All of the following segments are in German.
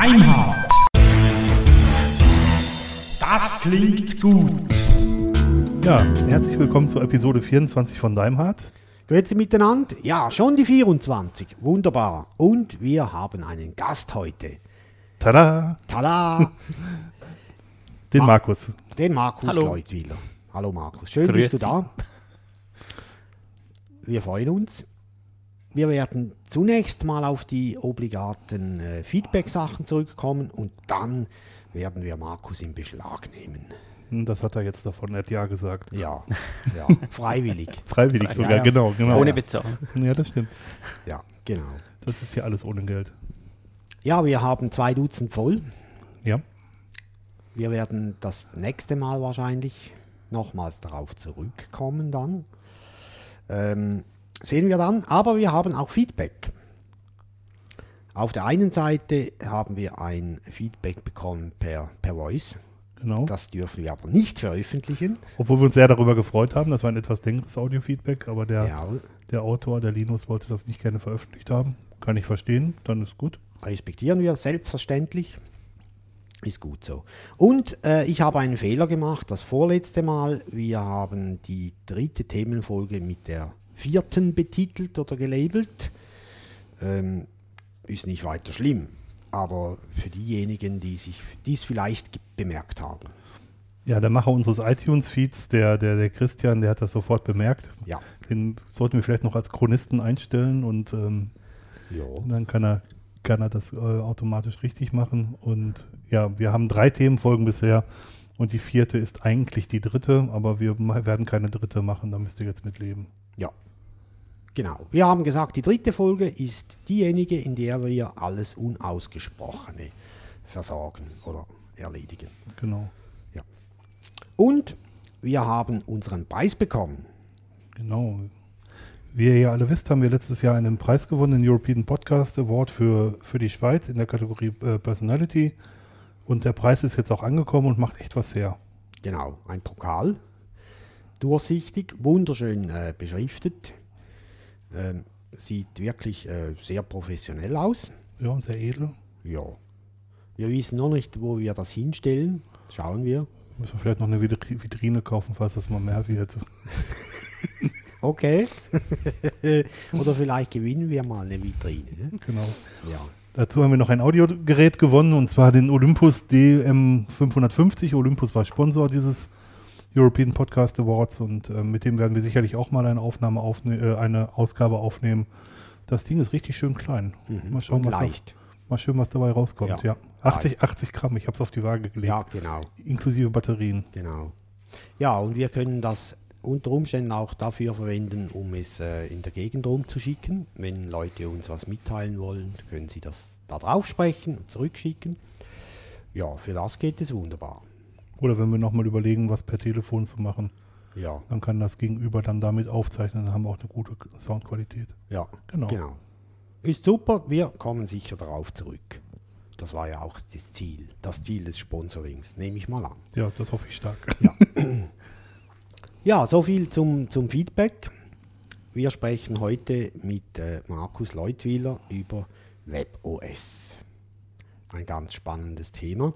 Deimhardt. Das klingt gut. Ja, herzlich willkommen zur Episode 24 von Daimhardt. Grüezi miteinander. Ja, schon die 24. Wunderbar. Und wir haben einen Gast heute. Tada! Tada! Den Ah. Markus. Den Markus Hallo. Leutwiler. Hallo Markus, schön Grüezi. bist du da. Wir freuen uns. Wir werden zunächst mal auf die obligaten äh, Feedback-Sachen zurückkommen und dann werden wir Markus in Beschlag nehmen. Hm, Das hat er jetzt davon, er hat ja gesagt. Ja, ja freiwillig. Freiwillig sogar, ja. genau, genau. Ohne ja. Bezahlen. Ja, das stimmt. Ja, genau. Das ist ja alles ohne Geld. Ja, wir haben zwei Dutzend voll. Ja, Wir werden das nächste Mal wahrscheinlich nochmals darauf zurückkommen dann. Ähm, sehen wir dann, aber wir haben auch Feedback. Auf der einen Seite haben wir ein Feedback bekommen per, per Voice. genau. Das dürfen wir aber nicht veröffentlichen. Obwohl wir uns sehr darüber gefreut haben. Das war ein etwas längeres Audio-Feedback, aber der, Ja, der Autor, der Linus, wollte das nicht gerne veröffentlicht haben. Kann ich verstehen, dann ist gut. respektieren wir selbstverständlich. Ist gut so. Und äh, ich habe einen Fehler gemacht, das vorletzte Mal. Wir haben die dritte Themenfolge mit der vierten betitelt oder gelabelt. Ähm, ist nicht weiter schlimm. Aber für diejenigen, die sich dies vielleicht bemerkt haben. Ja, der Macher unseres iTunes-Feeds, der, der, der Christian, der hat das sofort bemerkt. Ja. Den sollten wir vielleicht noch als Chronisten einstellen und ähm. Dann kann er, kann er das äh, automatisch richtig machen. Und ja, wir haben drei Themenfolgen bisher und die vierte ist eigentlich die dritte, aber wir werden keine dritte machen, da müsst ihr jetzt mit leben. Ja. Genau. Wir haben gesagt, die dritte Folge ist diejenige, in der wir alles Unausgesprochene versorgen oder erledigen. Genau. Und wir haben unseren Preis bekommen. Genau. Wie ihr ja alle wisst, haben wir letztes Jahr einen Preis gewonnen, den European Podcast Award für, für die Schweiz in der Kategorie äh, Personality. Und der Preis ist jetzt auch angekommen und macht echt was her. Genau, ein Pokal. Durchsichtig, wunderschön äh, beschriftet. Ähm, sieht wirklich äh, sehr professionell aus. Ja, und sehr edel. Ja. Wir wissen noch nicht, wo wir das hinstellen. Schauen wir. Müssen wir vielleicht noch eine Vitri- Vitrine kaufen, falls das mal mehr wird. Okay. Oder vielleicht gewinnen wir mal eine Vitrine. Ne? Genau. Ja. Dazu haben wir noch ein Audiogerät gewonnen und zwar den Olympus DM550. Olympus war Sponsor dieses European Podcast Awards und äh, mit dem werden wir sicherlich auch mal eine Aufnahme aufne äh, eine Ausgabe aufnehmen. Das Ding ist richtig schön klein. Mal schauen, Mhm. Und was, leicht. mal schön, was dabei rauskommt. Ja. Ja. 80, 80 Gramm, ich habe es auf die Waage gelegt. Ja, genau. Inklusive Batterien. Genau. Ja, und wir können das unter Umständen auch dafür verwenden, um es äh, in der Gegend rumzuschicken. Wenn Leute uns was mitteilen wollen, können sie das da drauf sprechen und zurückschicken. Ja, für das geht es wunderbar. Oder wenn wir nochmal überlegen, was per Telefon zu machen, Ja, dann kann das Gegenüber dann damit aufzeichnen. Dann haben wir auch eine gute Soundqualität. ja, Genau. genau. Ist super, wir kommen sicher darauf zurück. Das war ja auch das Ziel, das Ziel des Sponsorings, nehme ich mal an. Ja, das hoffe ich stark. Ja, so viel zum, zum Feedback. Wir sprechen heute mit äh, Markus Leutwiler über WebOS. Ein ganz spannendes Thema,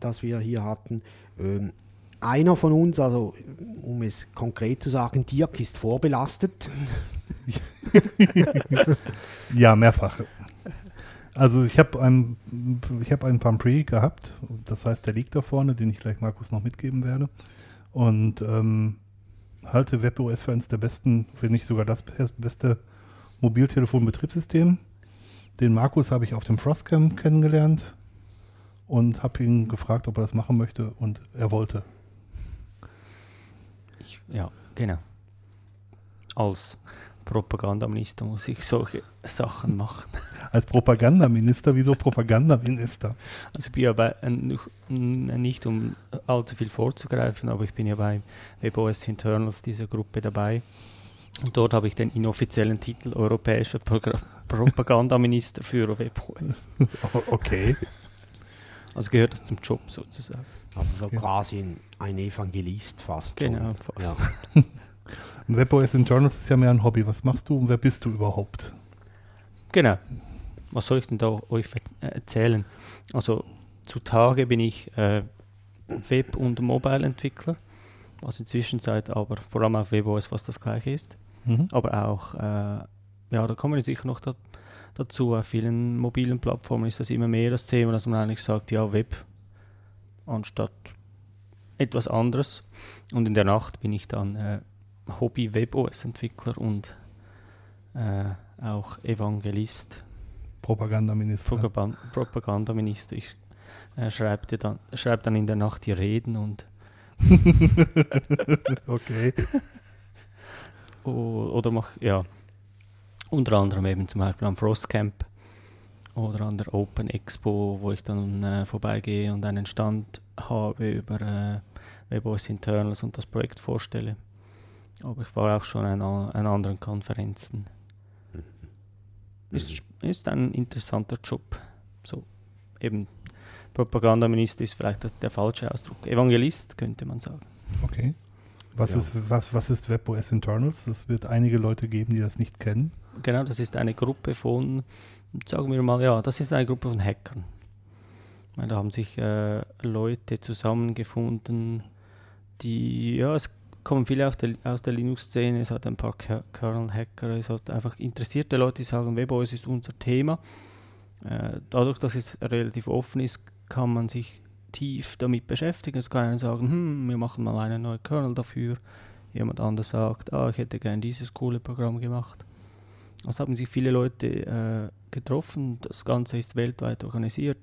das wir hier hatten. Ähm, einer von uns, also um es konkret zu sagen, Dirk ist vorbelastet. Ja, mehrfach. Also ich habe einen, ich hab einen Pumpre gehabt, das heißt, der liegt da vorne, den ich gleich Markus noch mitgeben werde. Und ähm, halte WebOS für eines der besten, wenn nicht sogar das be- beste Mobiltelefon-Betriebssystem. Den Markus habe ich auf dem Frostcam kennengelernt und habe ihn gefragt, ob er das machen möchte und er wollte. Ich, ja, genau. Als Propagandaminister muss ich solche Sachen machen. Als Propagandaminister, wieso Propagandaminister? Also ich bin ja bei, nicht um allzu viel vorzugreifen, aber ich bin ja bei WebOS Internals dieser Gruppe dabei. Und dort habe ich den inoffiziellen Titel Europäischer Progra Propagandaminister für WebOS. Okay. Also gehört das zum Job sozusagen. Also so Okay. quasi ein, ein Evangelist fast Genau, schon. fast. Ja. WebOS Internals ist ja mehr ein Hobby. Was machst du und wer bist du überhaupt? Genau. was soll ich denn da euch äh, erzählen? Also zutage bin ich äh, Web- und Mobile-Entwickler, was in Zwischenzeit aber vor allem auf WebOS fast das gleiche ist. Mhm. Aber auch, äh, ja, da kommen wir sicher noch da, dazu. Auf vielen mobilen Plattformen ist das immer mehr das Thema, dass man eigentlich sagt, ja, Web anstatt etwas anderes. Und in der Nacht bin ich dann äh, Hobby-WebOS-Entwickler und äh, auch Evangelist, Propagandaminister. Propagan- Propagandaminister. Ich äh, schreibe dann, schreib dann in der Nacht die Reden und okay. Oder mach, ja, unter anderem eben zum Beispiel am Frostcamp oder an der Open Expo, wo ich dann äh, vorbeigehe und einen Stand habe über äh, WebOS Internals und das Projekt vorstelle. Aber ich war auch schon an, an anderen Konferenzen. Ist, ist ein interessanter Job. So, eben Propagandaminister ist vielleicht der, der falsche Ausdruck. Evangelist könnte man sagen. Okay. Was, Ja. ist, was, was ist WebOS Internals? Das wird einige Leute geben, die das nicht kennen. Genau, das ist eine Gruppe von, sagen wir mal, ja, das ist eine Gruppe von Hackern. Da haben sich äh, Leute zusammengefunden, die, ja, es kommen viele auf der, aus der Linux-Szene, es hat ein paar Ker- Kernel-Hacker, es hat einfach interessierte Leute, die sagen, WebOS ist unser Thema. Äh, dadurch, dass es relativ offen ist, kann man sich tief damit beschäftigen. Es kann einer sagen, hm, wir machen mal einen neuen Kernel dafür. Jemand anders sagt, ah, ich hätte gern dieses coole Programm gemacht. Es haben sich viele Leute äh, getroffen. Das Ganze ist weltweit organisiert.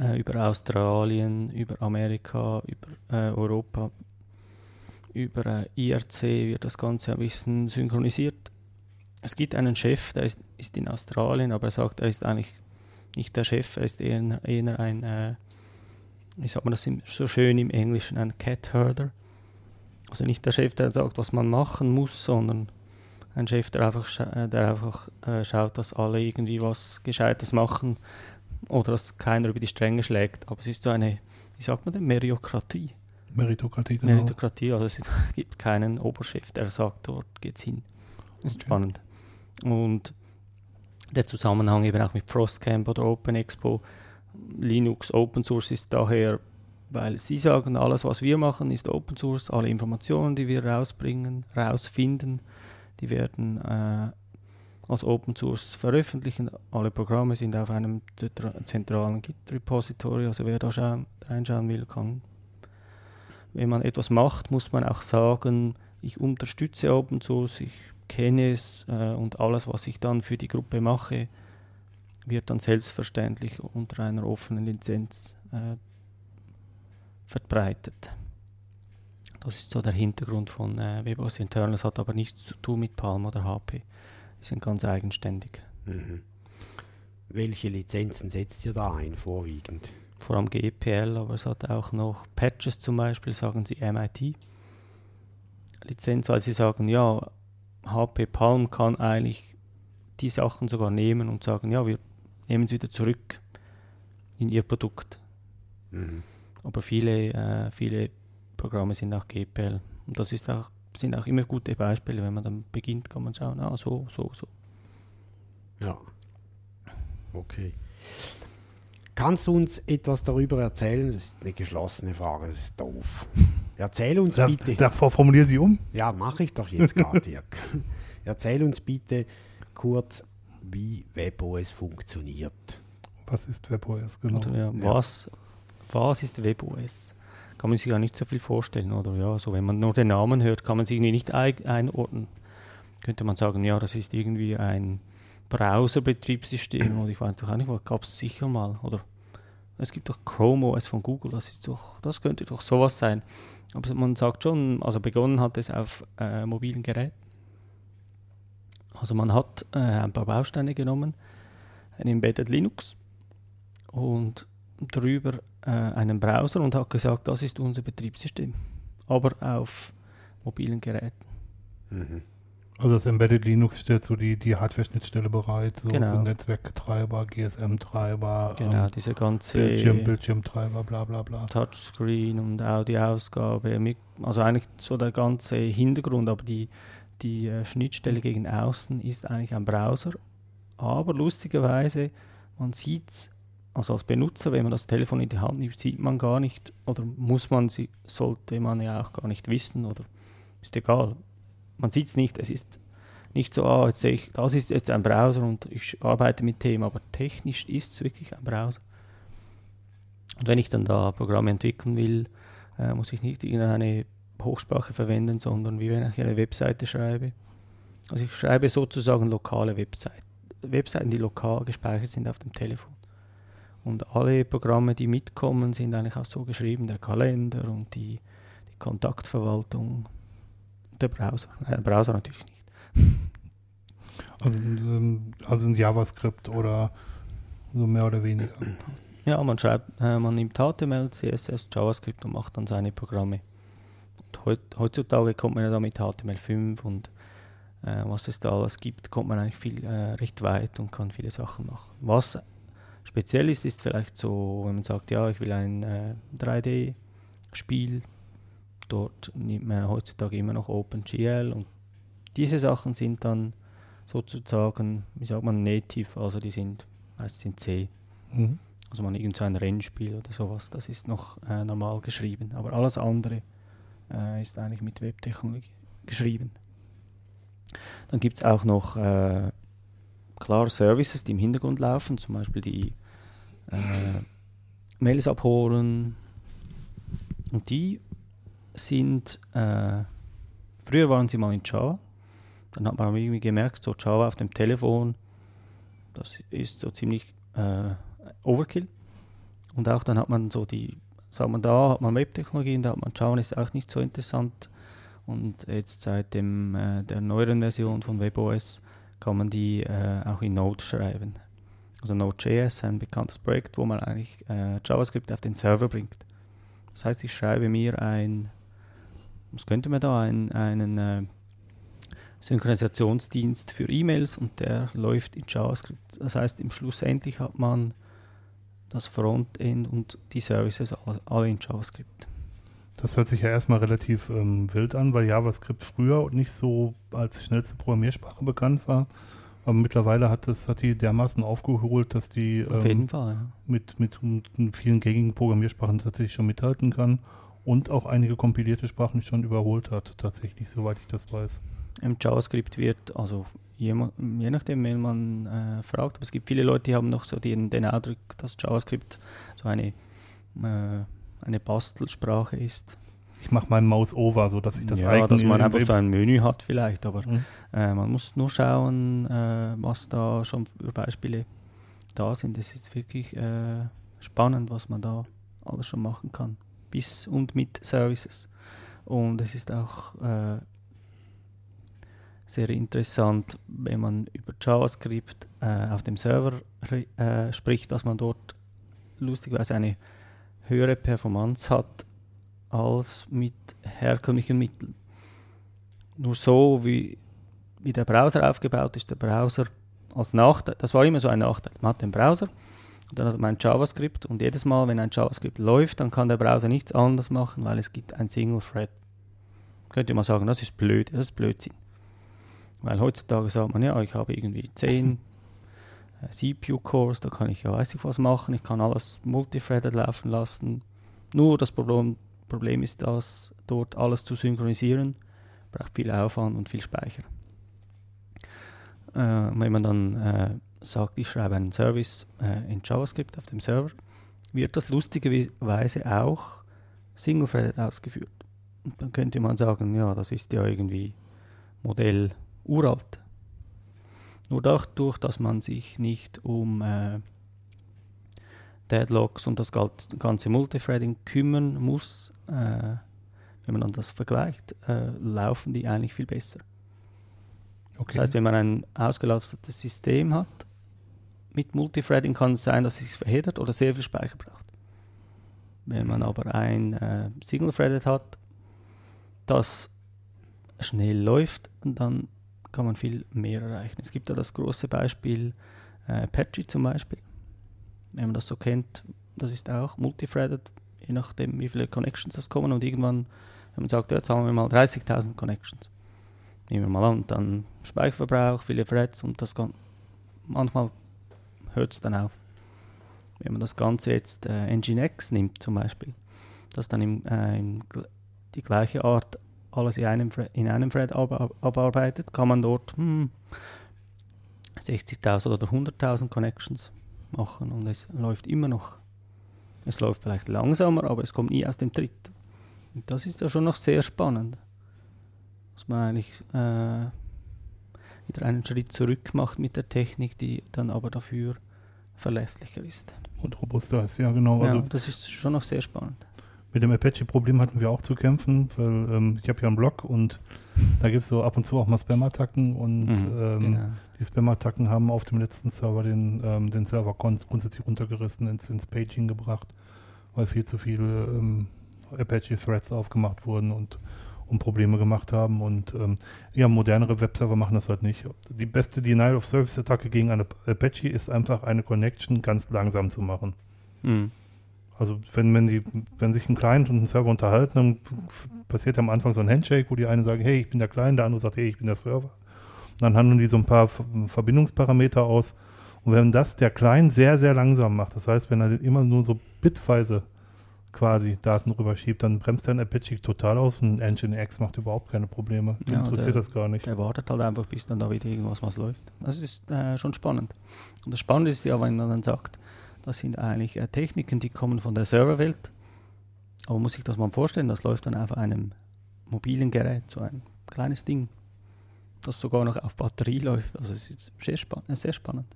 Äh, über Australien, über Amerika, über äh, Europa, über äh, IRC wird das Ganze ein bisschen synchronisiert. Es gibt einen Chef, der ist, ist in Australien, aber er sagt, er ist eigentlich nicht der Chef, er ist eher, eher ein, äh, wie sagt man das im, so schön im Englischen, ein Cat Herder. Also nicht der Chef, der sagt, was man machen muss, sondern ein Chef, der einfach, äh, der einfach äh, schaut, dass alle irgendwie was Gescheites machen oder dass keiner über die Stränge schlägt. Aber es ist so eine, wie sagt man denn, Meriokratie. Meritokratie, genau. Meritokratie, also es gibt keinen Oberchef, der sagt, dort geht's hin. Das ist Okay. spannend. Und der Zusammenhang eben auch mit Frostcamp oder Open Expo, Linux Open Source ist daher, weil sie sagen, alles was wir machen ist Open Source, alle Informationen, die wir rausbringen, rausfinden, die werden äh, als Open Source veröffentlichen. Alle Programme sind auf einem zentra- zentralen Git-Repository, also wer da schauen, reinschauen will, kann. Wenn man etwas macht, muss man auch sagen, ich unterstütze Open Source, ich kenne es äh, und alles, was ich dann für die Gruppe mache, wird dann selbstverständlich unter einer offenen Lizenz äh, verbreitet. Das ist so der Hintergrund von äh, WebOS Internals, hat aber nichts zu tun mit Palm oder HP. Die sind ganz eigenständig. Mhm. Welche Lizenzen setzt ihr da ein, vorwiegend? Vor allem GPL, aber es hat auch noch Patches zum Beispiel, sagen sie MIT. Lizenz, weil sie sagen, ja, HP Palm kann eigentlich die Sachen sogar nehmen und sagen, ja, wir nehmen es wieder zurück in ihr Produkt. Mhm. Aber viele, äh, viele Programme sind auch GPL. Und das ist auch, sind auch immer gute Beispiele. Wenn man dann beginnt, kann man schauen, ah, so, so, so. Ja. Okay. Kannst du uns etwas darüber erzählen? Das ist eine geschlossene Frage, das ist doof. Erzähl uns Da, bitte. davor formulier sie um. Ja, mache ich doch jetzt gerade, Dirk. Erzähl uns bitte kurz, wie WebOS funktioniert. Was ist WebOS genau? Oder, ja, was, was ist WebOS? Kann man sich ja nicht so viel vorstellen, oder? Ja, so wenn man nur den Namen hört, kann man sich nicht ei- einordnen. Könnte man sagen, ja, das ist irgendwie ein Browser-Betriebssystem oder ich weiß doch auch nicht, gab es sicher mal. Oder es gibt doch Chrome OS von Google, das ist doch, das könnte doch sowas sein. Aber man sagt schon, also begonnen hat es auf äh, mobilen Geräten. Also man hat äh, ein paar Bausteine genommen, ein Embedded Linux und drüber äh, einen Browser und hat gesagt, das ist unser Betriebssystem. Aber auf mobilen Geräten. Mhm. Also das Embedded Linux stellt so die, die Hardware-Schnittstelle bereit, so, Genau. so Netzwerktreiber, GSM-Treiber, Genau, ähm, diese ganze Bildschirm, Bildschirmtreiber, bla bla bla. Touchscreen und Audioausgabe, also eigentlich so der ganze Hintergrund, aber die, die äh, Schnittstelle gegen außen ist eigentlich ein Browser Aber lustigerweise, man sieht es, also als Benutzer, wenn man das Telefon in die Hand nimmt, sieht man gar nicht oder muss man sie, sollte man ja auch gar nicht wissen oder ist egal. Man sieht es nicht, es ist nicht so, ah, jetzt sehe ich, das ist jetzt ein Browser und ich arbeite mit dem, aber technisch ist es wirklich ein Browser. Und wenn ich dann da Programme entwickeln will, äh, muss ich nicht irgendeine Hochsprache verwenden, sondern wie wenn ich eine Webseite schreibe. Also ich schreibe sozusagen lokale Webseiten, Webseiten, die lokal gespeichert sind auf dem Telefon. Und alle Programme, die mitkommen, sind eigentlich auch so geschrieben, der Kalender und die, die Kontaktverwaltung, der Browser. Äh, der Browser natürlich nicht. Also, ähm, also ein JavaScript oder so mehr oder weniger. Ja, man schreibt, äh, man nimmt HTML, CSS, JavaScript und macht dann seine Programme. Und heut, heutzutage kommt man ja da mit HTML5 und äh, was es da alles gibt, kommt man eigentlich viel äh, recht weit und kann viele Sachen machen. Was speziell ist, ist vielleicht so, wenn man sagt, ja, ich will ein äh, 3D-Spiel, dort nimmt man heutzutage immer noch OpenGL und diese Sachen sind dann sozusagen, wie sagt man, native, also die sind meistens in C. Mhm. Also man irgend so ein Rennspiel oder sowas, das ist noch äh, normal geschrieben. Aber alles andere äh, ist eigentlich mit Webtechnologie geschrieben. Dann gibt es auch noch äh, klar Services, die im Hintergrund laufen, zum Beispiel die äh, Mails abholen. Und die sind, äh, früher waren sie mal in Java, dann hat man irgendwie gemerkt, so Java auf dem Telefon, das ist so ziemlich äh, Overkill. Und auch dann hat man so die, sagt man, da hat man Webtechnologien, da hat man Java, ist auch nicht so interessant. Und jetzt seit dem, äh, der neueren Version von WebOS kann man die äh, auch in Node schreiben. Also Node.js, ein bekanntes Projekt, wo man eigentlich äh, JavaScript auf den Server bringt. Das heißt, ich schreibe mir ein, was könnte man da, ein, einen äh, Synchronisationsdienst für E-Mails und der läuft in JavaScript. Das heißt, im Schlussendlich hat man das Frontend und die Services alle, alle in JavaScript. Das hört sich ja erstmal relativ ähm, wild an, weil JavaScript früher nicht so als schnellste Programmiersprache bekannt war. Aber mittlerweile hat, das, hat die dermaßen aufgeholt, dass die Auf ähm, Fall, ja. mit, mit, mit vielen gängigen Programmiersprachen tatsächlich schon mithalten kann und auch einige kompilierte Sprachen schon überholt hat, tatsächlich, soweit ich das weiß. Im JavaScript wird, also je, je nachdem, wen man äh, fragt, aber es gibt viele Leute, die haben noch so den, den Eindruck, dass JavaScript so eine, äh, eine Bastelsprache ist. Ich mache meinen Maus over, so dass ich das ja, dass man einfach so ein Menü hat vielleicht, aber Mhm. äh, man muss nur schauen, äh, was da schon für Beispiele da sind. Es ist wirklich äh, spannend, was man da alles schon machen kann. Bis und mit Services. Und es ist auch äh, sehr interessant, wenn man über JavaScript äh, auf dem Server äh, spricht, dass man dort lustigerweise eine höhere Performance hat als mit herkömmlichen Mitteln. Nur so, wie, wie der Browser aufgebaut ist, der Browser als Nachteil, das war immer so ein Nachteil. Man hat den Browser, und dann hat man JavaScript und jedes Mal, wenn ein JavaScript läuft, dann kann der Browser nichts anderes machen, weil es gibt ein Single Thread. Könnte man sagen, das ist blöd, das ist Blödsinn. Weil heutzutage sagt man, ja, ich habe irgendwie 10 äh, CPU-Cores, da kann ich ja weiß ich was machen, ich kann alles multithreaded laufen lassen. Nur das Problem, Problem ist, dass dort alles zu synchronisieren braucht viel Aufwand und viel Speicher. Äh, wenn man dann äh, sagt, ich schreibe einen Service äh, in JavaScript auf dem Server, wird das lustigerweise auch single-threaded ausgeführt. Und dann könnte man sagen, ja, das ist ja irgendwie Modell uralt. Nur dadurch, dass man sich nicht um äh, Deadlocks und das ganze Multithreading kümmern muss, äh, wenn man dann das vergleicht, äh, laufen die eigentlich viel besser. Okay. Das heißt, wenn man ein ausgelastetes System hat, mit Multithreading kann es sein, dass es sich verheddert oder sehr viel Speicher braucht. Wenn man aber ein äh, Single-Threaded hat, das schnell läuft, dann kann man viel mehr erreichen. Es gibt da das große Beispiel äh, Apache zum Beispiel. Wenn man das so kennt, das ist auch multithreaded, je nachdem wie viele Connections das kommen und irgendwann, wenn man sagt, ja, jetzt haben wir mal 30.000 Connections, nehmen wir mal an, dann Speicherverbrauch, viele Threads und das kann, manchmal hört es dann auf. Wenn man das Ganze jetzt äh, Nginx nimmt zum Beispiel, das dann im, äh, im, die gleiche Art alles in einem, in einem Thread ab, abarbeitet, kann man dort hm, 60.000 oder 100.000 Connections machen und es läuft immer noch. Es läuft vielleicht langsamer, aber es kommt nie aus dem Tritt. Und das ist ja schon noch sehr spannend, dass man eigentlich äh, wieder einen Schritt zurück macht mit der Technik, die dann aber dafür verlässlicher ist. Und robuster ist, ja genau. Also ja, das ist schon noch sehr spannend. Mit dem Apache-Problem hatten wir auch zu kämpfen, weil ähm, ich habe ja einen Blog und da gibt es so ab und zu auch mal Spam-Attacken und Mhm, ähm, genau. die Spam-Attacken haben auf dem letzten Server den, ähm, den Server grundsätzlich runtergerissen, ins, ins Paging gebracht, weil viel zu viele ähm, Apache-Threads aufgemacht wurden und, und Probleme gemacht haben. Und ähm, ja, modernere Webserver machen das halt nicht. Die beste Denial-of-Service-Attacke gegen eine Apache ist einfach eine Connection ganz langsam zu machen. Mhm. Also wenn, wenn, die, wenn sich ein Client und ein Server unterhalten, dann passiert am Anfang so ein Handshake, wo die eine sagen, hey, ich bin der Client, der andere sagt, hey, ich bin der Server. Und dann handeln die so ein paar Ver- Verbindungsparameter aus. Und wenn das der Client sehr, sehr langsam macht, das heißt, wenn er immer nur so bitweise quasi Daten rüberschiebt, dann bremst er ein Apache total aus und ein Nginx macht überhaupt keine Probleme. Ja, interessiert der- das gar nicht. Der wartet halt einfach, bis dann da wieder irgendwas was läuft. Das ist äh, schon spannend. Und das Spannende ist ja, wenn man dann sagt, das sind eigentlich äh, Techniken, die kommen von der Serverwelt. Aber man muss sich das mal vorstellen, das läuft dann auf einem mobilen Gerät, so ein kleines Ding, das sogar noch auf Batterie läuft. Also es ist sehr, spann äh, sehr spannend.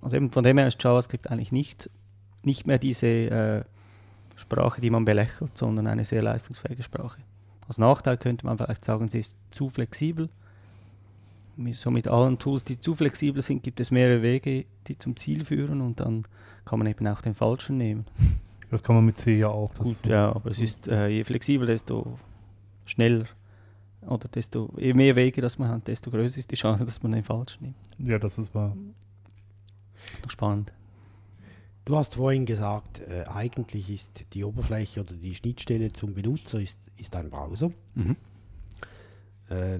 Also eben von dem her ist JavaScript eigentlich nicht, nicht mehr diese äh, Sprache, die man belächelt, sondern eine sehr leistungsfähige Sprache. Als Nachteil könnte man vielleicht sagen, sie ist zu flexibel. So mit allen Tools, die zu flexibel sind, gibt es mehrere Wege, die zum Ziel führen und dann kann man eben auch den falschen nehmen. Das kann man mit C ja auch. Das Gut, ja, aber es ist äh, je flexibler, desto schneller oder desto je mehr Wege, dass man hat, desto größer ist die Chance, dass man den falschen nimmt. ja, das ist wahr. Doch spannend. Du hast vorhin gesagt, äh, eigentlich ist die Oberfläche oder die Schnittstelle zum Benutzer ist, ist ein Browser. Mhm. Äh,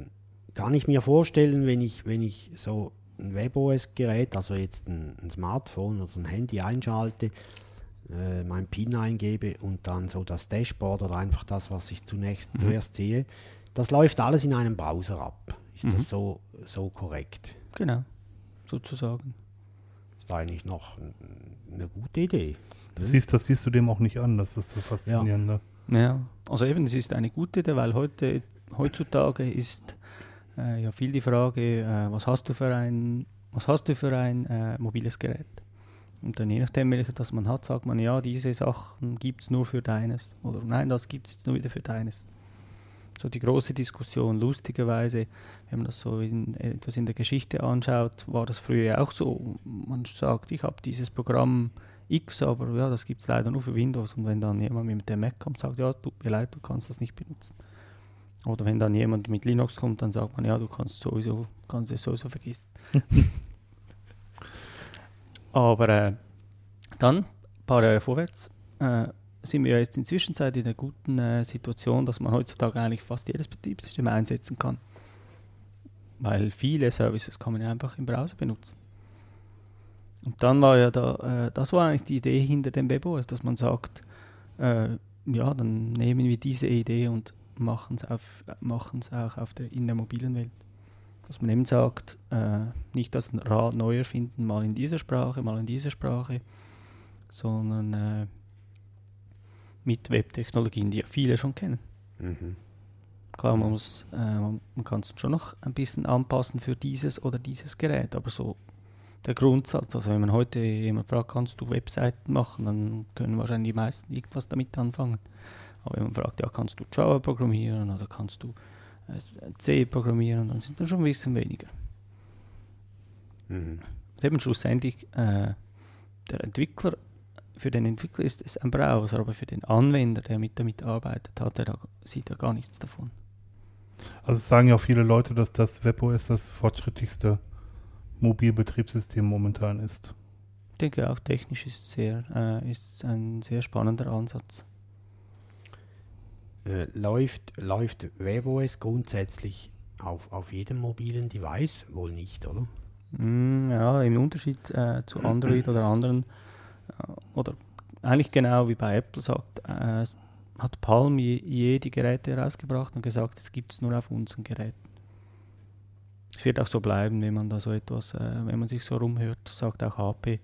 kann ich mir vorstellen, wenn ich, wenn ich so ein WebOS-Gerät, also jetzt ein, ein Smartphone oder ein Handy einschalte, äh, mein PIN eingebe und dann so das Dashboard oder einfach das, was ich zunächst Mhm. zuerst sehe, das läuft alles in einem Browser ab. Ist Mhm. das so, so korrekt? Genau, sozusagen. Ist eigentlich noch eine gute Idee. Das siehst, das siehst du dem auch nicht an, das ist so faszinierend. ne? Ja, also eben, es ist eine gute Idee, weil heute, heutzutage ist äh, ja viel die Frage, äh, was hast du für ein, was hast du für ein äh, mobiles Gerät? Und dann je nachdem, welches das man hat, sagt man, ja, diese Sachen gibt es nur für deines. Oder nein, das gibt es jetzt nur wieder für deines. So die große Diskussion, lustigerweise, wenn man das so in, etwas in der Geschichte anschaut, war das früher auch so. Man sagt, ich habe dieses Programm X, aber ja, das gibt es leider nur für Windows. Und wenn dann jemand mit dem Mac kommt, sagt, ja, tut mir leid, du kannst das nicht benutzen. Oder wenn dann jemand mit Linux kommt, dann sagt man, ja, du kannst sowieso, kannst es sowieso vergessen. aber äh, dann, ein paar Jahre vorwärts, äh, sind wir jetzt inzwischen in der guten äh, Situation, dass man heutzutage eigentlich fast jedes Betriebssystem einsetzen kann. Weil viele Services kann man ja einfach im Browser benutzen. Und dann war ja da, äh, das war eigentlich die Idee hinter dem WebOS, dass man sagt, äh, ja, dann nehmen wir diese Idee und machen es auch auf der, in der mobilen Welt. Dass man eben sagt, äh, nicht das Rad neu erfinden, mal in dieser Sprache, mal in dieser Sprache, sondern äh, mit Webtechnologien, die ja viele schon kennen. Mhm. Klar, man, muss, äh, man kann es schon noch ein bisschen anpassen für dieses oder dieses Gerät, aber so der Grundsatz, also wenn man heute jemand fragt, kannst du Webseiten machen, dann können wahrscheinlich die meisten irgendwas damit anfangen. Aber wenn man fragt, ja, kannst du Java programmieren oder kannst du äh, C programmieren, dann sind es dann schon ein bisschen weniger. Mhm. Und eben schlussendlich, äh, der Entwickler, für den Entwickler ist es ein Browser, aber für den Anwender, der mit damit arbeitet, hat er da, sieht er gar nichts davon. Also es sagen ja auch viele Leute, dass das WebOS das fortschrittlichste Mobilbetriebssystem momentan ist. Ich denke auch technisch ist sehr, äh, ist ein sehr spannender Ansatz. Äh, läuft, läuft WebOS grundsätzlich auf, auf jedem mobilen Device? Wohl nicht, oder? Mm, Ja, im Unterschied äh, zu Android oder anderen, äh, oder eigentlich genau wie bei Apple sagt, äh, hat Palm je, je die Geräte herausgebracht und gesagt, es gibt es nur auf unseren Geräten. Es wird auch so bleiben, wenn man da so etwas, äh, wenn man sich so rumhört, sagt auch HP.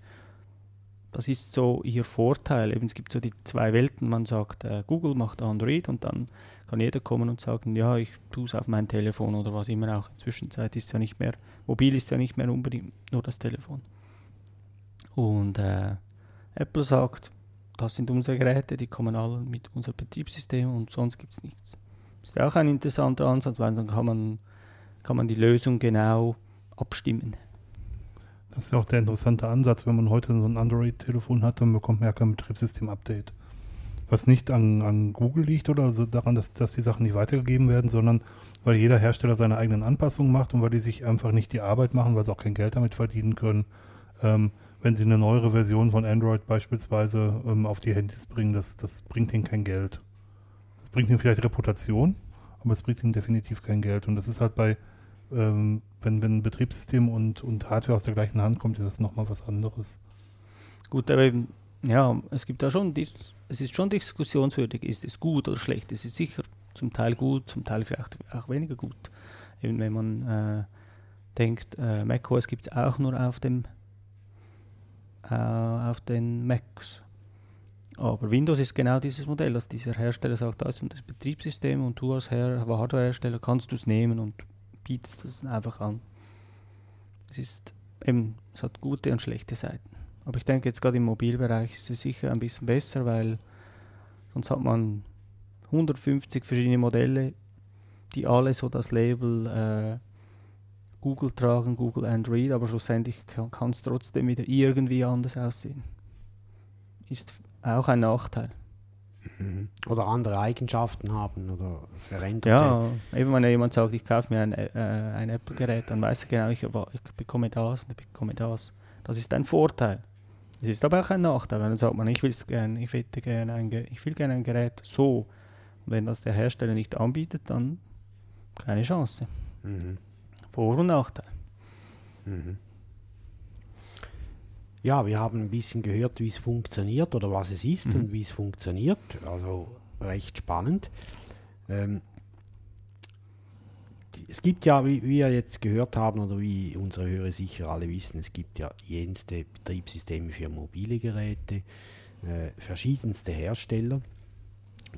Das ist so ihr Vorteil. Eben, es gibt so die zwei Welten. Man sagt, äh, Google macht Android und dann kann jeder kommen und sagen, ja, ich tue es auf mein Telefon oder was immer auch. Inzwischen ist es ja nicht mehr, mobil ist ja nicht mehr unbedingt nur das Telefon. Und äh, Apple sagt, das sind unsere Geräte, die kommen alle mit unserem Betriebssystem und sonst gibt es nichts. Ist ja auch ein interessanter Ansatz, weil dann kann man, kann man die Lösung genau abstimmen. Das ist ja auch der interessante Ansatz, wenn man heute so ein Android-Telefon hat, dann bekommt man ja kein Betriebssystem-Update. Was nicht an, an Google liegt oder so daran, dass, dass die Sachen nicht weitergegeben werden, sondern weil jeder Hersteller seine eigenen Anpassungen macht und weil die sich einfach nicht die Arbeit machen, weil sie auch kein Geld damit verdienen können, ähm, wenn sie eine neuere Version von Android beispielsweise ähm, auf die Handys bringen, das, das bringt ihnen kein Geld. Das bringt ihnen vielleicht Reputation, aber es bringt ihnen definitiv kein Geld. Und das ist halt bei, ähm, wenn, wenn Betriebssystem und, und Hardware aus der gleichen Hand kommt, ist das nochmal was anderes. Gut, aber eben, ja, es gibt da schon, es ist schon diskussionswürdig, ist es gut oder schlecht. Es ist sicher zum Teil gut, zum Teil vielleicht auch weniger gut. Eben wenn man äh, denkt, äh, macOS gibt es auch nur auf dem äh, auf den Macs. Aber Windows ist genau dieses Modell, dass dieser Hersteller sagt, das ist das Betriebssystem und du als Her Hardwarehersteller kannst du es nehmen und bietest das einfach an. Es ist eben, es hat gute und schlechte Seiten. Aber ich denke jetzt gerade im Mobilbereich ist es sicher ein bisschen besser, weil sonst hat man 150 verschiedene Modelle, die alle so das Label äh, Google tragen, Google Android, aber schlussendlich kann es trotzdem wieder irgendwie anders aussehen. Ist auch ein Nachteil. Mhm. Oder andere Eigenschaften haben oder veränderte. Ja, eben wenn jemand sagt, ich kaufe mir ein, äh, ein Apple-Gerät, dann weiß er genau, ich, ich bekomme das und ich bekomme das. Das ist ein Vorteil. Es ist aber auch ein Nachteil, wenn dann sagt man, ich, will's gern, ich, gern ein, ich will gerne ein Gerät so. Und wenn das der Hersteller nicht anbietet, dann keine Chance. Mhm. Vor- und Nachteil. Mhm. Ja, wir haben ein bisschen gehört, wie es funktioniert oder was es ist Mhm. und wie es funktioniert. Also recht spannend. Ähm, es gibt ja, wie wie wir jetzt gehört haben oder wie unsere Hörer sicher alle wissen, es gibt ja jenste Betriebssysteme für mobile Geräte, äh, verschiedenste Hersteller,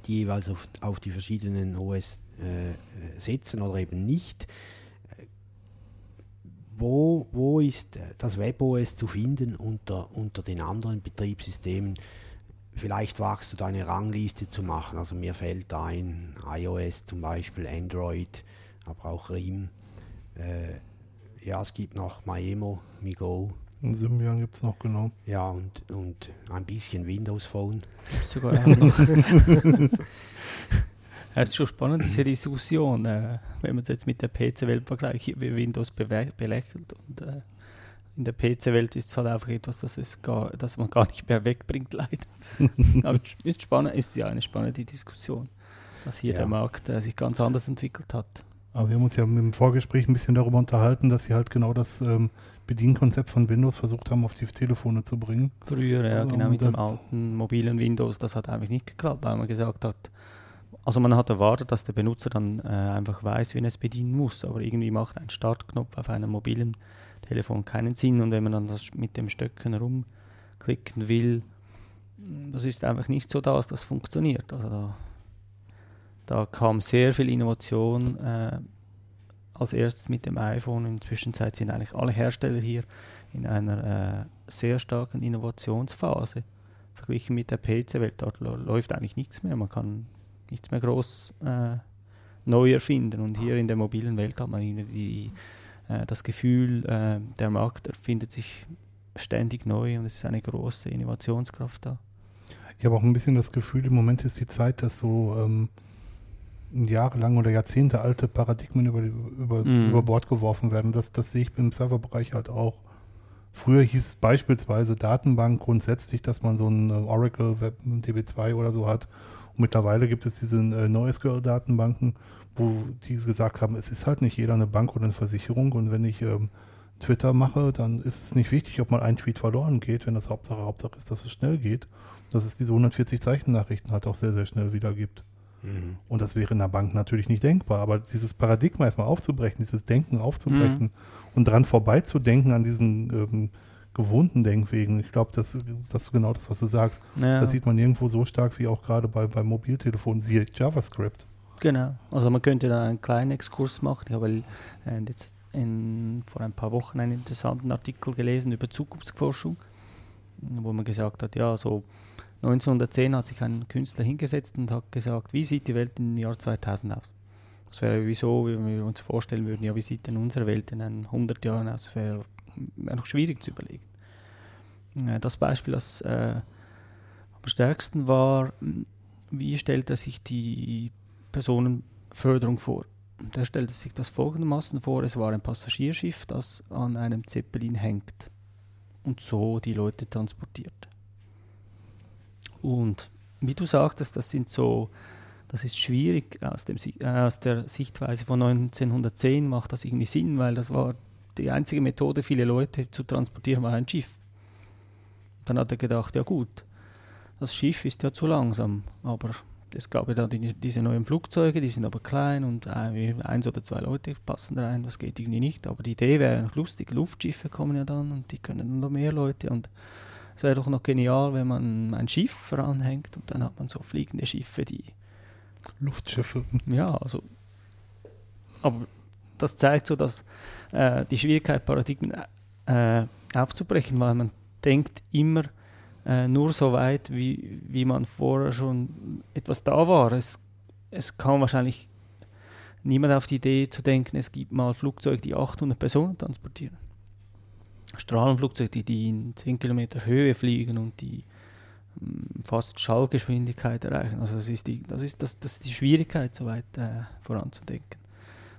die jeweils auf, auf die verschiedenen OS äh, äh, setzen oder eben nicht wo, wo ist äh, das WebOS zu finden unter, unter den anderen Betriebssystemen? Vielleicht wagst du da eine Rangliste zu machen. Also mir fällt ein iOS zum Beispiel, Android, aber auch RIM. Äh, ja, es gibt noch Maemo, Migo, Und Symbian gibt es noch, genau. ja, und, und ein bisschen Windows Phone. Sogar noch. Es ist schon spannend, diese Diskussion, äh, wenn man es jetzt mit der PC-Welt vergleicht, wie Windows belächelt. Und äh, in der PC-Welt ist es halt einfach etwas, das, es gar, das man gar nicht mehr wegbringt, leider. Aber es ist, spannend, ist ja eine spannende Diskussion, dass hier Ja. der Markt äh, sich ganz anders entwickelt hat. Aber wir haben uns ja im Vorgespräch ein bisschen darüber unterhalten, dass sie halt genau das ähm, Bedienkonzept von Windows versucht haben, auf die Telefone zu bringen. Früher, ja, genau mit dem alten mobilen Windows, das hat eigentlich nicht geklappt, weil man gesagt hat, also man hat erwartet, dass der Benutzer dann äh, einfach weiß, wie er es bedienen muss, aber irgendwie macht ein Startknopf auf einem mobilen Telefon keinen Sinn und wenn man dann das mit dem Stöcken rumklicken will, mh, das ist einfach nicht so da, dass das funktioniert. Also da, da kam sehr viel Innovation äh, als erstes mit dem iPhone. In der Zwischenzeit sind eigentlich alle Hersteller hier in einer äh, sehr starken Innovationsphase. Verglichen mit der PC-Welt, dort läuft eigentlich nichts mehr. Man kann nichts mehr groß äh, neu erfinden. Und hier in der mobilen Welt hat man irgendwie die, äh, das Gefühl, äh, der Markt erfindet sich ständig neu und es ist eine große Innovationskraft da. Ich habe auch ein bisschen das Gefühl, im Moment ist die Zeit, dass so ähm, jahrelang oder Jahrzehnte alte Paradigmen über, über, Mhm. über Bord geworfen werden. Das, das sehe ich im Serverbereich halt auch. Früher hieß beispielsweise Datenbank grundsätzlich, dass man so ein äh, Oracle Web DB2 oder so hat. Und mittlerweile gibt es diese äh, NoSQL-Datenbanken, wo die gesagt haben, es ist halt nicht jeder eine Bank oder eine Versicherung. Und wenn ich ähm, Twitter mache, dann ist es nicht wichtig, ob mal ein Tweet verloren geht, wenn das Hauptsache Hauptsache ist, dass es schnell geht, dass es diese 140 Zeichen Nachrichten halt auch sehr, sehr schnell wieder gibt. Mhm. Und das wäre in der Bank natürlich nicht denkbar. Aber dieses Paradigma erstmal aufzubrechen, dieses Denken aufzubrechen und dran vorbeizudenken an diesen ähm, gewohnten Denkwegen, ich glaube, das, das ist genau das, was du sagst. Ja, Das sieht man nirgendwo so stark wie auch gerade bei, bei Mobiltelefonen, siehe JavaScript. genau. Also man könnte da einen kleinen Exkurs machen. Ich habe äh, jetzt in, vor ein paar Wochen einen interessanten Artikel gelesen über Zukunftsforschung, wo man gesagt hat, ja, so 1910 hat sich ein Künstler hingesetzt und hat gesagt, wie sieht die Welt im Jahr 2000 aus? Das wäre wieso, wenn wir uns vorstellen würden, ja, wie sieht denn unsere Welt in ein 100 Jahren aus? Wäre noch schwierig zu überlegen. Äh, Das Beispiel, das äh, am stärksten war, wie stellt er sich die Personenförderung vor? Der stellte sich das folgendermaßen vor: Es war ein Passagierschiff, das an einem Zeppelin hängt und so die Leute transportiert. Und wie du sagtest, das sind so, das ist schwierig aus, dem, äh, aus der Sichtweise von 1910 macht das irgendwie Sinn, weil das war die einzige Methode, viele Leute zu transportieren, war ein Schiff. Dann hat er gedacht, ja gut, das Schiff ist ja zu langsam, aber es gab ja dann die, diese neuen Flugzeuge, die sind aber klein und äh, eins oder zwei Leute passen da rein, das geht irgendwie nicht. Aber die Idee wäre noch lustig, Luftschiffe kommen ja dann und die können dann noch mehr Leute und es wäre doch noch genial, wenn man ein Schiff voranhängt und dann hat man so fliegende Schiffe, die Luftschiffe. ja, also. Aber das zeigt so, dass äh, die Schwierigkeit, Paradigmen äh, aufzubrechen, weil man denkt immer äh, nur so weit, wie, wie man vorher schon etwas da war. Es, es kam wahrscheinlich niemand auf die Idee zu denken, es gibt mal Flugzeuge, die 800 Personen transportieren. Strahlenflugzeuge, die, die in 10 Kilometer Höhe fliegen und die mm, fast Schallgeschwindigkeit erreichen. Also das ist die, das ist, das, das ist die Schwierigkeit, so weit äh, voranzudenken.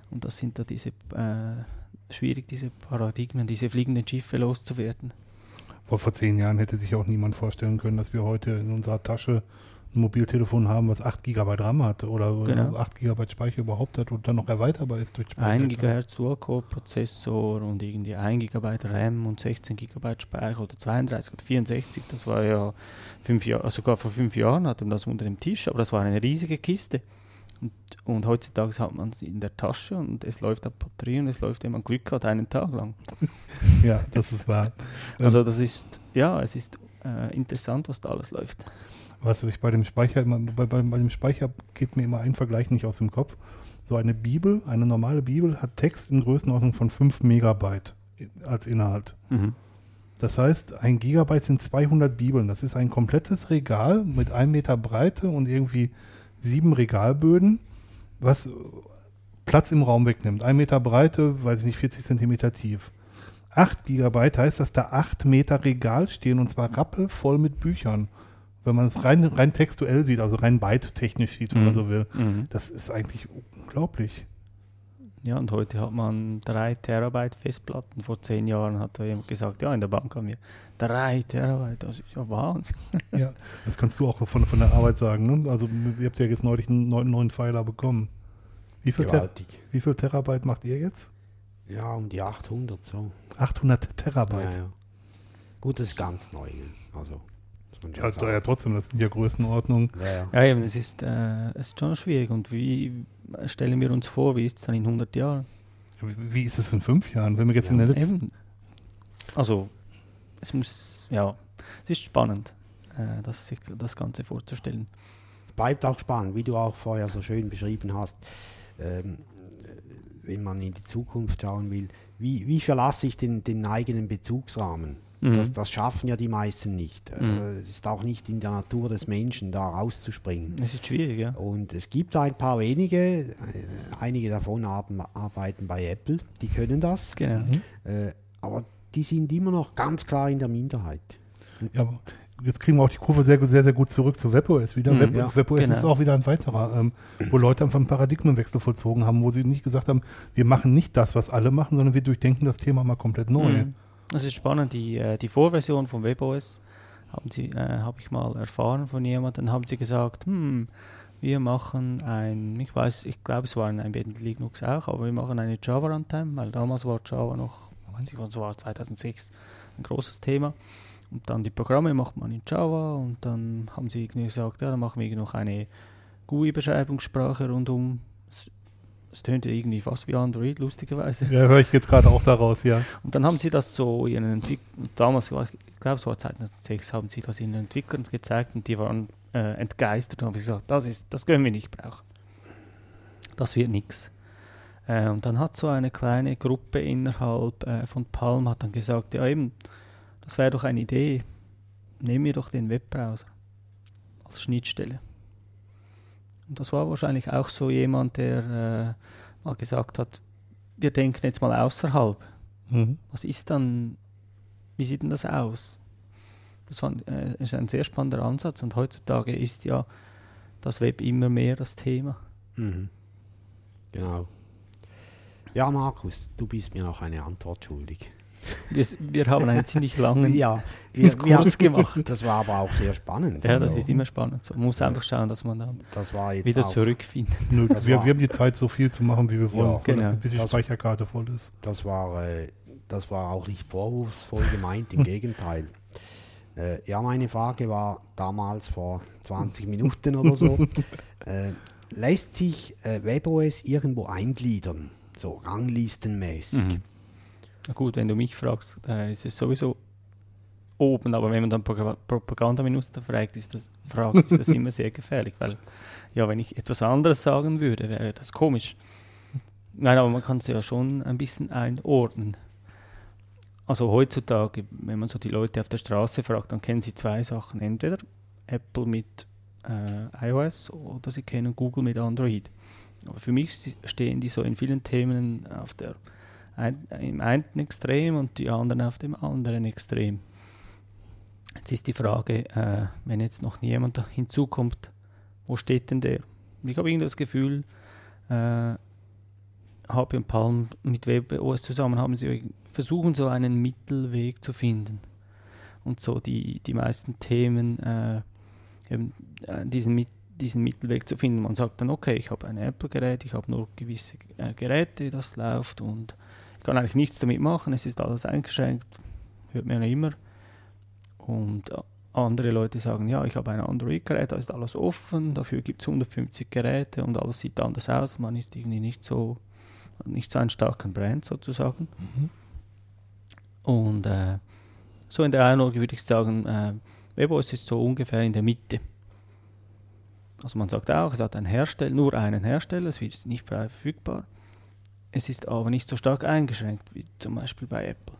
Und das sind da diese äh, schwierig, diese Paradigmen, diese fliegenden Schiffe loszuwerden. Vor, vor zehn Jahren hätte sich auch niemand vorstellen können, dass wir heute in unserer Tasche ein Mobiltelefon haben, was 8 GB RAM hat oder Genau. 8 GB Speicher überhaupt hat und dann noch erweiterbar ist durch 1 GHz Dual-Core-Prozessor und irgendwie 1 GB RAM und 16 GB Speicher oder 32 oder 64, das war ja fünf Jahre, sogar vor fünf Jahren hatten wir das unter dem Tisch, aber das war eine riesige Kiste. Und, und heutzutage hat man es in der Tasche und es läuft auf Batterie und es läuft, wenn man Glück hat, einen Tag lang. Ja, das ist wahr. Also das ist, ja, es ist äh, interessant, was da alles läuft. Was ich bei dem Speicher immer, bei, bei, bei dem Speicher geht mir immer ein Vergleich nicht aus dem Kopf. So eine Bibel, eine normale Bibel hat Text in Größenordnung von 5 Megabyte als Inhalt. Mhm. Das heißt, ein Gigabyte sind 200 Bibeln. Das ist ein komplettes Regal mit einem Meter Breite und irgendwie sieben Regalböden, was Platz im Raum wegnimmt. Ein Meter Breite, weiß ich nicht, 40 Zentimeter tief. 8 Gigabyte heißt, dass da 8 Meter Regal stehen und zwar rappelvoll mit Büchern. Wenn man es rein, rein textuell sieht, also rein byte-technisch sieht, wenn man Mhm. so will. Mhm. Das ist eigentlich unglaublich. Ja, und heute hat man 3 Terabyte Festplatten. Vor zehn Jahren hat da jemand gesagt, ja, in der Bank haben wir 3 Terabyte. Das ist ja Wahnsinn. Ja, das kannst du auch von, von der Arbeit sagen. Ne? Also ihr habt ja jetzt neulich einen neuen, neuen Pfeiler bekommen. Wie viel, Ter Gewaltig. wie viel Terabyte macht ihr jetzt? Ja, um die 800 so. 800 Terabyte. Ja, ja. Gut, das ist ganz neu. ne? Also, Ja, sagen. ja, trotzdem, das sind ja Größenordnungen. Ja, ja. Ja, eben, es ist, äh, es ist schon schwierig. Und wie stellen wir uns vor, wie ist es dann in 100 Jahren? Wie, ist es in fünf Jahren? Wenn wir jetzt in der letzten. Eben. Also, es muss, ja, es ist spannend, äh, das, sich das Ganze vorzustellen. bleibt auch spannend, wie du auch vorher so schön beschrieben hast, ähm, wenn man in die Zukunft schauen will, wie, wie verlasse ich den, den eigenen Bezugsrahmen? Mhm. Das, das schaffen ja die meisten nicht. Äh, Mhm. Es ist auch nicht in der Natur des Menschen, da rauszuspringen. Es ist schwierig, ja. Und es gibt ein paar wenige, äh, einige davon haben, arbeiten bei Apple, die können das, Genau. äh, aber die sind immer noch ganz klar in der Minderheit. Ja, aber jetzt kriegen wir auch die Kurve sehr, sehr, sehr gut zurück zu WebOS wieder. Mhm, Web, ja, WebOS genau. ist auch wieder ein weiterer, ähm, wo Leute einfach einen Paradigmenwechsel vollzogen haben, wo sie nicht gesagt haben, wir machen nicht das, was alle machen, sondern wir durchdenken das Thema mal komplett neu. Mhm. Das ist spannend. Die, äh, die Vorversion von WebOS haben sie, äh, habe ich mal erfahren von jemandem. Dann haben sie gesagt, hm, wir machen ein, ich weiß, ich glaube, es war ein Embedded Linux auch, aber wir machen eine Java Runtime, weil damals war Java noch weiß nicht, was war 2006 ein großes Thema. Und dann die Programme macht man in Java und dann haben sie gesagt, ja, dann machen wir noch eine GUI-Beschreibungssprache rundum. Es, tönte irgendwie fast wie Android, lustigerweise. Ja, höre ich jetzt gerade auch daraus, ja. Und dann haben sie das so ihren Entwicklern, damals ich glaube es war 2006, haben sie das ihren Entwicklern gezeigt und die waren äh, entgeistert und haben gesagt, das, ist, das können wir nicht brauchen. Das wird nichts. Äh, und dann hat so eine kleine Gruppe innerhalb äh, von Palm hat dann gesagt, ja eben, das wäre doch eine Idee, nehmen wir doch den Webbrowser als Schnittstelle. Und das war wahrscheinlich auch so jemand, der äh, mal gesagt hat, wir denken jetzt mal außerhalb. Mhm. Was ist dann, wie sieht denn das aus? Das war, äh, ist ein sehr spannender Ansatz und heutzutage ist ja das Web immer mehr das Thema. Mhm. Genau. Ja, Markus, du bist mir noch eine Antwort schuldig. Wir, wir haben einen ziemlich langen Ja, Diskurs gemacht. Das war aber auch sehr spannend. Ja, das Also, ist immer spannend. So, man muss einfach schauen, dass man dann Das war jetzt wieder zurückfindet. Nö, Das wir, war- wir haben die Zeit, so viel zu machen, wie wir wollen, Ja, genau. bis die Das- Speicherkarte voll ist. Das war, äh, das war auch nicht vorwurfsvoll gemeint, im Gegenteil. Äh, ja, meine Frage war damals vor 20 Minuten oder so. äh, lässt sich äh, WebOS irgendwo eingliedern, so ranglistenmäßig? Mhm. Gut, wenn du mich fragst, äh, ist es sowieso oben, aber wenn man dann Propagandaminister fragt, ist das, fragt, ist das immer sehr gefährlich, weil ja, wenn ich etwas anderes sagen würde, wäre das komisch. Nein, aber man kann es ja schon ein bisschen einordnen. Also heutzutage, wenn man so die Leute auf der Straße fragt, dann kennen sie zwei Sachen. Entweder Apple mit äh, iOS oder sie kennen Google mit Android. Aber für mich stehen die so in vielen Themen auf der ein, im einen Extrem und die anderen auf dem anderen Extrem. Jetzt ist die Frage, äh, wenn jetzt noch jemand da hinzukommt, wo steht denn der? Ich habe irgendwie das Gefühl, äh, HP und Palm mit WebOS zusammen haben sie versuchen so einen Mittelweg zu finden und so die, die meisten Themen äh, eben, äh, diesen, diesen Mittelweg zu finden. Man sagt dann, okay, ich habe ein Apple-Gerät, ich habe nur gewisse äh, Geräte, das läuft und kann eigentlich nichts damit machen, es ist alles eingeschränkt, hört man ja immer. Und andere Leute sagen, ja, ich habe ein Android-Gerät, da ist alles offen, dafür gibt es 150 Geräte und alles sieht anders aus, man ist irgendwie nicht so, nicht so einen starken Brand sozusagen. Und äh, so in der Einordnung würde ich sagen, äh, WebOS ist so ungefähr in der Mitte. Also man sagt auch, es hat einen Hersteller, nur einen Hersteller, es ist nicht frei verfügbar. Es ist aber nicht so stark eingeschränkt wie zum Beispiel bei Apple.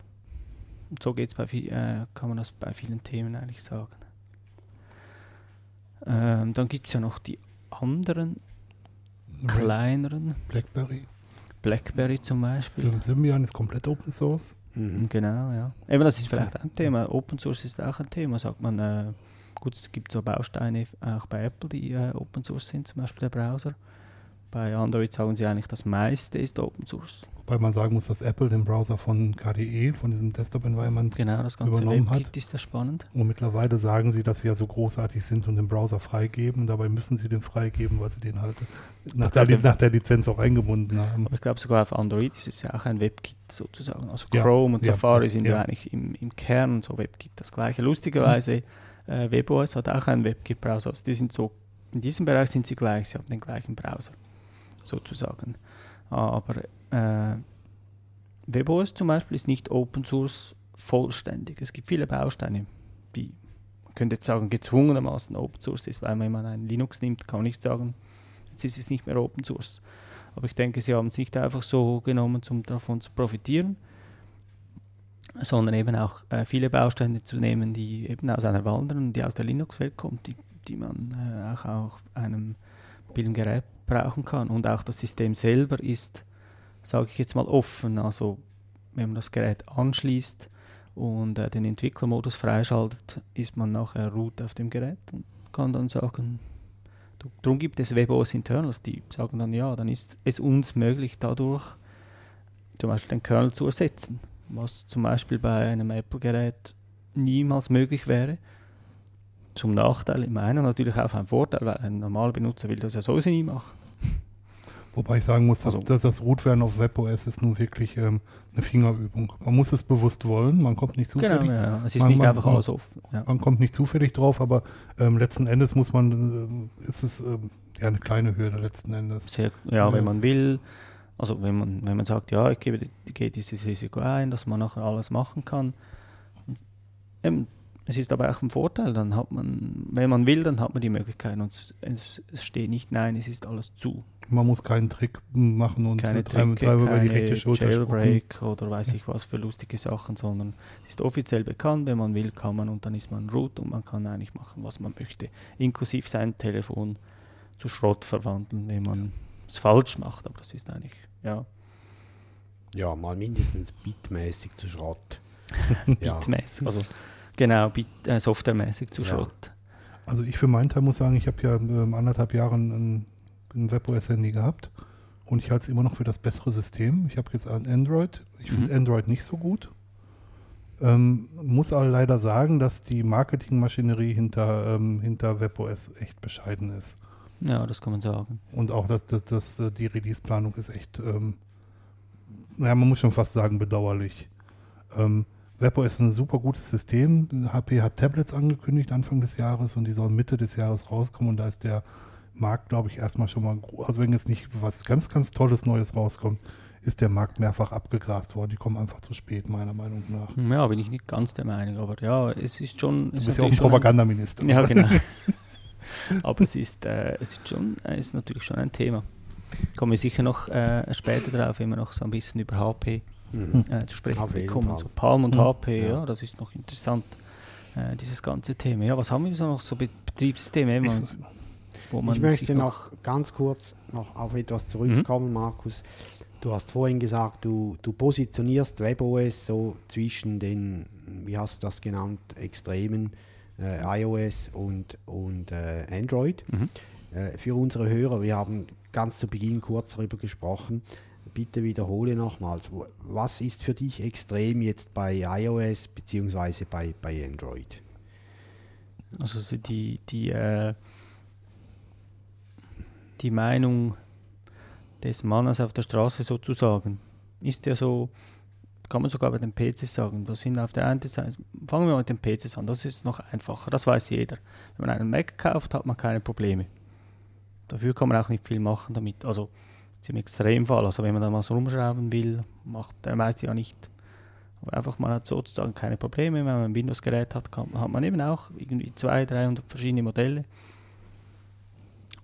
Und so geht's bei viel, äh, kann man das bei vielen Themen eigentlich sagen. Ähm, dann gibt es ja noch die anderen kleineren, BlackBerry. BlackBerry zum Beispiel. Sym- Symbian ist komplett Open Source. Mhm. Genau, ja. Eben, das ist vielleicht ein Thema. Open Source ist auch ein Thema, sagt man. Äh, gut, es gibt so Bausteine auch bei Apple, die äh, Open Source sind, zum Beispiel der Browser. Bei Android sagen sie eigentlich, das meiste ist Open Source. Wobei man sagen muss, dass Apple den Browser von KDE, von diesem Desktop-Environment, Genau, das ganze Übernommen WebKit hat. ist ja spannend. und mittlerweile sagen sie, dass sie ja so großartig sind und den Browser freigeben. Dabei müssen sie den freigeben, weil sie den halt nach der, nach der Lizenz auch eingebunden haben. Aber ich glaube sogar auf Android ist es ja auch ein WebKit sozusagen. Also Ja, Chrome und ja, Safari ja, sind ja, ja. eigentlich im, im Kern so WebKit das gleiche. Lustigerweise, äh, WebOS hat auch einen WebKit-Browser. Also die sind so, in diesem Bereich sind sie gleich, sie haben den gleichen Browser sozusagen. Aber äh, WebOS zum Beispiel ist nicht Open Source vollständig. Es gibt viele Bausteine, die man könnte jetzt sagen, gezwungenermaßen Open Source ist, weil wenn man ein Linux nimmt, kann man nicht sagen, jetzt ist es nicht mehr Open Source. Aber ich denke, sie haben es nicht einfach so genommen, um davon zu profitieren, sondern eben auch äh, viele Bausteine zu nehmen, die eben aus einer anderen, die aus der Linux-Welt kommt, die, die man äh, auch auf einem Bildgerät brauchen kann. Und auch das System selber ist, sage ich jetzt mal, offen. Also wenn man das Gerät anschließt und äh, den Entwicklermodus freischaltet, ist man nachher root auf dem Gerät und kann dann sagen, darum gibt es WebOS Internals, die sagen dann, ja, dann ist es uns möglich, dadurch zum Beispiel den Kernel zu ersetzen, was zum Beispiel bei einem Apple-Gerät niemals möglich wäre. Zum Nachteil im einen natürlich auch ein Vorteil, weil ein normaler Benutzer will das ja sowieso nie machen. Wobei ich sagen muss, dass, Also- dass das Root-Werden auf WebOS ist nun wirklich ähm, eine Fingerübung. Man muss es bewusst wollen, man kommt nicht Genau, zufällig, ja, ja. es ist Man- nicht man- einfach man- alles offen. Ja. man kommt nicht zufällig drauf, aber ähm, letzten Endes muss man, ähm, ist es ähm, ja eine kleine Hürde letzten Endes. Sehr, ja, wenn man will, also wenn man, wenn man sagt, ja, ich gebe, gehe dieses Risiko ein, dass man nachher alles machen kann. Und, ähm, es ist aber auch ein Vorteil, dann hat man, wenn man will, dann hat man die Möglichkeit und es, es, es steht nicht, nein, es ist alles zu. Man muss keinen Trick machen und Keine Tricke, über die keine rechte Schulter spucken. Jailbreak oder weiß ich was für lustige Sachen, sondern es ist offiziell bekannt, wenn man will, kann man und dann ist man root und man kann eigentlich machen, was man möchte, inklusive sein Telefon zu Schrott verwandeln, wenn man es falsch macht, aber das ist eigentlich, ja, Ja, mal mindestens bitmäßig zu Schrott. ja. bitmäßig, also genau, äh, softwaremäßig zu Ja. Schrott. Also ich für meinen Teil muss sagen, ich habe ja ähm, anderthalb Jahre ein, ein WebOS-Handy gehabt und ich halte es immer noch für das bessere System. Ich habe jetzt ein Android. Ich finde Mhm. Android nicht so gut. Ähm, muss aber leider sagen, dass die Marketingmaschinerie hinter, ähm, hinter WebOS echt bescheiden ist. Ja, das kann man sagen. Und auch dass das, das, äh, die Release-Planung ist echt, ähm, naja, man muss schon fast sagen, bedauerlich. Ähm, WebOS ist ein super gutes System. HP hat Tablets angekündigt Anfang des Jahres und die sollen Mitte des Jahres rauskommen und da ist der Markt, glaube ich, erstmal schon mal, also wenn jetzt nicht was ganz, ganz Tolles Neues rauskommt, ist der Markt mehrfach abgegrast worden. Die kommen einfach zu spät, meiner Meinung nach. Ja, bin ich nicht ganz der Meinung, aber ja, es ist schon. Du es ist bist ja auch ein Propagandaminister. Ja, genau. Aber es ist, äh, es ist schon, äh, ist natürlich schon ein Thema. Kommen wir sicher noch äh, später drauf, wenn wir noch so ein bisschen über HP Mhm. äh, zu sprechen Auf bekommen. So Palm und Mhm. HP, ja. Das ist noch interessant, äh, dieses ganze Thema. Ja, was haben wir so noch so Be Betriebssysteme, man, wo man Ich möchte sich noch ganz kurz noch auf etwas zurückkommen, Markus. Du hast vorhin gesagt, du, du positionierst WebOS so zwischen den, wie hast du das genannt, Extremen äh, iOS und, und äh, Android. Mhm. Äh, für unsere Hörer, wir haben ganz zu Beginn kurz darüber gesprochen. Bitte wiederhole nochmals, was ist für dich extrem jetzt bei iOS bzw. Bei, bei Android? Also so die, die, äh, die Meinung des Mannes auf der Straße sozusagen ist ja so, kann man sogar bei den PCs sagen. Das sind auf der einen Seite, fangen wir mit den PCs an, das ist noch einfacher, das weiß jeder. Wenn man einen Mac kauft, hat man keine Probleme. Dafür kann man auch nicht viel machen damit. Also jetzt im Extremfall, also wenn man da mal so rumschrauben will, macht der meiste ja nicht. Aber einfach, man hat sozusagen keine Probleme. Wenn man ein Windows-Gerät hat, kann, hat man eben auch irgendwie 200, 300 verschiedene Modelle.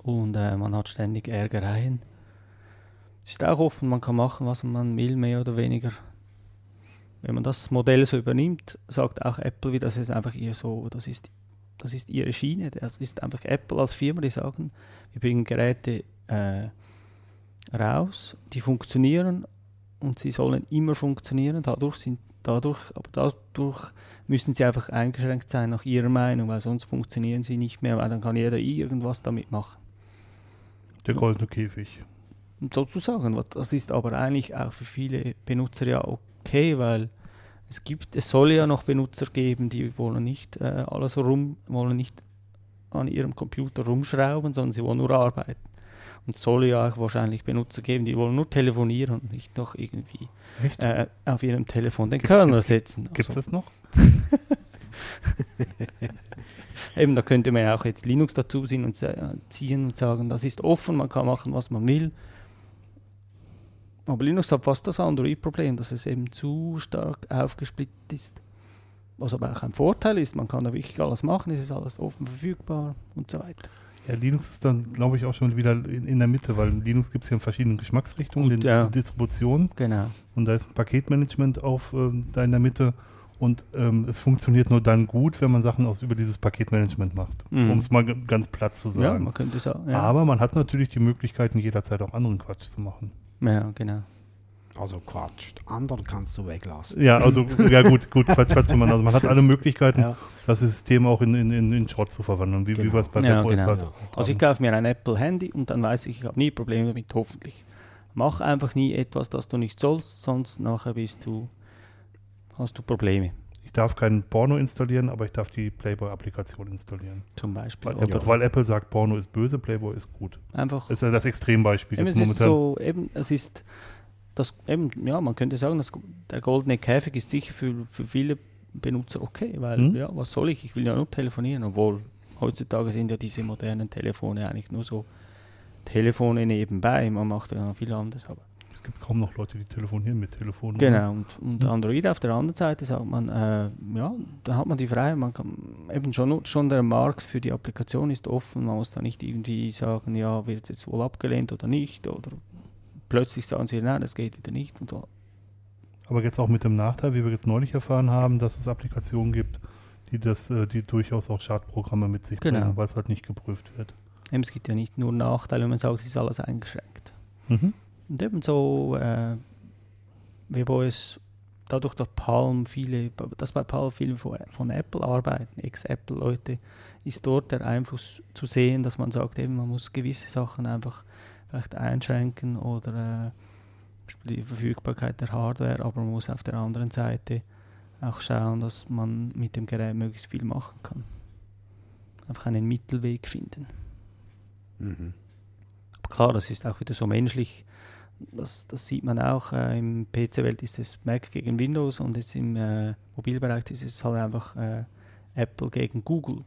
Und äh, man hat ständig Ärgereien. Es ist auch offen, man kann machen, was man will, mehr oder weniger. Wenn man das Modell so übernimmt, sagt auch Apple wieder, das ist einfach ihr so, das ist, das ist ihre Schiene. Das ist einfach Apple als Firma, die sagen, wir bringen Geräte äh, raus, die funktionieren und sie sollen immer funktionieren. Dadurch sind dadurch, aber dadurch müssen sie einfach eingeschränkt sein nach ihrer Meinung, weil sonst funktionieren sie nicht mehr, weil dann kann jeder irgendwas damit machen. Der goldene Käfig. Und sozusagen, das ist aber eigentlich auch für viele Benutzer ja okay, weil es gibt, es soll ja noch Benutzer geben, die wollen nicht äh, alles rum, wollen nicht an ihrem Computer rumschrauben, sondern sie wollen nur arbeiten. Und es soll ja auch wahrscheinlich Benutzer geben, die wollen nur telefonieren und nicht noch irgendwie äh, auf ihrem Telefon den Gibt's- Kernel setzen. Gibt es Also, das noch? eben, da könnte man ja auch jetzt Linux dazu ziehen und, ziehen und sagen, das ist offen, man kann machen, was man will. Aber Linux hat fast das Android-Problem, dass es eben zu stark aufgesplittet ist. Was aber auch ein Vorteil ist, man kann da wirklich alles machen, es ist alles offen verfügbar und so weiter. Ja, Linux ist dann, glaube ich, auch schon wieder in, in der Mitte, weil Linux gibt es ja in verschiedenen Geschmacksrichtungen, Und, den, ja. die Distribution Genau. und da ist ein Paketmanagement auf ähm, da in der Mitte und ähm, es funktioniert nur dann gut, wenn man Sachen aus über dieses Paketmanagement macht, Mhm. um es mal ganz platt zu Ja, sagen. man könnte sagen. Ja, Aber man hat natürlich die Möglichkeiten, jederzeit auch anderen Quatsch zu machen. ja genau. Also Quatsch. Anderen kannst du weglassen. Ja, also, ja gut, gut, Quatsch, Quatsch, man, also man hat alle Möglichkeiten, Ja. das System auch in, in, in, in Schrott zu verwandeln, wie, wie Genau. wir es bei Ja, WebOS genau. halt Ja. auch Also ich kaufe mir ein Apple-Handy und dann weiß ich, ich habe nie Probleme damit, hoffentlich. Mach einfach nie etwas, das du nicht sollst, sonst nachher bist du, hast du Probleme. Ich darf kein Porno installieren, aber ich darf die Playboy-Applikation installieren. Zum Beispiel. Weil, Oder weil Apple sagt, Porno ist böse, Playboy ist gut. einfach. Das ist ja das Extrembeispiel Eben, jetzt es ist momentan. so, eben, es ist das, eben, ja, man könnte sagen, dass der goldene Käfig ist sicher für, für viele Benutzer okay, weil, Mhm. ja, was soll ich? Ich will ja nur telefonieren, obwohl heutzutage sind ja diese modernen Telefone eigentlich nur so Telefone nebenbei, man macht ja viel anderes, aber Es gibt kaum noch Leute, die telefonieren mit Telefonen. Genau, und, und Mhm. Android auf der anderen Seite sagt man, äh, ja, da hat man die Freiheit, man kann eben schon, schon der Markt für die Applikation ist offen, man muss da nicht irgendwie sagen, ja, wird es jetzt wohl abgelehnt oder nicht, oder plötzlich sagen sie, nein, das geht wieder nicht und so. Aber jetzt auch mit dem Nachteil, wie wir jetzt neulich erfahren haben, dass es Applikationen gibt, die das, äh, die durchaus auch Schadprogramme mit sich Genau. bringen, weil es halt nicht geprüft wird. Eben, es gibt ja nicht nur Nachteile, wenn man sagt, es ist alles eingeschränkt. Mhm. Und ebenso, äh, WebOS, dadurch, dass Palm viele, dass bei Palm viele von, von Apple arbeiten, Ex-Apple-Leute, ist dort der Einfluss zu sehen, dass man sagt, eben, man muss gewisse Sachen einfach vielleicht einschränken oder äh, die Verfügbarkeit der Hardware, aber man muss auf der anderen Seite auch schauen, dass man mit dem Gerät möglichst viel machen kann. Einfach einen Mittelweg finden. Mhm. Aber klar, das ist auch wieder so menschlich. Das, das sieht man auch. Äh, Im PC-Welt ist es Mac gegen Windows und jetzt im äh, Mobilbereich ist es halt einfach äh, Apple gegen Google.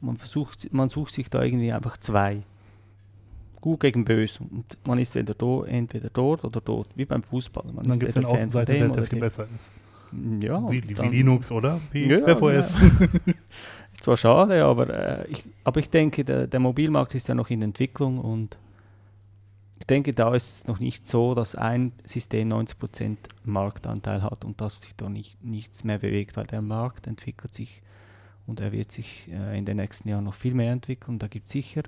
Man versucht, man sucht sich da irgendwie einfach zwei. Gut gegen böse. Und man ist entweder, do, entweder dort oder dort, wie beim Fußball. Man dann ist gibt es Außenseiter, dem der, der viel besser ist. Ja, wie, wie Linux, oder? Wie Ja, WebOS. Ist zwar schade, aber, äh, ich, aber ich denke, der, der Mobilmarkt ist ja noch in Entwicklung und ich denke, da ist es noch nicht so, dass ein System 90% Marktanteil hat und dass sich da nicht, nichts mehr bewegt, weil der Markt entwickelt sich und er wird sich äh, in den nächsten Jahren noch viel mehr entwickeln. Da gibt es sicher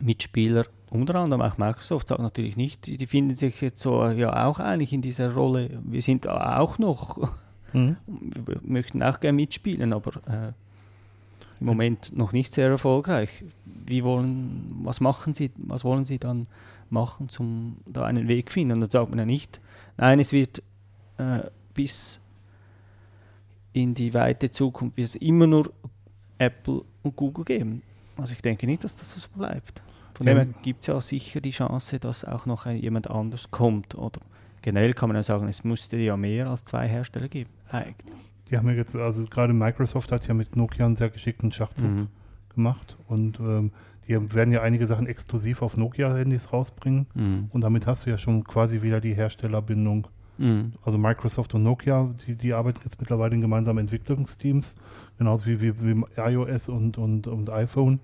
Mitspieler, unter anderem auch Microsoft, sagt natürlich nicht, die, finden sich jetzt so ja auch eigentlich in dieser Rolle. Wir sind auch noch Mhm. wir möchten auch gerne mitspielen, aber äh, im Moment noch nicht sehr erfolgreich. Wie wollen, was machen Sie, was wollen Sie dann machen, um da einen Weg finden? Und dann sagt man ja nicht, nein, es wird äh, bis in die weite Zukunft wird es immer nur Apple und Google geben. Also ich denke nicht, dass das so bleibt. Von Ja. dem her gibt es ja sicher die Chance, dass auch noch ein, jemand anders kommt. Oder generell kann man ja sagen, es müsste ja mehr als zwei Hersteller geben. Eigentlich. Die haben ja jetzt, also gerade Microsoft hat ja mit Nokia einen sehr geschickten Schachzug Mhm. gemacht und ähm, die werden ja einige Sachen exklusiv auf Nokia-Handys rausbringen Mhm. und damit hast du ja schon quasi wieder die Herstellerbindung. Mhm. Also Microsoft und Nokia, die, die arbeiten jetzt mittlerweile in gemeinsamen Entwicklungsteams, genauso wie, wie, wie iOS und, und, und iPhone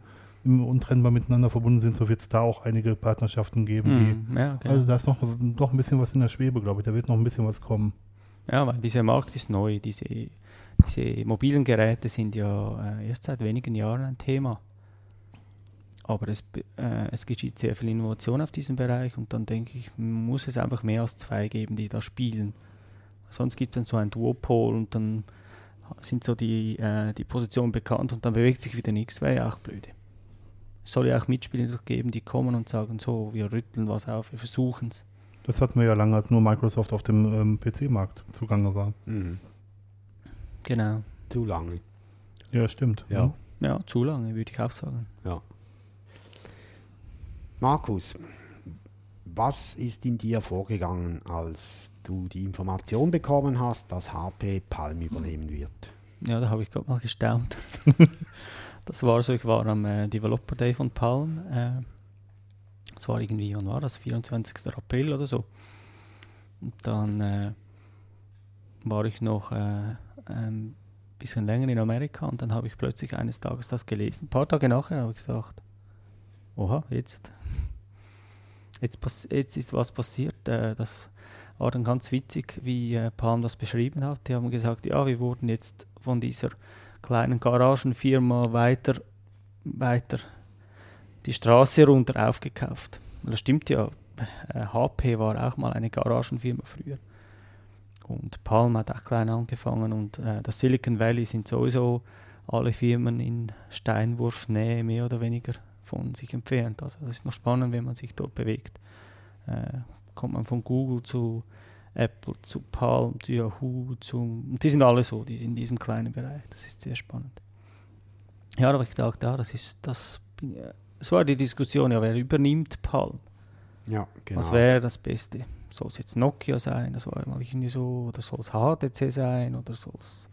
untrennbar miteinander verbunden sind, so wird es da auch einige Partnerschaften geben. Mhm. Ja, genau. also da ist noch, noch ein bisschen was in der Schwebe, glaube ich. Da wird noch ein bisschen was kommen. ja, weil dieser Markt ist neu. Diese, diese mobilen Geräte sind ja äh, erst seit wenigen Jahren ein Thema. Aber es, äh, es geschieht sehr viel Innovation auf diesem Bereich und dann denke ich, muss es einfach mehr als zwei geben, die da spielen. Sonst gibt es dann so ein Duopol und dann sind so die, äh, die Positionen bekannt und dann bewegt sich wieder nichts, wäre ja auch blöde. Es soll ja auch Mitspieler geben, die kommen und sagen, so, wir rütteln was auf, wir versuchen es. Das hatten wir ja lange, als nur Microsoft auf dem ähm, PC-Markt zugange war. Mhm. Genau. Zu lange. Ja, stimmt. Ja. Ja, zu lange, würde ich auch sagen. Ja. Markus, was ist in dir vorgegangen, als du die Information bekommen hast, dass HP Palm übernehmen wird? Ja, da habe ich gerade mal gestaunt. das war so, ich war am äh, Developer Day von Palm. Äh, das war irgendwie, wann war das? 24. April oder so. Und dann äh, war ich noch äh, ein bisschen länger in Amerika und dann habe ich plötzlich eines Tages das gelesen. Ein paar Tage nachher habe ich gesagt, oha, jetzt, jetzt, jetzt ist was passiert. Äh, das war dann ganz witzig, wie äh, Palm das beschrieben hat. Die haben gesagt, ja, wir wurden jetzt von dieser kleinen Garagenfirma weiter, weiter die Straße runter aufgekauft. Das stimmt ja. Äh, HP war auch mal eine Garagenfirma früher. Und Palm hat auch klein angefangen und äh, das Silicon Valley sind sowieso alle Firmen in Steinwurfnähe mehr oder weniger von sich entfernt. Also das ist noch spannend, wenn man sich dort bewegt. Äh, kommt man von Google zu Apple zu Palm, zu Yahoo, zum, die sind alle so, die sind in diesem kleinen Bereich. Das ist sehr spannend. Ja, da habe ich gedacht, ja, das ist, das, es war die Diskussion, ja, wer übernimmt Palm? Ja, genau. Was wäre das Beste? Soll es jetzt Nokia sein? Das war mal irgendwie so. Oder soll es HTC sein? Oder soll es.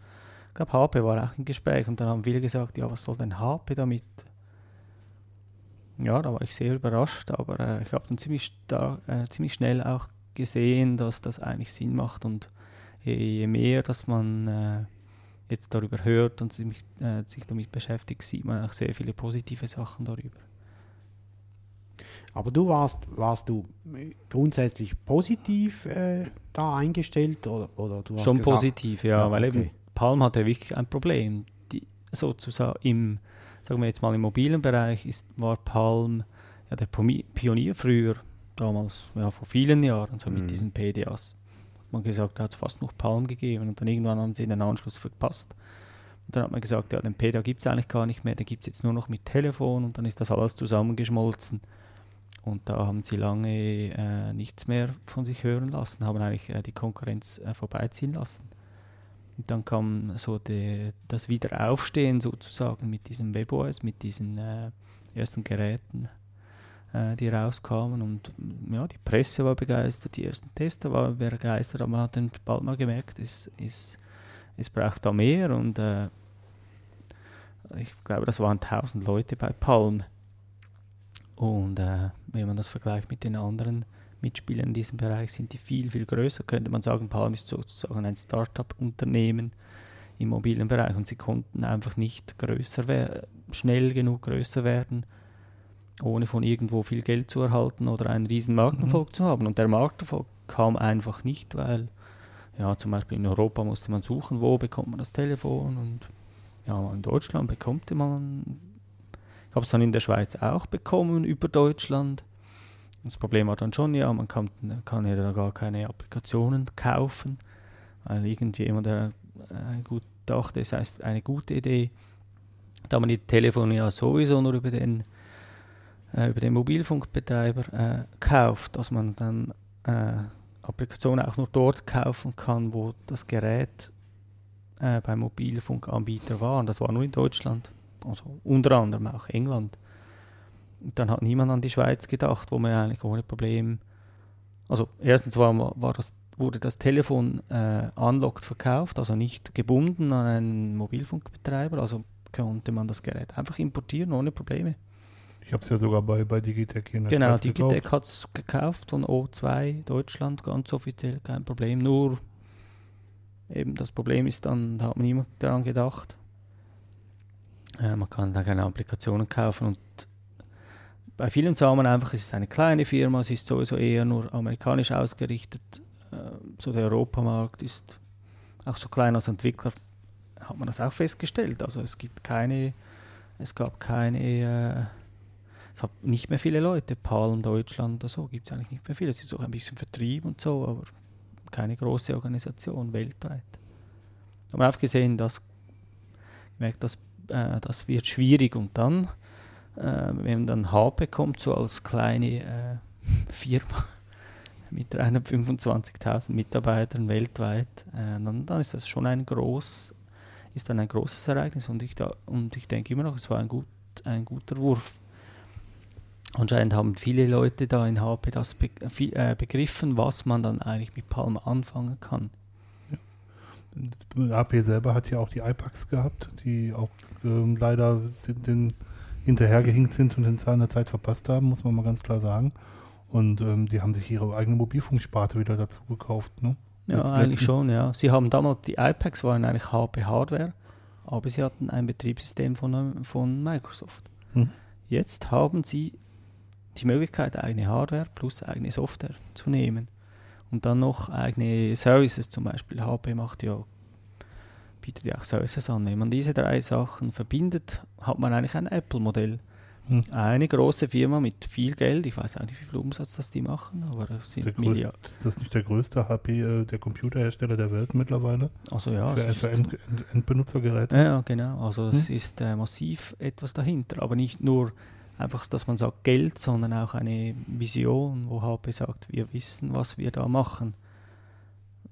Ich glaube, HP war auch im Gespräch und dann haben viele gesagt: Ja, was soll denn HP damit? Ja, da war ich sehr überrascht, aber äh, ich habe dann ziemlich, star- äh, ziemlich schnell auch gesehen, dass das eigentlich Sinn macht und je, je mehr, dass man äh, jetzt darüber hört und sich, äh, sich damit beschäftigt, sieht man auch sehr viele positive Sachen darüber. Aber du warst, warst du grundsätzlich positiv äh, da eingestellt oder, oder du hast Schon gesagt, positiv, ja, Ja, weil okay. eben Palm hatte wirklich ein Problem. Die, sozusagen im, sagen wir jetzt mal im mobilen Bereich ist, war Palm ja der Pionier früher, damals, ja vor vielen Jahren, so Mhm. mit diesen PDAs. Hat man gesagt, da hat es fast noch Palm gegeben und dann irgendwann haben sie den Anschluss verpasst. Und dann hat man gesagt, ja, den PDA gibt es eigentlich gar nicht mehr, den gibt es jetzt nur noch mit Telefon und dann ist das alles zusammengeschmolzen. Und da haben sie lange äh, nichts mehr von sich hören lassen, haben eigentlich äh, die Konkurrenz äh, vorbeiziehen lassen. Und dann kam so die, das Wiederaufstehen sozusagen mit diesem WebOS, mit diesen äh, ersten Geräten, äh, die rauskamen. Und ja, die Presse war begeistert, die ersten Tester waren begeistert, aber man hat dann bald mal gemerkt, es, es, es braucht da mehr. Und äh, ich glaube, das waren 1000 Leute bei Palm. Und äh, wenn man das vergleicht mit den anderen Mitspielern in diesem Bereich, sind die viel, viel größer. Könnte man sagen, Palm ist sozusagen ein Start-up-Unternehmen im mobilen Bereich und sie konnten einfach nicht größer schnell genug größer werden, ohne von irgendwo viel Geld zu erhalten oder einen riesen Markterfolg zu haben. Und der Markterfolg kam einfach nicht, weil ja, zum Beispiel in Europa musste man suchen, wo bekommt man das Telefon und ja, in Deutschland bekommt man ich habe es dann in der Schweiz auch bekommen über Deutschland. Das Problem war dann schon, ja, man kann, kann ja da gar keine Applikationen kaufen, weil irgendjemand der, äh, gut dachte, es heißt eine gute Idee. Da man die Telefone ja sowieso nur über den, äh, über den Mobilfunkbetreiber äh, kauft, dass man dann äh, Applikationen auch nur dort kaufen kann, wo das Gerät äh, beim Mobilfunkanbieter war. Und das war nur in Deutschland also unter anderem auch England. Und dann hat niemand an die Schweiz gedacht, wo man eigentlich ohne Problem, also erstens war, war das, wurde das Telefon äh, unlocked verkauft, also nicht gebunden an einen Mobilfunkbetreiber, also konnte man das Gerät einfach importieren ohne Probleme. Ich habe es ja sogar bei, bei Digitec hier in der Genau, Schweiz Digitec hat es gekauft von O2 Deutschland, ganz offiziell, kein Problem. Nur eben das Problem ist dann, da hat man niemand daran gedacht. Äh, man kann da keine Applikationen kaufen und bei vielen sah man einfach, es ist eine kleine Firma, es ist sowieso eher nur amerikanisch ausgerichtet. Äh, so der Europamarkt ist auch so klein als Entwickler, hat man das auch festgestellt. Also es gibt keine, es gab keine äh, es hat nicht mehr viele Leute, Palm Deutschland oder so, gibt es eigentlich nicht mehr viele. Es ist auch ein bisschen Vertrieb und so, aber keine große Organisation weltweit. Haben wir aufgesehen, dass gemerkt, dass äh, das wird schwierig und dann, äh, wenn dann HP kommt, so als kleine äh, Firma mit 325.000 Mitarbeitern weltweit, äh, dann, dann ist das schon ein groß, ist dann ein großes Ereignis und ich, da, und ich denke immer noch, es war ein, gut, ein guter Wurf. Anscheinend haben viele Leute da in HP das be vi- äh, begriffen, was man dann eigentlich mit Palm anfangen kann. HP selber hat ja auch die iPacs gehabt, die auch ähm, leider den, den hinterhergehinkt sind und in seiner Zeit verpasst haben, muss man mal ganz klar sagen. Und ähm, die haben sich ihre eigene Mobilfunksparte wieder dazu gekauft. Ne? Ja, Letzt- eigentlich letzten- schon, ja. Sie haben damals, die iPads waren eigentlich HP Hardware, aber sie hatten ein Betriebssystem von, ähm, von Microsoft. Mhm. Jetzt haben sie die Möglichkeit, eigene Hardware plus eigene Software zu nehmen. Und dann noch eigene Services, zum Beispiel HP macht ja, bietet ja auch Services an. Wenn man diese drei Sachen verbindet, hat man eigentlich ein Apple-Modell. Mhm. Eine große Firma mit viel Geld, ich weiß auch nicht, wie viel Umsatz das die machen, aber das Ist, der sind Milliarden. ist das nicht der größte HP, äh, der Computerhersteller der Welt mittlerweile? Also ja, für es für ist- End, End, Endbenutzergeräte? Ja, genau. Also es Hm? ist äh, massiv etwas dahinter. Aber nicht nur einfach, dass man sagt Geld, sondern auch eine Vision, wo HP sagt, wir wissen, was wir da machen.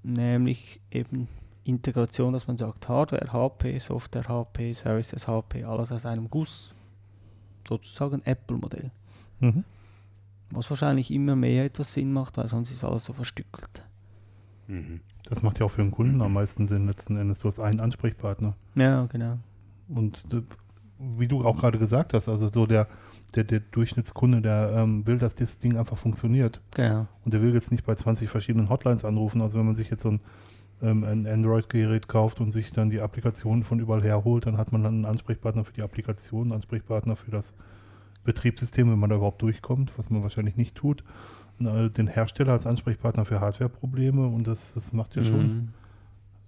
nämlich eben Integration, dass man sagt Hardware HP, Software HP, Services HP, alles aus einem Guss, sozusagen Apple-Modell. Mhm. Was wahrscheinlich immer mehr etwas Sinn macht, weil sonst ist alles so verstückelt. Mhm. Das macht ja auch für den Kunden am meisten Sinn letzten Endes. Du hast einen Ansprechpartner. Ja, genau. Und äh, wie du auch gerade gesagt hast, also so der, der, der Durchschnittskunde, der ähm, will, dass das Ding einfach funktioniert. Genau. Und der will jetzt nicht bei 20 verschiedenen Hotlines anrufen. Also wenn man sich jetzt so ein, ähm, ein Android-Gerät kauft und sich dann die Applikation von überall her holt, dann hat man dann einen Ansprechpartner für die Applikation, einen Ansprechpartner für das Betriebssystem, wenn man da überhaupt durchkommt, was man wahrscheinlich nicht tut. Und, äh, den Hersteller als Ansprechpartner für Hardware-Probleme und das, das macht ja schon, Mhm.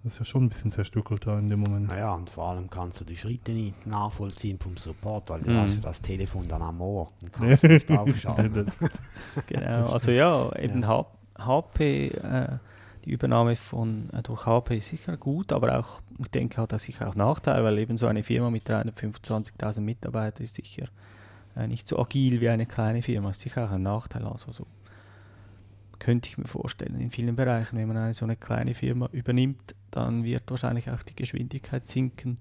Das ist ja schon ein bisschen zerstückelter in dem Moment. Naja, und vor allem kannst du die Schritte nicht nachvollziehen vom Support, weil du Mhm. hast ja das Telefon dann am Ohr und kannst nicht aufschauen. Genau, also ja, eben H- HP, äh, die Übernahme von äh, durch HP ist sicher gut, aber auch, ich denke, hat das sicher auch Nachteile, weil eben so eine Firma mit 325.000 Mitarbeitern ist sicher äh, nicht so agil wie eine kleine Firma, ist sicher auch ein Nachteil. Also so könnte ich mir vorstellen, in vielen Bereichen, wenn man eine so eine kleine Firma übernimmt, dann wird wahrscheinlich auch die Geschwindigkeit sinken.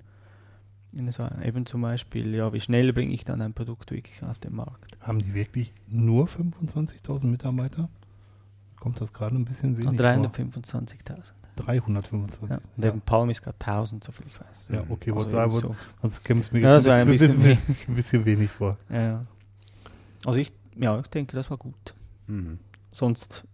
In so, eben zum Beispiel, ja, wie schnell bringe ich dann ein Produkt wirklich auf den Markt? Haben die wirklich nur 25.000 Mitarbeiter? Kommt das gerade ein bisschen wenig Und vor? 325.000. 325. Ja. Und eben Palm ist gerade 1000, so viel ich weiß. Ja, okay, Also sagen, wollte- Also käme es mir Ja, jetzt ein ein bisschen, bisschen bisschen, ein bisschen wenig vor. Ja, ja. Also ich, ja, ich denke, das war gut. Mhm. Sonst,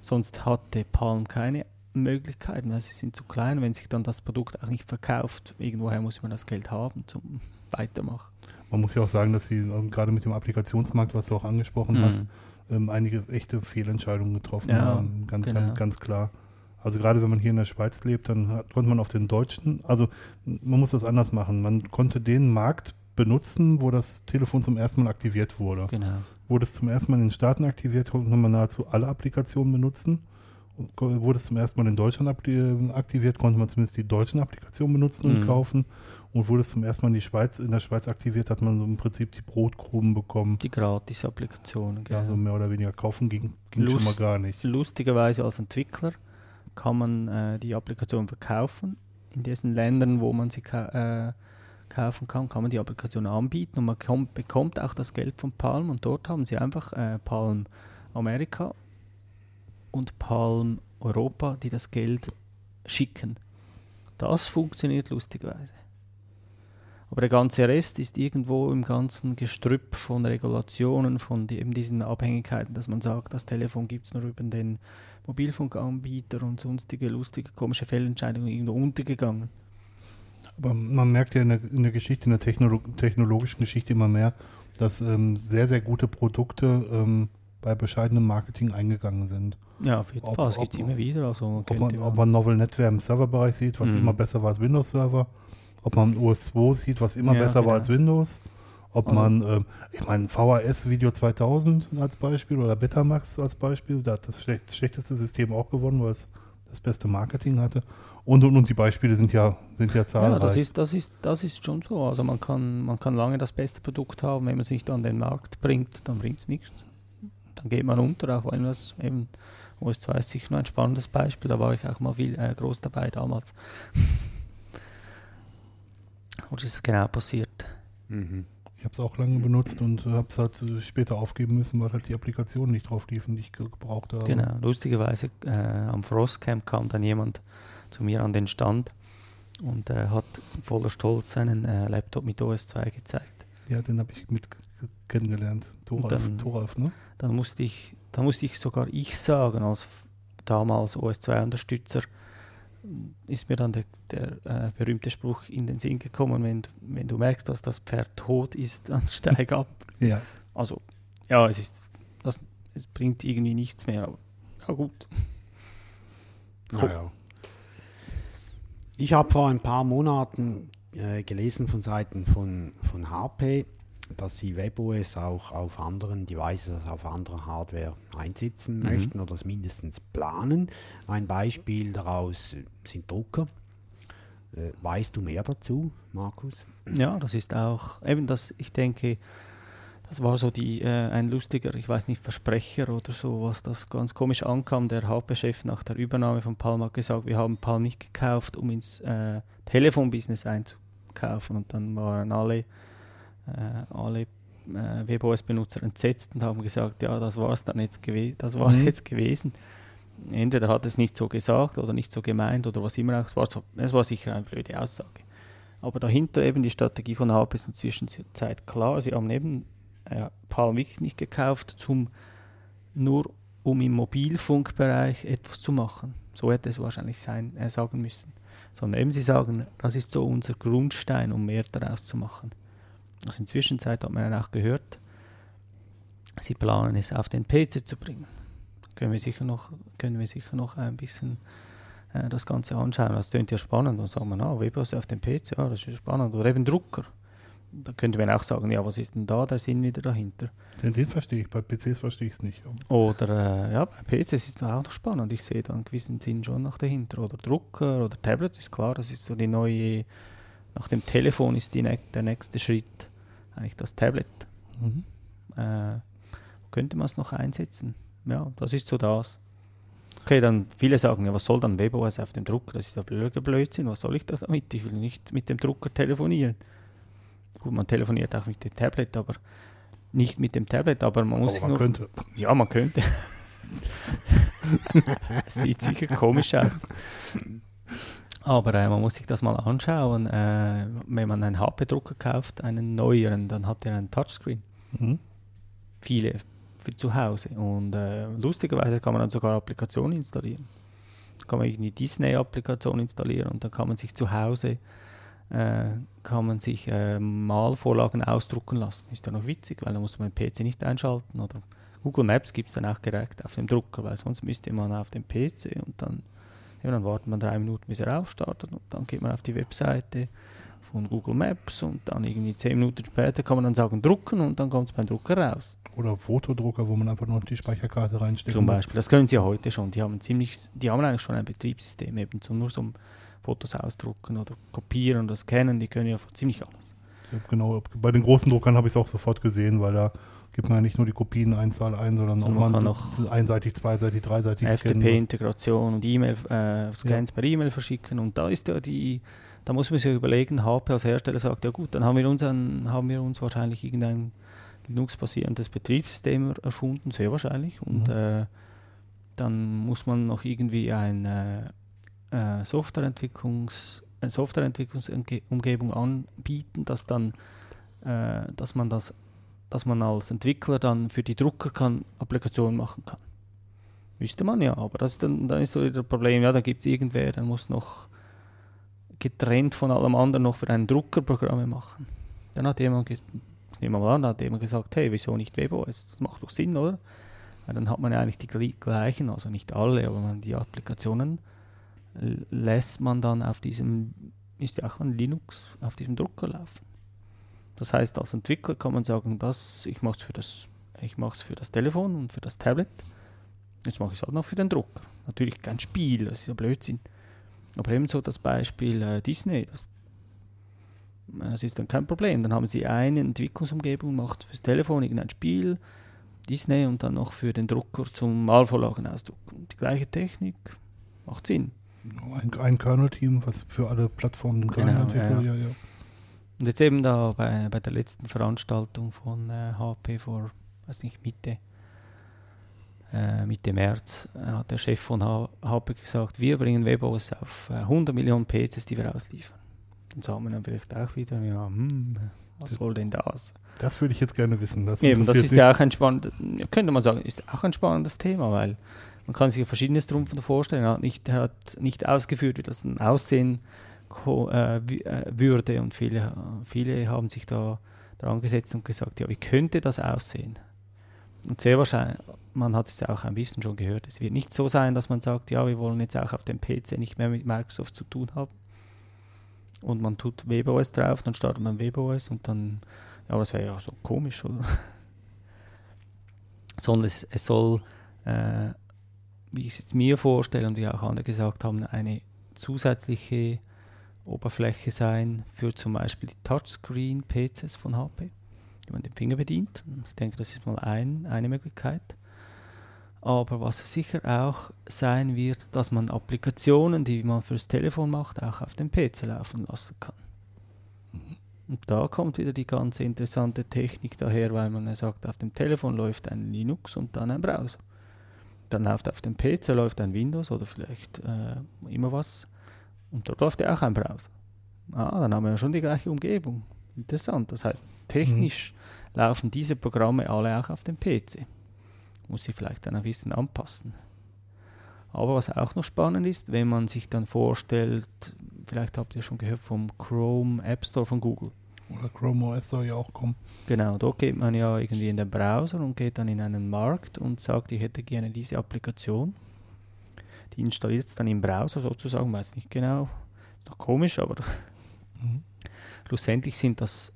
sonst hatte Palm keine Möglichkeiten, weil sie sind zu klein. Wenn sich dann das Produkt auch nicht verkauft, irgendwoher muss man das Geld haben zum Weitermachen. Man muss ja auch sagen, dass sie ähm, gerade mit dem Applikationsmarkt, was du auch angesprochen Mhm. hast, ähm, einige echte Fehlentscheidungen getroffen Ja, haben. Ganz, genau. ganz, ganz klar. Also gerade wenn man hier in der Schweiz lebt, dann hat, konnte man auf den deutschen, also man muss das anders machen. Man konnte den Markt benutzen, wo das Telefon zum ersten Mal aktiviert wurde. Genau. Wurde es zum ersten Mal in den Staaten aktiviert, konnte man nahezu alle Applikationen benutzen. Und Wurde es zum ersten Mal in Deutschland äh, aktiviert, konnte man zumindest die deutschen Applikationen benutzen und Mhm. kaufen. Und wurde es zum ersten Mal in, die Schweiz, in der Schweiz aktiviert, hat man so im Prinzip die Brotkrumen bekommen. Die Gratis-Applikationen. Ja, so mehr oder weniger kaufen ging, ging schon mal Lust- gar nicht. Lustigerweise als Entwickler kann man äh, die Applikation verkaufen. In diesen Ländern, wo man sie äh, kaufen kann, kann man die Applikation anbieten und man kommt, bekommt auch das Geld von Palm und dort haben sie einfach äh, Palm Amerika und Palm Europa, die das Geld schicken. Das funktioniert lustigerweise. Aber der ganze Rest ist irgendwo im ganzen Gestrüpp von Regulationen, von die, eben diesen Abhängigkeiten, dass man sagt, das Telefon gibt es nur über den Mobilfunkanbieter und sonstige lustige, komische Fehlentscheidungen irgendwo untergegangen. Aber man merkt ja in der, in der Geschichte, in der Technolo technologischen Geschichte immer mehr, dass ähm, sehr, sehr gute Produkte ähm, bei bescheidenem Marketing eingegangen sind. Ja, auf jeden Ob- Fall, das ob- gibt es immer wieder. Also man Ob man, ob man Novel Netware im Serverbereich sieht, was Mhm. immer besser war als Windows-Server. Ob man OS 2 sieht, was immer Ja, besser war genau. als Windows. Ob Also- man, ähm, ich meine, VHS Video 2000 als Beispiel oder Betamax als Beispiel, da hat das schlecht, schlechteste System auch gewonnen, weil es das beste Marketing hatte. Und, und, und die Beispiele sind ja, sind ja zahlreich. ja, das ist, das, ist, das ist schon so. Also man kann, man kann lange das beste Produkt haben, wenn man es nicht an den Markt bringt, dann bringt es nichts. Dann geht man unter, auch wenn das eben, OS 2 ist sicher nur ein spannendes Beispiel, da war ich auch mal viel äh, groß dabei damals. Wo ist es genau passiert? Mhm. Ich habe es auch lange benutzt und habe es halt äh, später aufgeben müssen, weil halt die Applikationen nicht drauf liefen, die ich ge- gebraucht habe. Genau, lustigerweise äh, am Frostcamp kam dann jemand zu mir an den Stand und äh, hat voller Stolz seinen äh, Laptop mit OS 2 gezeigt. Ja, den habe ich mit kennengelernt. Thoralf, dann- Thoralf, ne? Dann musste ich, da musste ich sogar ich sagen, als damals OS 2 Unterstützer, ist mir dann der, der äh, berühmte Spruch in den Sinn gekommen, wenn, du- wenn du merkst, dass das Pferd tot ist, dann steig ab. Ja. Also, ja, es ist, das, es bringt irgendwie nichts mehr, aber ja gut. Naja. Ich habe vor ein paar Monaten äh, gelesen von Seiten von, von HP, dass sie WebOS auch auf anderen Devices, also auf anderer Hardware einsetzen Mhm. möchten oder es mindestens planen. Ein Beispiel daraus sind Drucker. Äh, weißt du mehr dazu, Markus? Ja, das ist auch eben das, ich denke, Das war so die, äh, ein lustiger, ich weiß nicht, Versprecher oder so, was das ganz komisch ankam. Der HP-Chef nach der Übernahme von Palm hat gesagt, wir haben Palm nicht gekauft, um ins äh, Telefonbusiness einzukaufen. Und dann waren alle, äh, alle äh, WebOS-Benutzer entsetzt und haben gesagt, ja, das war es dann jetzt gewesen, das war es Mhm. jetzt gewesen. Entweder hat es nicht so gesagt oder nicht so gemeint oder was immer auch. Es war, so, es war sicher eine blöde Aussage. Aber dahinter eben die Strategie von HP ist inzwischen Zeit klar. Sie haben eben äh, Palm wirklich nicht gekauft, zum, nur um im Mobilfunkbereich etwas zu machen. So hätte es wahrscheinlich sein, äh, sagen müssen. Sondern eben sie sagen, das ist so unser Grundstein, um mehr daraus zu machen. Also in der Zwischenzeit hat man ja auch gehört, sie planen es auf den PC zu bringen. Können wir sicher noch, können wir sicher noch ein bisschen äh, das Ganze anschauen. Das klingt ja spannend. Dann sagt man, ah, WebOS auf dem PC, ja, das ist spannend. Oder eben Drucker. Da könnte man auch sagen, ja, was ist denn da der Sinn wieder dahinter? Den, den verstehe ich, bei PCs verstehe ich es nicht. Oder äh, ja, bei PCs ist es auch noch spannend. Ich sehe da einen gewissen Sinn schon nach dahinter. Oder Drucker oder Tablet ist klar, das ist so die neue, nach dem Telefon ist die, der nächste Schritt eigentlich das Tablet. Mhm. Äh, könnte man es noch einsetzen? Ja, das ist so das. Okay, dann viele sagen, ja, was soll dann WebOS auf dem Drucker? Das ist ja blöder Blödsinn. Was soll ich da damit? Ich will nicht mit dem Drucker telefonieren. Gut, man telefoniert auch mit dem Tablet, aber nicht mit dem Tablet, aber man muss Aber man nur- könnte. ja, man könnte. Sieht sicher komisch aus. Aber äh, man muss sich das mal anschauen. Äh, wenn man einen HP-Drucker kauft, einen neueren, dann hat er einen Touchscreen. Mhm. Viele für zu Hause. Und äh, lustigerweise kann man dann sogar Applikationen installieren. Da kann man irgendwie Disney-Applikation installieren und dann kann man sich zu Hause äh, kann man sich äh, Malvorlagen ausdrucken lassen. Ist ja noch witzig, weil da muss man den PC nicht einschalten. Oder Google Maps gibt es dann auch direkt auf dem Drucker, weil sonst müsste man auf dem PC und dann, ja, dann wartet man drei Minuten, bis er aufstartet und dann geht man auf die Webseite von Google Maps und dann irgendwie zehn Minuten später kann man dann sagen drucken und dann kommt es beim Drucker raus. Oder Fotodrucker, wo man einfach nur die Speicherkarte reinsteckt. Zum Beispiel. Das können sie ja heute schon. Die haben ziemlich, die haben eigentlich schon ein Betriebssystem eben zum nur zum Fotos ausdrucken oder kopieren oder scannen. Die können ja ziemlich alles. Genau, bei den großen Druckern habe ich es auch sofort gesehen, weil da gibt man ja nicht nur die Kopieneinzahl ein, sondern auch man kann noch einseitig, zweiseitig, dreiseitig. FTP-Integration und E-Mail, äh, Scans per E-Mail verschicken. Und da ist ja die, da muss man sich überlegen, HP als Hersteller sagt, ja gut, dann haben wir uns, ein, haben wir uns wahrscheinlich irgendein Linux-basierendes Betriebssystem er- erfunden, sehr wahrscheinlich. Und Mhm. äh, dann muss man noch irgendwie eine äh, Softwareentwicklungs, Softwareentwicklungsumgebung anbieten, dass dann, äh, dass man das, dass man als Entwickler dann für die Drucker kann Applikationen machen kann. Müsste man ja, aber das ist dann, dann ist so wieder das Problem, ja, da gibt es irgendwer, der muss noch getrennt von allem anderen noch für einen Drucker Programme machen. Dann hat jemand, nehmen wir mal an, hat jemand gesagt, hey, wieso nicht WebOS? Das macht doch Sinn, oder? Weil dann hat man ja eigentlich die gleichen, also nicht alle, aber man die Applikationen lässt man dann auf diesem, ist ja auch ein Linux, auf diesem Drucker laufen. Das heißt, als Entwickler kann man sagen, das, ich mache es für das, ich mache es für das Telefon und für das Tablet. Jetzt mache ich es halt noch für den Drucker. Natürlich kein Spiel, das ist ja Blödsinn. Aber ebenso das Beispiel äh, Disney, das, das ist dann kein Problem. Dann haben sie eine Entwicklungsumgebung, macht fürs Telefon irgendein Spiel, Disney und dann noch für den Drucker zum Malvorlagen ausdrucken. Die gleiche Technik, macht Sinn. Ein, ein Kernel-Team, was für alle Plattformen Genau, entwickelt. ja. Ja, ja. Und jetzt eben da bei, bei der letzten Veranstaltung von äh, HP vor, weiß nicht, Mitte, äh, Mitte März, äh, hat der Chef von H HP gesagt, wir bringen WebOS auf äh, 100 Millionen PCs, die wir ausliefern. Dann sagen wir dann vielleicht auch wieder, ja, hm, was soll denn das? Das würde ich jetzt gerne wissen. Das Eben, das ist ja auch ein spannendes, könnte man sagen, ist auch ein spannendes Thema, weil man kann sich ja verschiedenes drunter vorstellen. Er hat nicht, er hat nicht ausgeführt, wie das dann aussehen äh, äh, würde und viele, äh, viele haben sich da dran gesetzt und gesagt, ja, wie könnte das aussehen? Und sehr wahrscheinlich, man hat es auch ein bisschen schon gehört, es wird nicht so sein, dass man sagt, ja, wir wollen jetzt auch auf dem PC nicht mehr mit Microsoft zu tun haben. Und man tut WebOS drauf, dann startet man WebOS und dann, ja, das wäre ja so komisch, oder? Sondern es, es soll, äh, wie ich es jetzt mir vorstelle und wie auch andere gesagt haben, eine zusätzliche Oberfläche sein für zum Beispiel die Touchscreen-PCs von HP. wie man den Finger bedient. Ich denke, das ist mal ein, eine Möglichkeit. Aber was sicher auch sein wird, dass man Applikationen, die man fürs Telefon macht, auch auf dem PC laufen lassen kann. Und da kommt wieder die ganze interessante Technik daher, weil man sagt, auf dem Telefon läuft ein Linux und dann ein Browser. Dann läuft auf dem PC läuft ein Windows oder vielleicht äh, immer was und dort läuft ja auch ein Browser. Ah, dann haben wir ja schon die gleiche Umgebung. Interessant. Das heißt, technisch mhm. laufen diese Programme alle auch auf dem PC. Muss ich vielleicht dann ein bisschen anpassen. Aber was auch noch spannend ist, wenn man sich dann vorstellt, vielleicht habt ihr schon gehört vom Chrome App Store von Google. Oder Chrome OS soll ja auch kommen. Genau, dort geht man ja irgendwie in den Browser und geht dann in einen Markt und sagt, ich hätte gerne diese Applikation. Die installiert es dann im Browser sozusagen, weiß nicht genau. Ist noch komisch, aber mhm. schlussendlich sind das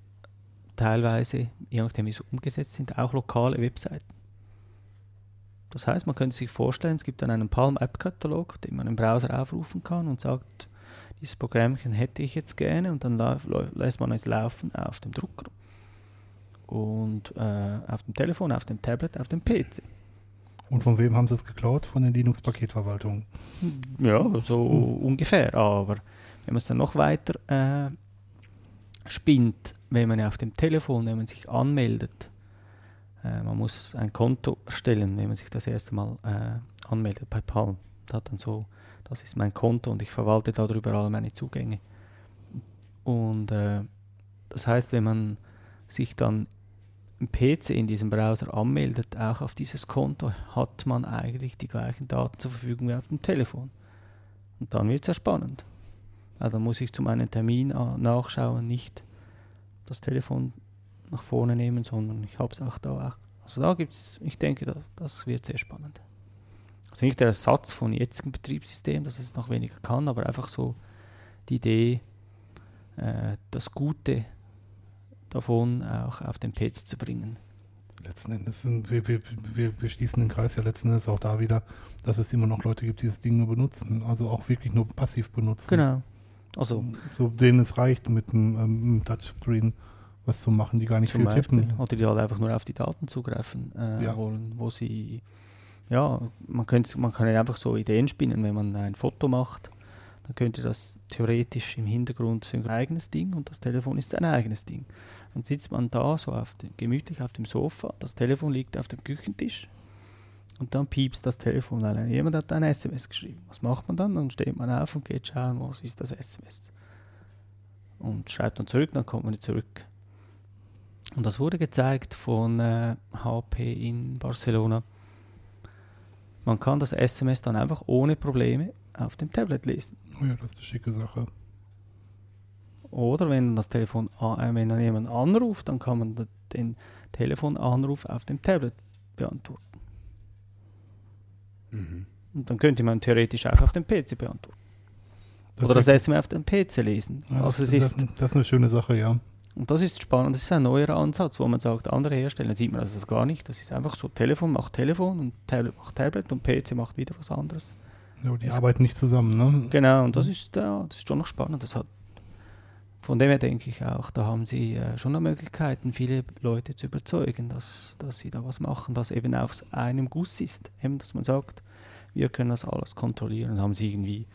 teilweise, je nachdem wie sie umgesetzt sind, auch lokale Webseiten. Das heißt, man könnte sich vorstellen, es gibt dann einen Palm App Katalog, den man im Browser aufrufen kann und sagt, dieses Programmchen hätte ich jetzt gerne und dann lässt man es laufen auf dem Drucker und äh, auf dem Telefon, auf dem Tablet, auf dem PC. Und von wem haben sie es geklaut? Von den Linux-Paketverwaltungen? Ja, so hm. ungefähr. Aber wenn man es dann noch weiter äh, spinnt, wenn man auf dem Telefon, wenn man sich anmeldet, äh, man muss ein Konto erstellen, wenn man sich das erste Mal äh, anmeldet bei Palm. Das hat dann so das ist mein Konto und ich verwalte darüber alle meine Zugänge. Und äh, das heißt, wenn man sich dann im PC in diesem Browser anmeldet, auch auf dieses Konto, hat man eigentlich die gleichen Daten zur Verfügung wie auf dem Telefon. Und dann wird es ja spannend. Also muss ich zu meinem Termin äh, nachschauen, nicht das Telefon nach vorne nehmen, sondern ich habe es auch da. Also da gibt es, ich denke, das, das wird sehr spannend. Also nicht der Ersatz von jetzigen Betriebssystem, dass es noch weniger kann, aber einfach so die Idee, äh, das Gute davon auch auf den PC zu bringen. Letzten Endes, sind, wir, wir, wir, wir schließen den Kreis ja letzten Endes auch da wieder, dass es immer noch Leute gibt, die das Ding nur benutzen, also auch wirklich nur passiv benutzen. Genau. Also, so, denen es reicht, mit einem ähm, Touchscreen was zu machen, die gar nicht viel Beispiel. tippen. Oder die halt einfach nur auf die Daten zugreifen äh, ja. wollen, wo sie ja, man, könnte, man kann ja einfach so Ideen spinnen, wenn man ein Foto macht, dann könnte das theoretisch im Hintergrund sein eigenes Ding und das Telefon ist sein eigenes Ding. Dann sitzt man da so auf den, gemütlich auf dem Sofa, das Telefon liegt auf dem Küchentisch und dann piepst das Telefon, weil jemand hat ein SMS geschrieben. Was macht man dann? Dann steht man auf und geht schauen, was ist das SMS. Und schreibt dann zurück, dann kommt man zurück. Und das wurde gezeigt von äh, HP in Barcelona man kann das SMS dann einfach ohne Probleme auf dem Tablet lesen. Oh ja, das ist eine schicke Sache. Oder wenn das Telefon, äh, wenn dann jemand anruft, dann kann man den Telefonanruf auf dem Tablet beantworten. Mhm. Und dann könnte man theoretisch auch auf dem PC beantworten. Das Oder das SMS auf dem PC lesen. Ja, also das, es ist, das ist eine schöne Sache, ja. Und das ist spannend, das ist ein neuer Ansatz, wo man sagt, andere Hersteller sieht man das gar nicht. Das ist einfach so, Telefon macht Telefon und Tablet macht Tablet und PC macht wieder was anderes. Ja, die das arbeiten nicht zusammen, ne? Genau, und das ist, ja, das ist schon noch spannend. Das hat, von dem her denke ich auch, da haben sie äh, schon noch Möglichkeiten, viele Leute zu überzeugen, dass, dass sie da was machen, das eben auf einem Guss ist. Eben, dass man sagt, wir können das alles kontrollieren. Haben sie irgendwie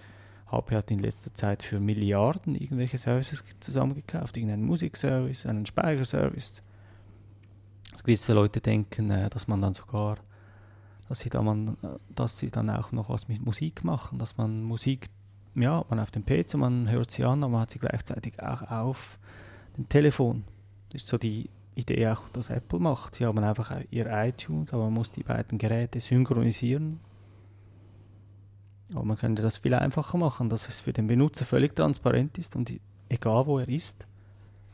HP hat in letzter Zeit für Milliarden irgendwelche Services zusammengekauft, irgendeinen Musikservice, einen Speicherservice. Dass gewisse Leute denken, äh, dass man dann sogar, dass sie, da man, dass sie dann auch noch was mit Musik machen, dass man Musik, ja, man auf dem PC, man hört sie an, aber man hat sie gleichzeitig auch auf dem Telefon. Das ist so die Idee auch, dass Apple macht. Sie haben einfach ihr iTunes, aber man muss die beiden Geräte synchronisieren aber man könnte das viel einfacher machen, dass es für den Benutzer völlig transparent ist und egal wo er ist,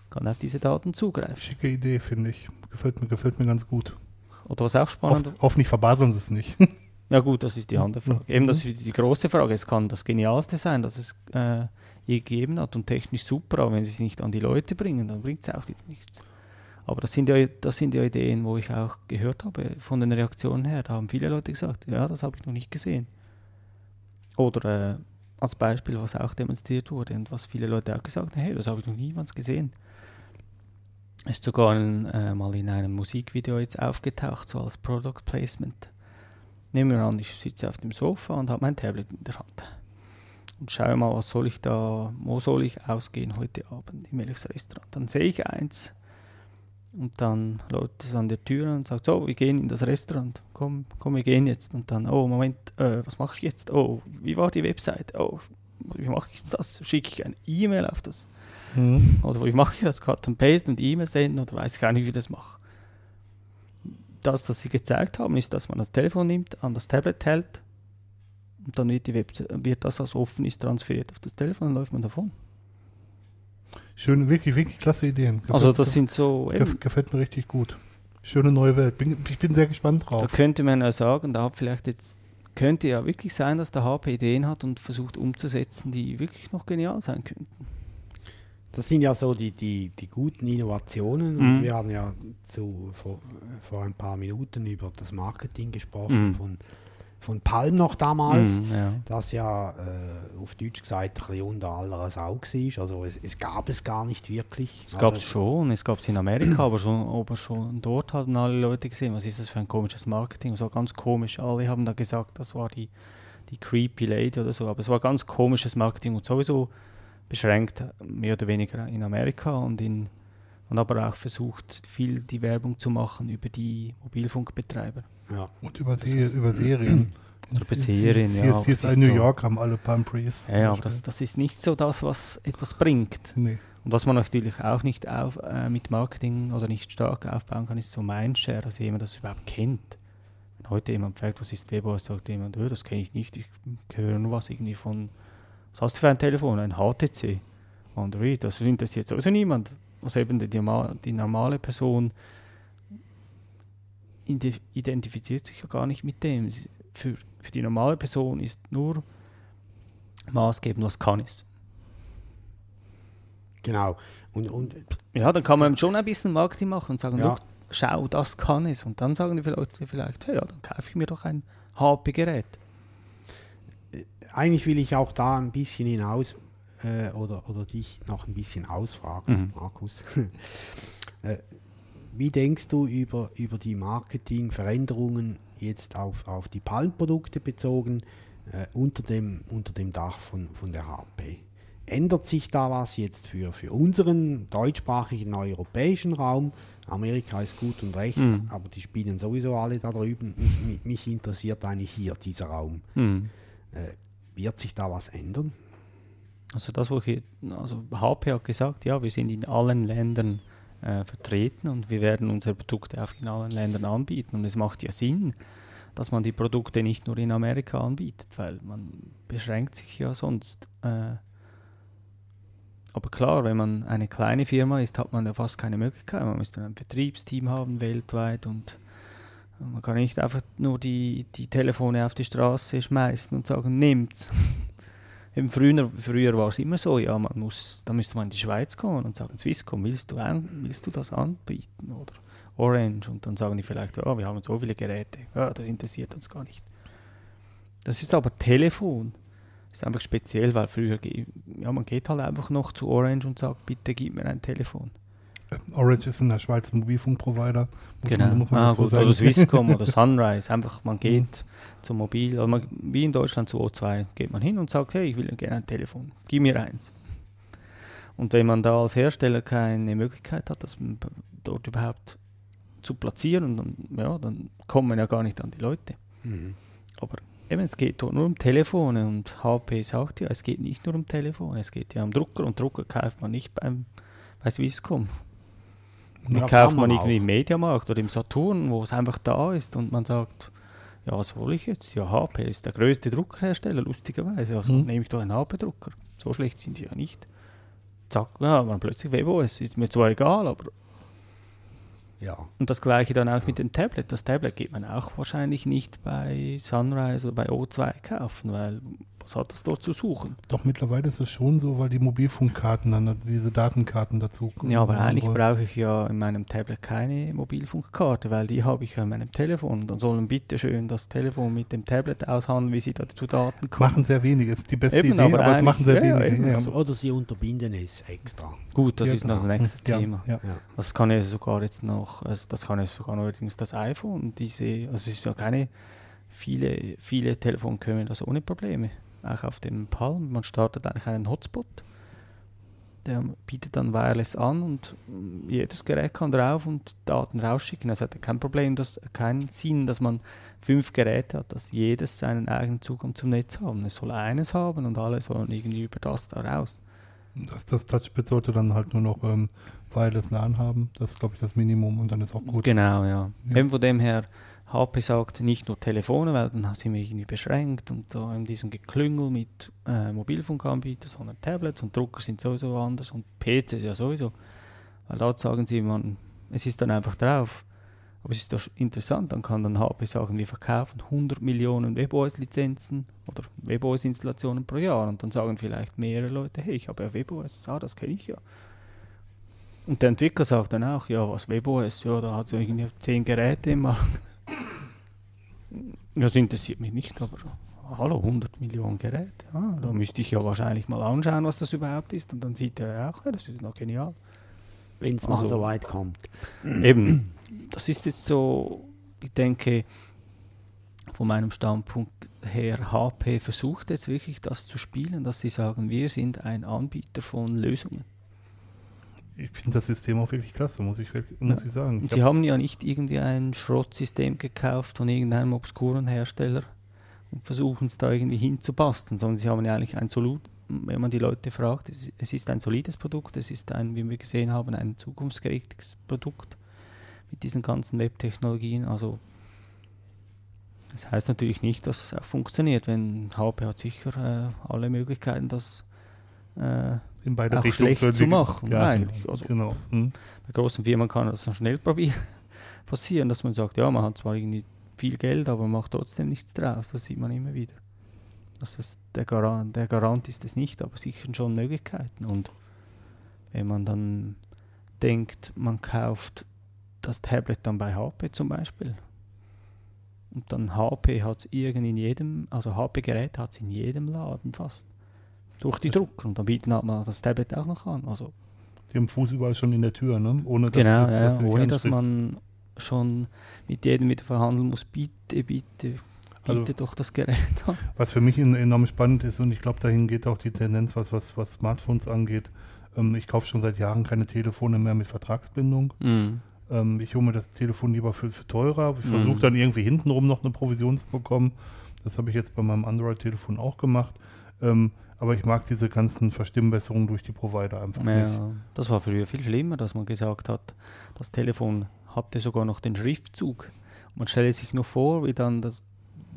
kann er auf diese Daten zugreifen. Schicke Idee, finde ich. Gefällt mir, gefällt mir ganz gut. Oder was auch spannend. Hoff, hoffentlich verbaseln sie es nicht. ja gut, das ist die andere Frage. Eben das ist die große Frage. Es kann das Genialste sein, dass es äh, je gegeben hat und technisch super, aber wenn sie es nicht an die Leute bringen, dann bringt es auch wieder nichts. Aber das sind, ja, das sind ja Ideen, wo ich auch gehört habe von den Reaktionen her. Da haben viele Leute gesagt, ja, das habe ich noch nicht gesehen. Oder äh, als Beispiel, was auch demonstriert wurde und was viele Leute auch gesagt haben, hey, das habe ich noch niemals gesehen. Ist sogar in, äh, mal in einem Musikvideo jetzt aufgetaucht, so als Product Placement. Nehmen wir an, ich sitze auf dem Sofa und habe mein Tablet in der Hand. Und schaue mal, was soll ich da, wo soll ich ausgehen heute Abend, in welches Restaurant. Dann sehe ich eins und dann läutet es an der Tür und sagt, so, wir gehen in das Restaurant. Komm, komm, wir gehen jetzt. Und dann, oh, Moment, äh, was mache ich jetzt? Oh, wie war die Website? Oh, wie mache ich jetzt das? Schicke ich eine E-Mail auf das? Mhm. Oder wie mache ich das? Cut and Paste und E-Mail senden oder weiß ich gar nicht, wie ich das mache. Das, was sie gezeigt haben, ist, dass man das Telefon nimmt, an das Tablet hält und dann wird, die Website, wird das, was offen ist, transferiert auf das Telefon und läuft man davon. Schöne, wirklich, wirklich klasse Ideen. Gefällt, Also das sind so, eben, gefällt mir richtig gut. Schöne neue Welt. Bin, ich bin sehr gespannt da drauf. könnte man ja sagen, da hat vielleicht jetzt, könnte ja wirklich sein, dass der HP Ideen hat und versucht umzusetzen, die wirklich noch genial sein könnten. Das sind ja so die, die, die guten Innovationen. Mhm. Und wir haben ja zu, vor, vor ein paar Minuten über das Marketing gesprochen Mhm. von, von Palm noch damals. Mhm, ja. Das ja äh, auf Deutsch gesagt unter aller Sau war. Also es, es gab es gar nicht wirklich. Es gab es also, schon, es gab es in Amerika, aber schon, aber schon dort haben alle Leute gesehen, was ist das für ein komisches Marketing. War ganz komisch. Alle haben da gesagt, das war die, die Creepy Lady oder so. Aber es war ganz komisches Marketing und sowieso beschränkt, mehr oder weniger in Amerika und in und aber auch versucht, viel die Werbung zu machen über die Mobilfunkbetreiber. Ja. Und über, Se über Serien. Oder über Hier- Serien, ja, Hier, hier ist ein New so- York, haben alle Palm Trees. Ja, ja aber das, das ist nicht so das, was etwas bringt. Nee. Und was man natürlich auch nicht auf, äh, mit Marketing oder nicht stark aufbauen kann, ist so Mindshare, dass jemand das überhaupt kennt. Wenn heute jemand fragt, was ist WebOS, sagt jemand, "Oh, das kenne ich nicht, ich höre nur was irgendwie von, was hast du für ein Telefon? Ein HTC. Und wie, das interessiert sowieso niemand. Was eben die, die normale Person ide- identifiziert sich ja gar nicht mit dem. Für, für die normale Person ist nur maßgebend, was kann es. Genau. Und, und Ja, dann kann man schon ein bisschen Marketing machen und sagen, Ja. "Look, schau, das kann es. Und dann sagen die Leute vielleicht, hey, ja, dann kaufe ich mir doch ein HP-Gerät. Eigentlich will ich auch da ein bisschen hinaus äh, oder, oder dich noch ein bisschen ausfragen, Mhm. Markus. äh, wie denkst du über, über die Marketingveränderungen jetzt auf, auf die Palmprodukte bezogen äh, unter, dem, unter dem Dach von, von der HP? Ändert sich da was jetzt für, für unseren deutschsprachigen europäischen Raum? Amerika ist gut und recht, Mhm. aber die spielen sowieso alle da drüben. Mich, mich, interessiert eigentlich hier dieser Raum. Hm. Wird sich da was ändern? Also das, wo ich, also HP hat gesagt, ja, wir sind in allen Ländern äh, vertreten und wir werden unsere Produkte auch in allen Ländern anbieten. Und es macht ja Sinn, dass man die Produkte nicht nur in Amerika anbietet, weil man beschränkt sich ja sonst. Äh, aber klar, wenn man eine kleine Firma ist, hat man ja fast keine Möglichkeit. Man müsste ein Vertriebsteam haben weltweit und man kann nicht einfach nur die, die Telefone auf die Straße schmeißen und sagen, nimmt's. Eben früher, früher war es immer so, ja, man muss, da müsste man in die Schweiz kommen und sagen, Swisscom, willst du, willst du das anbieten? Oder Orange und dann sagen die vielleicht, ja, wir haben so viele Geräte, ja, das interessiert uns gar nicht. Das ist aber Telefon. Das ist einfach speziell, weil früher, ja, man geht halt einfach noch zu Orange und sagt, bitte gib mir ein Telefon. Orange ist in der Schweiz ein Mobilfunkprovider. Muss Genau. man, muss man ah, gut. sagen. Oder Swisscom oder Sunrise. Einfach, man geht zum Mobil, oder man, wie in Deutschland zu O2, geht man hin und sagt, hey, ich will gerne ein Telefon, gib mir eins. Und wenn man da als Hersteller keine Möglichkeit hat, das dort überhaupt zu platzieren, dann, ja, dann kommt man ja gar nicht an die Leute. Aber eben, es geht dort nur um Telefone und HP sagt ja, es geht nicht nur um Telefone, es geht ja um Drucker und Drucker kauft man nicht beim, bei Swisscom. Die Ja, kauft man man irgendwie im Mediamarkt oder im Saturn, wo es einfach da ist und man sagt, ja, was hole ich jetzt? Ja, HP ist der größte Druckerhersteller, lustigerweise. Also Mhm. nehme ich doch einen HP-Drucker. So schlecht sind die ja nicht. Zack, ja, man plötzlich WebOS. Ist mir zwar egal, aber. Ja. Und das gleiche dann auch mit dem Tablet. Das Tablet geht man auch wahrscheinlich nicht bei Sunrise oder bei O2 kaufen, weil Was hat das dort zu suchen? Doch mittlerweile ist es schon so, weil die Mobilfunkkarten dann diese Datenkarten dazu Ja, aber eigentlich wollen. brauche ich ja in meinem Tablet keine Mobilfunkkarte, weil die habe ich ja in meinem Telefon. Dann sollen bitte schön das Telefon mit dem Tablet aushandeln, wie sie da zu Daten kommen. Machen sehr wenige, ist die beste Eben, Idee, aber aber, es machen sehr ja, wenige. ja. Also, oder sie unterbinden es extra. Gut, das Ja, ist noch genau. das nächste ja, Thema. Das kann ja sogar jetzt noch, also das kann ja sogar neuerdings das iPhone. Diese, also es ist ja keine, viele, viele Telefone können das ohne Probleme. Auch auf dem Palm. Man startet eigentlich einen Hotspot. Der bietet dann Wireless an und mm, jedes Gerät kann drauf und Daten rausschicken. Also hat kein Problem, dass keinen Sinn, dass man fünf Geräte hat, dass jedes seinen eigenen Zugang zum Netz haben. Es soll eines haben und alle sollen irgendwie über das da raus. Das, das Touchpad sollte dann halt nur noch ähm, Wireless LAN haben. Das ist, glaube ich, das Minimum und dann ist auch gut. Genau, ja. Ja. Eben von dem her, HP sagt nicht nur Telefone, weil dann sind wir irgendwie beschränkt und da in diesem Geklüngel mit äh, Mobilfunkanbietern, sondern Tablets und Drucker sind sowieso anders und PCs ja sowieso. Weil dort sagen sie, man, es ist dann einfach drauf. Aber es ist doch interessant, dann kann dann HP sagen, wir verkaufen 100 Millionen WebOS-Lizenzen oder WebOS-Installationen pro Jahr und dann sagen vielleicht mehrere Leute, hey, ich habe ja WebOS, ah, das kenne ich ja. Und der Entwickler sagt dann auch, ja, was WebOS, ja, da hat es irgendwie 10 Geräte im Markt. Das interessiert mich nicht, aber hallo, 100 Millionen Geräte. Ah, da müsste ich ja wahrscheinlich mal anschauen, was das überhaupt ist. Und dann sieht er ja auch, ja, das ist noch genial. Wenn es mal Also- so weit kommt. Eben, das ist jetzt so, ich denke, von meinem Standpunkt her, HP versucht jetzt wirklich das zu spielen, dass sie sagen, wir sind ein Anbieter von Lösungen. Ich finde das System auch wirklich klasse, muss ich, muss ich sagen. Ich sie hab- haben ja nicht irgendwie ein Schrottsystem gekauft von irgendeinem obskuren Hersteller und versuchen es da irgendwie hinzubasteln, sondern sie haben ja eigentlich ein Solid, wenn man die Leute fragt, es, es ist ein solides Produkt, es ist ein, wie wir gesehen haben, ein zukunftsgerichtetes Produkt mit diesen ganzen Webtechnologien. Also das heißt natürlich nicht, dass es auch funktioniert, wenn HP hat sicher äh, alle Möglichkeiten, das äh, in beide auch Richtungen schlecht zu machen, Ja, eigentlich. genau. Also- genau. Hm. bei großen Firmen kann das schnell passieren, dass man sagt, ja, man hat zwar irgendwie viel Geld, aber macht trotzdem nichts draus. Das sieht man immer wieder. Ist der, Garant, der Garant ist es nicht, aber sicher schon Möglichkeiten. Und wenn man dann denkt, man kauft das Tablet dann bei HP zum Beispiel, und dann HP hat es irgend in jedem, also HP-Gerät hat es in jedem Laden fast. Durch die Drucker. Und dann bieten halt mal das Tablet auch noch an. Also Die haben Fuß überall schon in der Tür, ne? Ohne dass, Genau, dass ja, sich ohne dass man schon mit jedem wieder verhandeln muss. Bitte, bitte, biete Also- doch das Gerät an. Was für mich en- enorm spannend ist und ich glaube, dahin geht auch die Tendenz, was, was, was Smartphones angeht. Ähm, ich kaufe schon seit Jahren keine Telefone mehr mit Vertragsbindung. Ähm, ich hole mir das Telefon lieber für, für teurer. Ich Mhm. versuche dann irgendwie hintenrum noch eine Provision zu bekommen. Das habe ich jetzt bei meinem Android-Telefon auch gemacht. Ähm, aber ich mag diese ganzen Verstimmbesserungen durch die Provider einfach nicht. Ja, das war früher viel schlimmer, dass man gesagt hat, das Telefon hatte sogar noch den Schriftzug. Man stelle sich nur vor, wie dann das,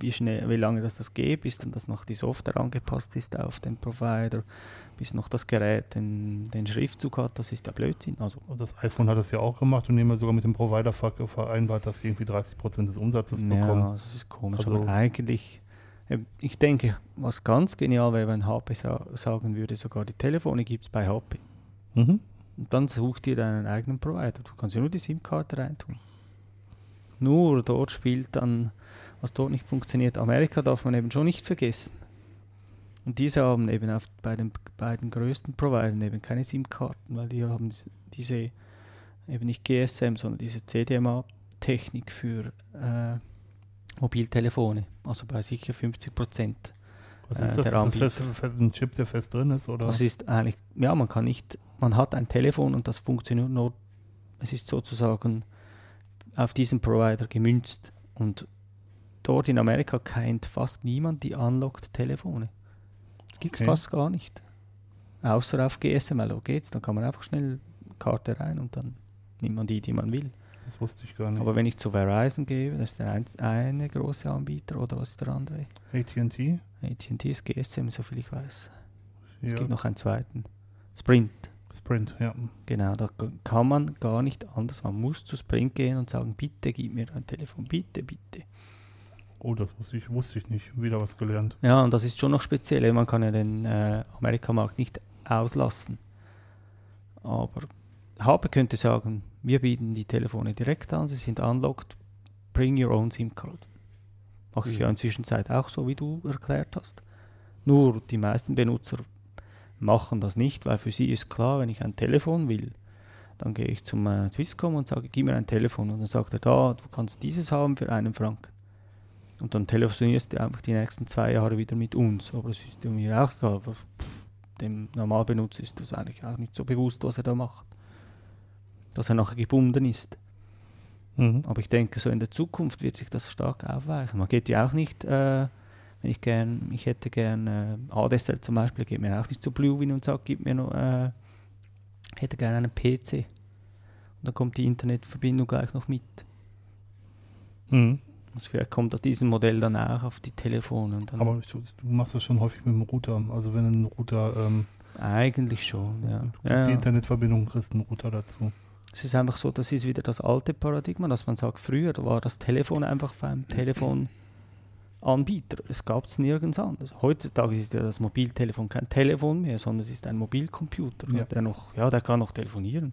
wie schnell, wie lange das das geht, bis dann das noch die Software angepasst ist auf den Provider, bis noch das Gerät den, den Schriftzug hat. Das ist ja Blödsinn. Also Und das iPhone hat das ja auch gemacht und nehmen wir sogar mit dem Provider ver vereinbart, dass sie irgendwie 30% des Umsatzes Ja, bekommen. das ist komisch. Also- aber eigentlich, ich denke, was ganz genial wäre, wenn HP sa sagen würde, sogar die Telefone gibt es bei HP. Mhm. Und dann such dir deinen eigenen Provider. Du kannst ja nur die SIM-Karte reintun. Nur dort spielt dann, was dort nicht funktioniert. Amerika darf man eben schon nicht vergessen. Und diese haben eben auf, bei den beiden größten Providern eben keine SIM-Karten, weil die haben diese, eben nicht GSM, sondern diese CDMA-Technik für äh, Mobiltelefone. Also bei sicher 50 Prozent. Was Äh, ist das? der Ist das fest, fest, ein Chip, der fest drin ist? Oder? Das ist eigentlich, ja, man kann nicht, man hat ein Telefon und das funktioniert nur, es ist sozusagen auf diesen Provider gemünzt. Und dort in Amerika kennt fast niemand die Unlocked-Telefone. Gibt es Okay. fast gar nicht. Außer auf GSML, da geht's, dann kann man einfach schnell Karte rein und dann nimmt man die, die man will. Das wusste ich gar nicht. Aber wenn ich zu Verizon gehe, das ist der ein, eine große Anbieter, oder was ist der andere? AT&T? AT&T ist GSM, soviel ich weiß. Es Ja. gibt noch einen zweiten. Sprint. Sprint, ja. Genau, da kann man gar nicht anders. Man muss zu Sprint gehen und sagen, bitte gib mir ein Telefon, bitte, bitte. Oh, das wusste ich, wusste ich nicht. Wieder was gelernt. Ja, und das ist schon noch speziell. Man kann ja den äh, Amerikamarkt nicht auslassen. Aber HP könnte sagen, wir bieten die Telefone direkt an, sie sind unlocked, bring your own SIM-Card. Mache ich ja inzwischen Zeit auch so, wie du erklärt hast. Nur die meisten Benutzer machen das nicht, weil für sie ist klar, wenn ich ein Telefon will, dann gehe ich zum äh, Swisscom und sage, gib mir ein Telefon. Und dann sagt er, da, du kannst dieses haben für einen Franken. Und dann telefonierst du einfach die nächsten zwei Jahre wieder mit uns. Aber es ist mir auch egal. Aber dem Normalbenutzer ist das eigentlich auch nicht so bewusst, was er da macht. Dass er nachher gebunden ist. Mhm. Aber ich denke, so in der Zukunft wird sich das stark aufweichen. Man geht ja auch nicht, äh, wenn ich gern, ich hätte gern äh, ADSL zum Beispiel, geht mir auch nicht zu Bluewin und sagt, gib mir noch, äh, hätte gerne einen PC. Und dann kommt die Internetverbindung gleich noch mit. Mhm. Also vielleicht kommt aus diesem Modell dann auch auf die Telefone. Und dann Aber du machst das schon häufig mit dem Router. Also wenn ein Router, ähm, eigentlich schon, ja. du ja, kriegst die ja. Internetverbindung, kriegst einen Router dazu. Es ist einfach so, das ist wieder das alte Paradigma, dass man sagt, früher war das Telefon einfach einen Telefonanbieter. Es gab es nirgends anders. Heutzutage ist ja das Mobiltelefon kein Telefon mehr, sondern es ist ein Mobilcomputer, Ja. der noch, ja, der kann noch telefonieren.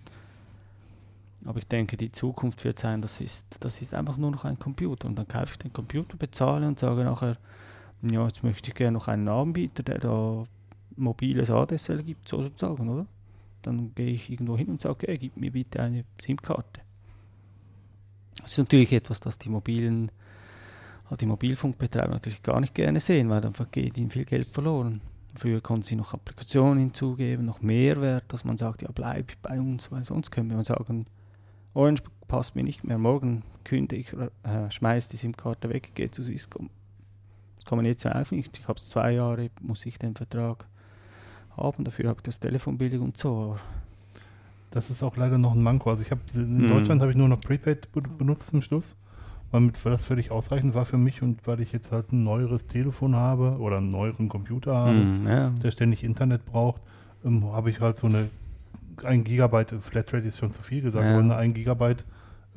Aber ich denke, die Zukunft wird sein, das ist, das ist einfach nur noch ein Computer. Und dann kaufe ich den Computer, bezahle und sage nachher, ja, jetzt möchte ich gerne noch einen Anbieter, der da mobiles ADSL gibt, so sozusagen, oder? Dann gehe ich irgendwo hin und sage, hey, gib mir bitte eine SIM-Karte. Das ist natürlich etwas, das die mobilen, halt die Mobilfunkbetreiber natürlich gar nicht gerne sehen, weil dann geht ihnen viel Geld verloren. Früher konnten sie noch Applikationen hinzugeben, noch Mehrwert, dass man sagt, ja, bleib bei uns, weil sonst können wir sagen, Orange passt mir nicht mehr, morgen kündige ich, äh, schmeiß die SIM-Karte weg, gehe zu Swisscom. Das kann man jetzt ja auch nicht. Ich habe es zwei Jahre, muss ich den Vertrag haben, dafür habe ich das Telefon billig und so. Das ist auch leider noch ein Manko. Also ich habe in Mhm. Deutschland habe ich nur noch Prepaid be benutzt zum Schluss, weil, mit, weil das völlig ausreichend war für mich und weil ich jetzt halt ein neueres Telefon habe oder einen neueren Computer habe, Mm, ja. der ständig Internet braucht, ähm, habe ich halt so eine 1 Gigabyte, Flatrate ist schon zu viel gesagt, Ja. aber eine 1 Gigabyte,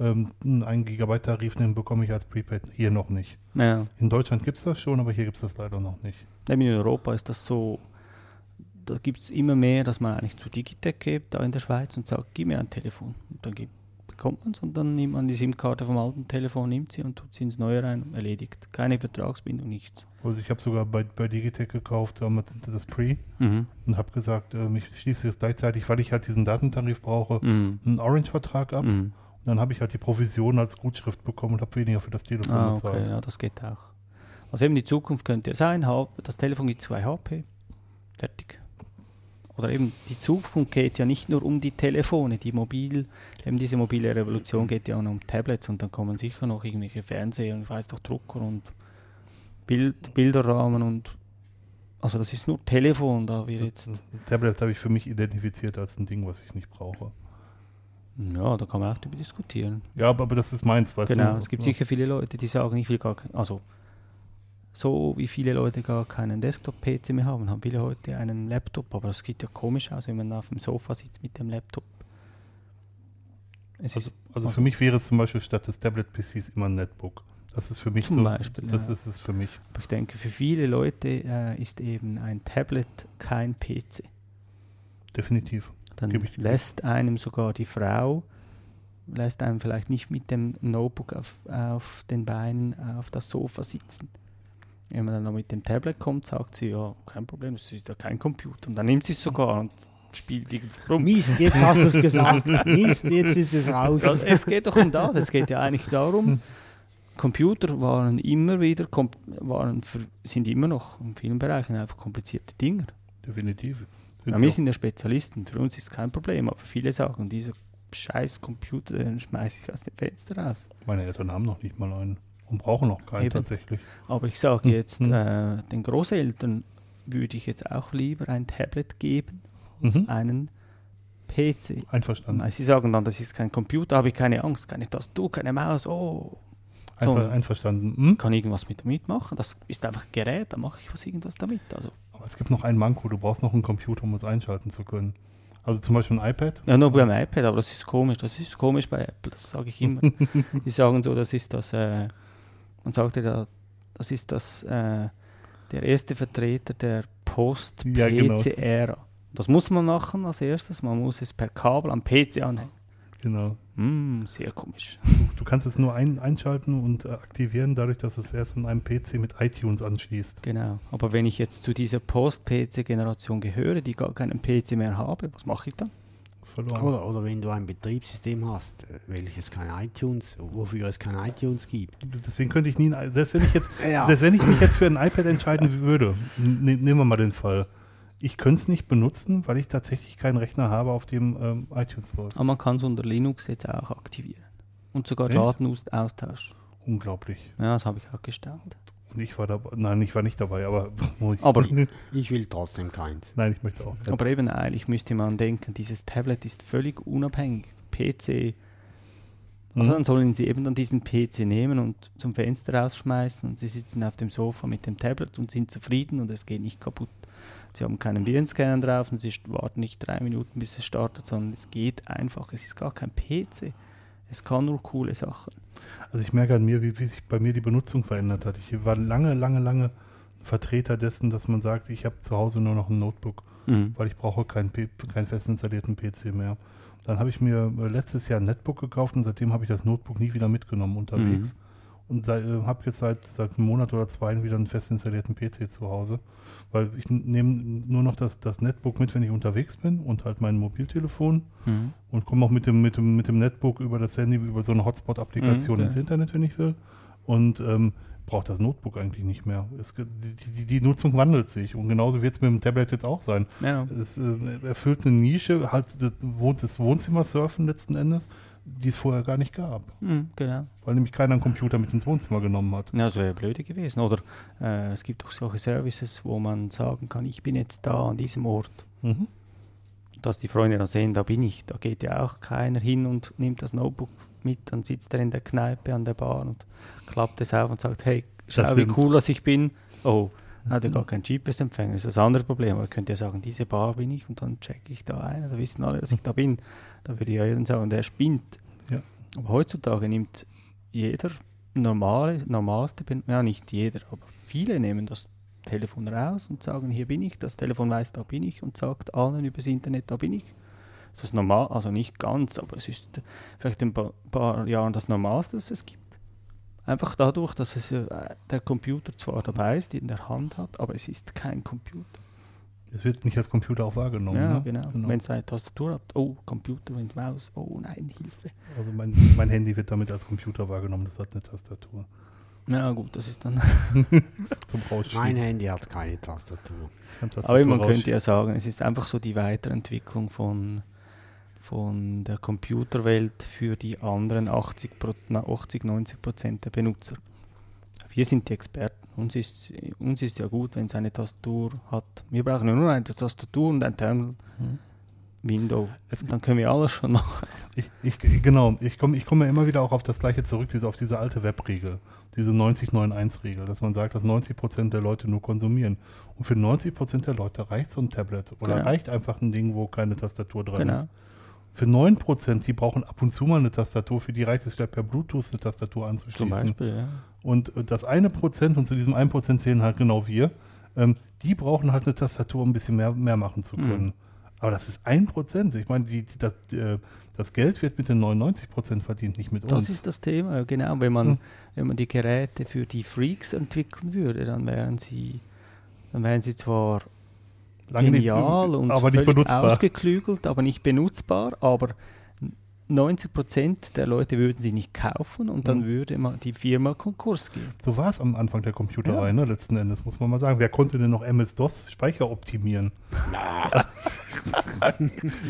ähm, einen 1 Gigabyte Tarif, den bekomme ich als Prepaid hier noch nicht. ja. In Deutschland gibt es das schon, aber hier gibt es das leider noch nicht. In Europa ist das so, da gibt es immer mehr, dass man eigentlich zu Digitec geht, da in der Schweiz, und sagt, gib mir ein Telefon. Und dann gibt, bekommt man es und dann nimmt man die SIM-Karte vom alten Telefon, nimmt sie und tut sie ins neue rein, erledigt. Keine Vertragsbindung, nichts. Also ich habe sogar bei, bei Digitec gekauft, damals das Pre Mhm. und habe gesagt, ähm, ich schließe jetzt gleichzeitig, weil ich halt diesen Datentarif brauche, Mhm. einen Orange-Vertrag ab. Mhm. Und dann habe ich halt die Provision als Gutschrift bekommen und habe weniger für das Telefon Ah, bezahlt. okay, ja, das geht auch. Also eben die Zukunft könnte ja sein, das Telefon gibt 2 HP, fertig. Oder eben die Zukunft geht ja nicht nur um die Telefone, die mobil, eben diese mobile Revolution geht ja auch noch um Tablets und dann kommen sicher noch irgendwelche Fernseher und ich weiß doch Drucker und Bild, Bilderrahmen und also das ist nur Telefon, da wir jetzt Ein Tablet habe ich für mich identifiziert als ein Ding, was ich nicht brauche. ja, da kann man auch darüber diskutieren. Ja, aber, aber das ist meins, weißt Genau, du? es gibt sicher viele Leute, die sagen, ich will gar kein, also so wie viele Leute gar keinen Desktop-PC mehr haben, haben viele heute einen Laptop, aber das sieht ja komisch aus, wenn man auf dem Sofa sitzt mit dem Laptop. Also, ist also für mich wäre es zum Beispiel statt des Tablet-PCs immer ein Netbook. Das ist für mich Zum so. Beispiel, das ja. ist es für mich. aber ich denke, für viele Leute äh, ist eben ein Tablet kein PC. Definitiv. Dann lässt einem sogar die Frau, lässt einem vielleicht nicht mit dem Notebook auf, auf den Beinen auf das Sofa sitzen. Wenn man dann noch mit dem Tablet kommt, sagt sie, ja, kein Problem, das ist ja kein Computer. Und dann nimmt sie es sogar und spielt irgendwo rum. Mist, jetzt hast du es gesagt. Mist, jetzt ist es raus. Ja, es geht doch um das, es geht ja eigentlich darum, Computer waren immer wieder, waren für, sind immer noch in vielen Bereichen einfach komplizierte Dinge. Definitiv. Ja, wir sind ja Spezialisten, für uns ist es kein Problem, aber viele sagen, dieser scheiß Computer, den schmeiße ich aus dem Fenster raus. Meine Eltern haben noch nicht mal einen und brauchen noch keinen Eben. tatsächlich. Aber ich sage Hm, jetzt, hm. äh, den Großeltern würde ich jetzt auch lieber ein Tablet geben als Mhm. einen PC. Einverstanden. Nein, Sie sagen dann, das ist kein Computer, habe ich keine Angst, keine Tastatur, keine Maus, oh, Einver so. einverstanden. Hm? kann irgendwas mit damit machen. Das ist einfach ein Gerät, da mache ich was irgendwas damit. Also, Aber es gibt noch einen Manko. Du brauchst noch einen Computer, um es einschalten zu können. Also zum Beispiel ein iPad. ja, nur beim iPad, aber das ist komisch. Das ist komisch bei Apple, das sage ich immer. Die sagen so, das ist das, äh, man sagt ja, Das ist das, äh, der erste Vertreter der Ja, genau. Post-PC-Ära. Das muss man machen als erstes. Man muss es per Kabel am PC anhängen. Genau. Hm, sehr komisch. Du, du kannst es nur ein, einschalten und äh, aktivieren, dadurch, dass es erst an einem PC mit iTunes anschließt. Genau. Aber wenn ich jetzt zu dieser Post-PC-Generation gehöre, die gar keinen PC mehr habe, was mache ich dann? Verloren. Oder, oder wenn du ein Betriebssystem hast, äh, welches kein iTunes, wofür es kein iTunes gibt. Deswegen könnte ich nie, selbst wenn ich jetzt, Ja. selbst wenn ich mich jetzt für ein iPad entscheiden würde, ne, nehmen wir mal den Fall, ich könnte es nicht benutzen, weil ich tatsächlich keinen Rechner habe, auf dem ähm, iTunes läuft. Aber man kann es unter Linux jetzt auch aktivieren. Und sogar Echt? Daten aus- austauschen. Unglaublich. Ja, das habe ich auch gestaunt. Ich war dabei, nein, ich war nicht dabei, aber, Aber- Ich will trotzdem keins. nein, ich möchte auch. keinen. Aber eben eigentlich müsste man denken, dieses Tablet ist völlig unabhängig. PC. Also Mhm. dann sollen sie eben dann diesen PC nehmen und zum Fenster rausschmeißen und sie sitzen auf dem Sofa mit dem Tablet und sind zufrieden und es geht nicht kaputt. Sie haben keinen Virenscanner drauf und sie warten nicht drei Minuten, bis es startet, sondern es geht einfach. Es ist gar kein PC. Es kann nur coole Sachen. Also ich merke an mir, wie, wie sich bei mir die Benutzung verändert hat. Ich war lange, lange, lange Vertreter dessen, dass man sagt, ich habe zu Hause nur noch ein Notebook, weil ich brauche keinen, keinen fest installierten PC mehr. Dann habe ich mir äh, letztes Jahr ein Netbook gekauft und seitdem habe ich das Notebook nie wieder mitgenommen unterwegs. Und äh, habe jetzt seit, seit einem Monat oder zwei wieder einen fest installierten PC zu Hause. Weil ich nehme nur noch das, das Netbook mit, wenn ich unterwegs bin und halt mein Mobiltelefon Mhm. und komme auch mit dem, mit, dem, mit dem Netbook über das Handy, über so eine Hotspot-Applikation Mhm, ins ja. Internet, wenn ich will. Und ähm, braucht das Notebook eigentlich nicht mehr. Es, die, die, die Nutzung wandelt sich und genauso wird es mit dem Tablet jetzt auch sein. Ja. Es äh, erfüllt eine Nische, halt das, Wohn- das Wohnzimmer-Surfen letzten Endes, die es vorher gar nicht gab. Mhm, genau. Weil nämlich keiner einen Computer mit ins Wohnzimmer genommen hat. Ja, das wäre blöde gewesen. Oder äh, es gibt auch solche Services, wo man sagen kann, ich bin jetzt da an diesem Ort. Mhm. Dass die Freunde dann sehen, da bin ich. Da geht ja auch keiner hin und nimmt das Notebook mit. Dann sitzt er in der Kneipe an der Bar und klappt es auf und sagt, hey, schau, wie cool, dass ich bin. Oh, hat ja gar keinen GPS-Empfänger. Das ist das andere Problem. Aber könnt ja sagen, diese Bar bin ich und dann checke ich da ein. Da wissen alle, dass ich da bin. Da würde ja jeder sagen, der spinnt. Ja. Aber heutzutage nimmt jeder normale, normalste, ja nicht jeder, aber viele nehmen das Telefon raus und sagen, hier bin ich, das Telefon weiß, da bin ich und sagt allen übers Internet, da bin ich. Das ist normal, also nicht ganz, aber es ist vielleicht in ein paar, paar Jahren das Normalste, das es gibt. Einfach dadurch, dass es, äh, der Computer zwar dabei ist, in der Hand hat, aber es ist kein Computer. Es wird nicht als Computer auch wahrgenommen. ja, ne? genau. Wenn es eine Tastatur hat, oh, Computer und Maus, oh nein, Hilfe. Also mein, mein Handy wird damit als Computer wahrgenommen, das hat eine Tastatur. Ja gut, das ist dann Zum Rausschieben. Mein Handy hat keine Tastatur. Tastatur Aber man könnte ja sagen, es ist einfach so die Weiterentwicklung von, von der Computerwelt für die anderen 80, Pro- na, 80 90 Prozent der Benutzer. Wir sind die Experten. Uns ist, uns ist ja gut, wenn es eine Tastatur hat. Wir brauchen ja nur eine Tastatur und ein Terminal, Mhm. Window. Es- Dann können wir alles schon machen. Ich, ich, genau, ich komme ich komme ja immer wieder auch auf das gleiche zurück, diese, auf diese alte Webregel, diese 90-9-1-Regel, dass man sagt, dass 90% der Leute nur konsumieren. Und für 90% der Leute reicht so ein Tablet oder Genau. reicht einfach ein Ding, wo keine Tastatur dran Genau. ist. Für 9%, die brauchen ab und zu mal eine Tastatur, für die reicht es vielleicht per Bluetooth eine Tastatur Zum anzuschließen. Beispiel, ja. Und äh, das eine Prozent, und zu diesem 1% zählen halt genau wir, ähm, die brauchen halt eine Tastatur, um ein bisschen mehr, mehr machen zu können. Mhm. Aber das ist 1%. Ich meine, die, die, das, äh, das Geld wird mit den 99% verdient, nicht mit uns. Das ist das Thema, genau. Wenn man, Hm. wenn man die Geräte für die Freaks entwickeln würde, dann wären sie, dann wären sie zwar Lange nicht- genial und aber nicht benutzbar. ausgeklügelt, aber nicht benutzbar. Aber 90% der Leute würden sie nicht kaufen und dann Mhm. würde man die Firma Konkurs gehen. So war es am Anfang der Computerei, Ja. ne, letzten Endes, muss man mal sagen. Wer konnte denn noch MS-DOS Speicher optimieren?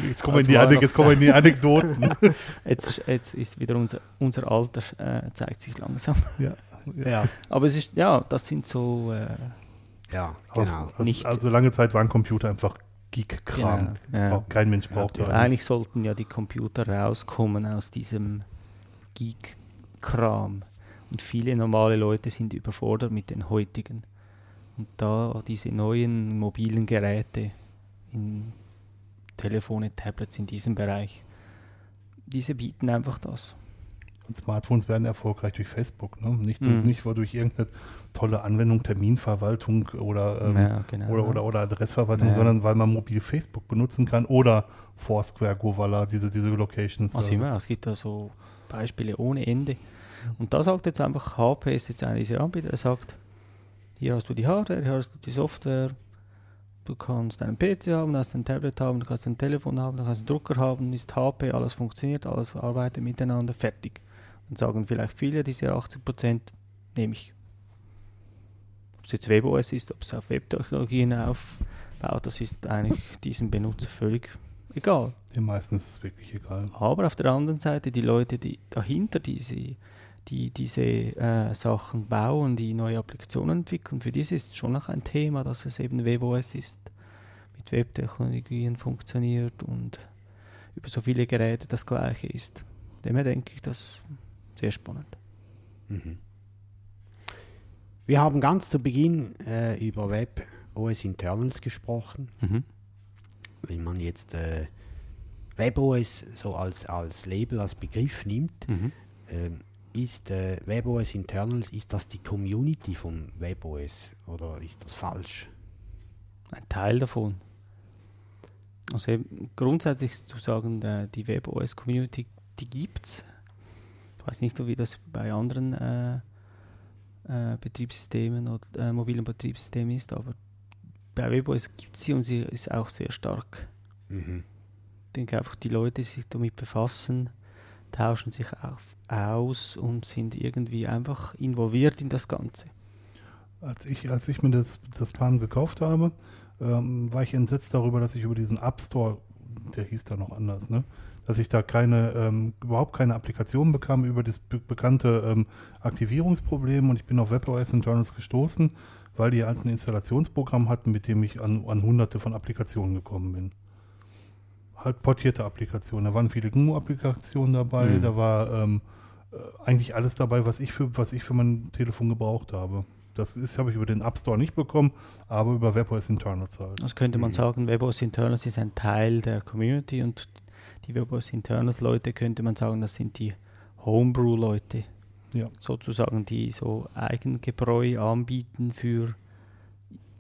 jetzt, kommen in die Anek jetzt kommen die Anekdoten. Jetzt, jetzt ist wieder unser, unser Alter, äh, zeigt sich langsam. ja. Ja, Aber es ist, ja, das sind so, äh, ja, genau. Also, Nicht- also lange Zeit waren Computer einfach Geek-Kram. Genau, ja. Kein Mensch braucht Ja. Eigentlich sollten ja die Computer rauskommen aus diesem Geek-Kram. Und viele normale Leute sind überfordert mit den heutigen. Und da diese neuen mobilen Geräte, in Telefone, Tablets in diesem Bereich, diese bieten einfach das. Und Smartphones werden erfolgreich durch Facebook, ne? nicht, Mhm. nicht durch irgendeine tolle Anwendung, Terminverwaltung oder, ähm, Ja, genau. oder, oder, oder Adressverwaltung, Ja. sondern weil man mobil Facebook benutzen kann oder Foursquare, Govala, diese, diese Locations. Also immer, es gibt da so Beispiele ohne Ende. Und da sagt jetzt einfach, HP ist jetzt einer dieser Anbieter, der sagt, hier hast du die Hardware, hier hast du die Software, du kannst einen PC haben, du hast ein Tablet haben, du kannst ein Telefon haben, du kannst einen Drucker haben, ist HP, alles funktioniert, alles arbeitet miteinander, fertig. Dann sagen vielleicht viele dieser 80% nehme ich. Ob es jetzt WebOS ist, ob es auf Webtechnologien aufbaut, das ist eigentlich diesem Benutzer völlig egal. Den meisten ist es wirklich egal. Aber auf der anderen Seite die Leute, die dahinter diese, die diese äh, Sachen bauen, die neue Applikationen entwickeln, für diese ist schon noch ein Thema, dass es eben WebOS ist, mit Webtechnologien funktioniert und über so viele Geräte das gleiche ist. Demher denke ich, das ist sehr spannend. Mhm. Wir haben ganz zu Beginn äh, über Web OS Internals gesprochen. Mhm. Wenn man jetzt äh, WebOS so als, als Label, als Begriff nimmt, Mhm. ähm, ist äh, WebOS Internals, ist das die Community vom WebOS oder ist das falsch? Ein Teil davon. Also grundsätzlich zu sagen, äh, die WebOS-Community, die gibt es. Ich weiß nicht, wie das bei anderen äh, äh, Betriebssystemen oder äh, mobilen Betriebssystemen ist, aber bei WebOS gibt es sie und sie ist auch sehr stark. Mhm. Ich denke einfach, die Leute, die sich damit befassen, tauschen sich auf, aus und sind irgendwie einfach involviert in das Ganze. Als ich, als ich mir das, das Palm gekauft habe, ähm, war ich entsetzt darüber, dass ich über diesen App Store, der hieß da noch anders, ne? Dass ich da keine, ähm, überhaupt keine Applikation bekam über das be bekannte ähm, Aktivierungsproblem und ich bin auf WebOS Internals gestoßen, weil die halt ein Installationsprogramm hatten, mit dem ich an, an hunderte von Applikationen gekommen bin. Halt portierte Applikationen. Da waren viele GNU-Applikationen dabei, Mhm. da war ähm, äh, eigentlich alles dabei, was ich für, was ich für mein Telefon gebraucht habe. Das ist, habe ich über den App Store nicht bekommen, aber über WebOS Internals halt. Also könnte man sagen, WebOS Internals ist ein Teil der Community und die WebOS Internals Leute könnte man sagen, das sind die Homebrew Leute. Ja. Sozusagen, die so Eigengebräu anbieten für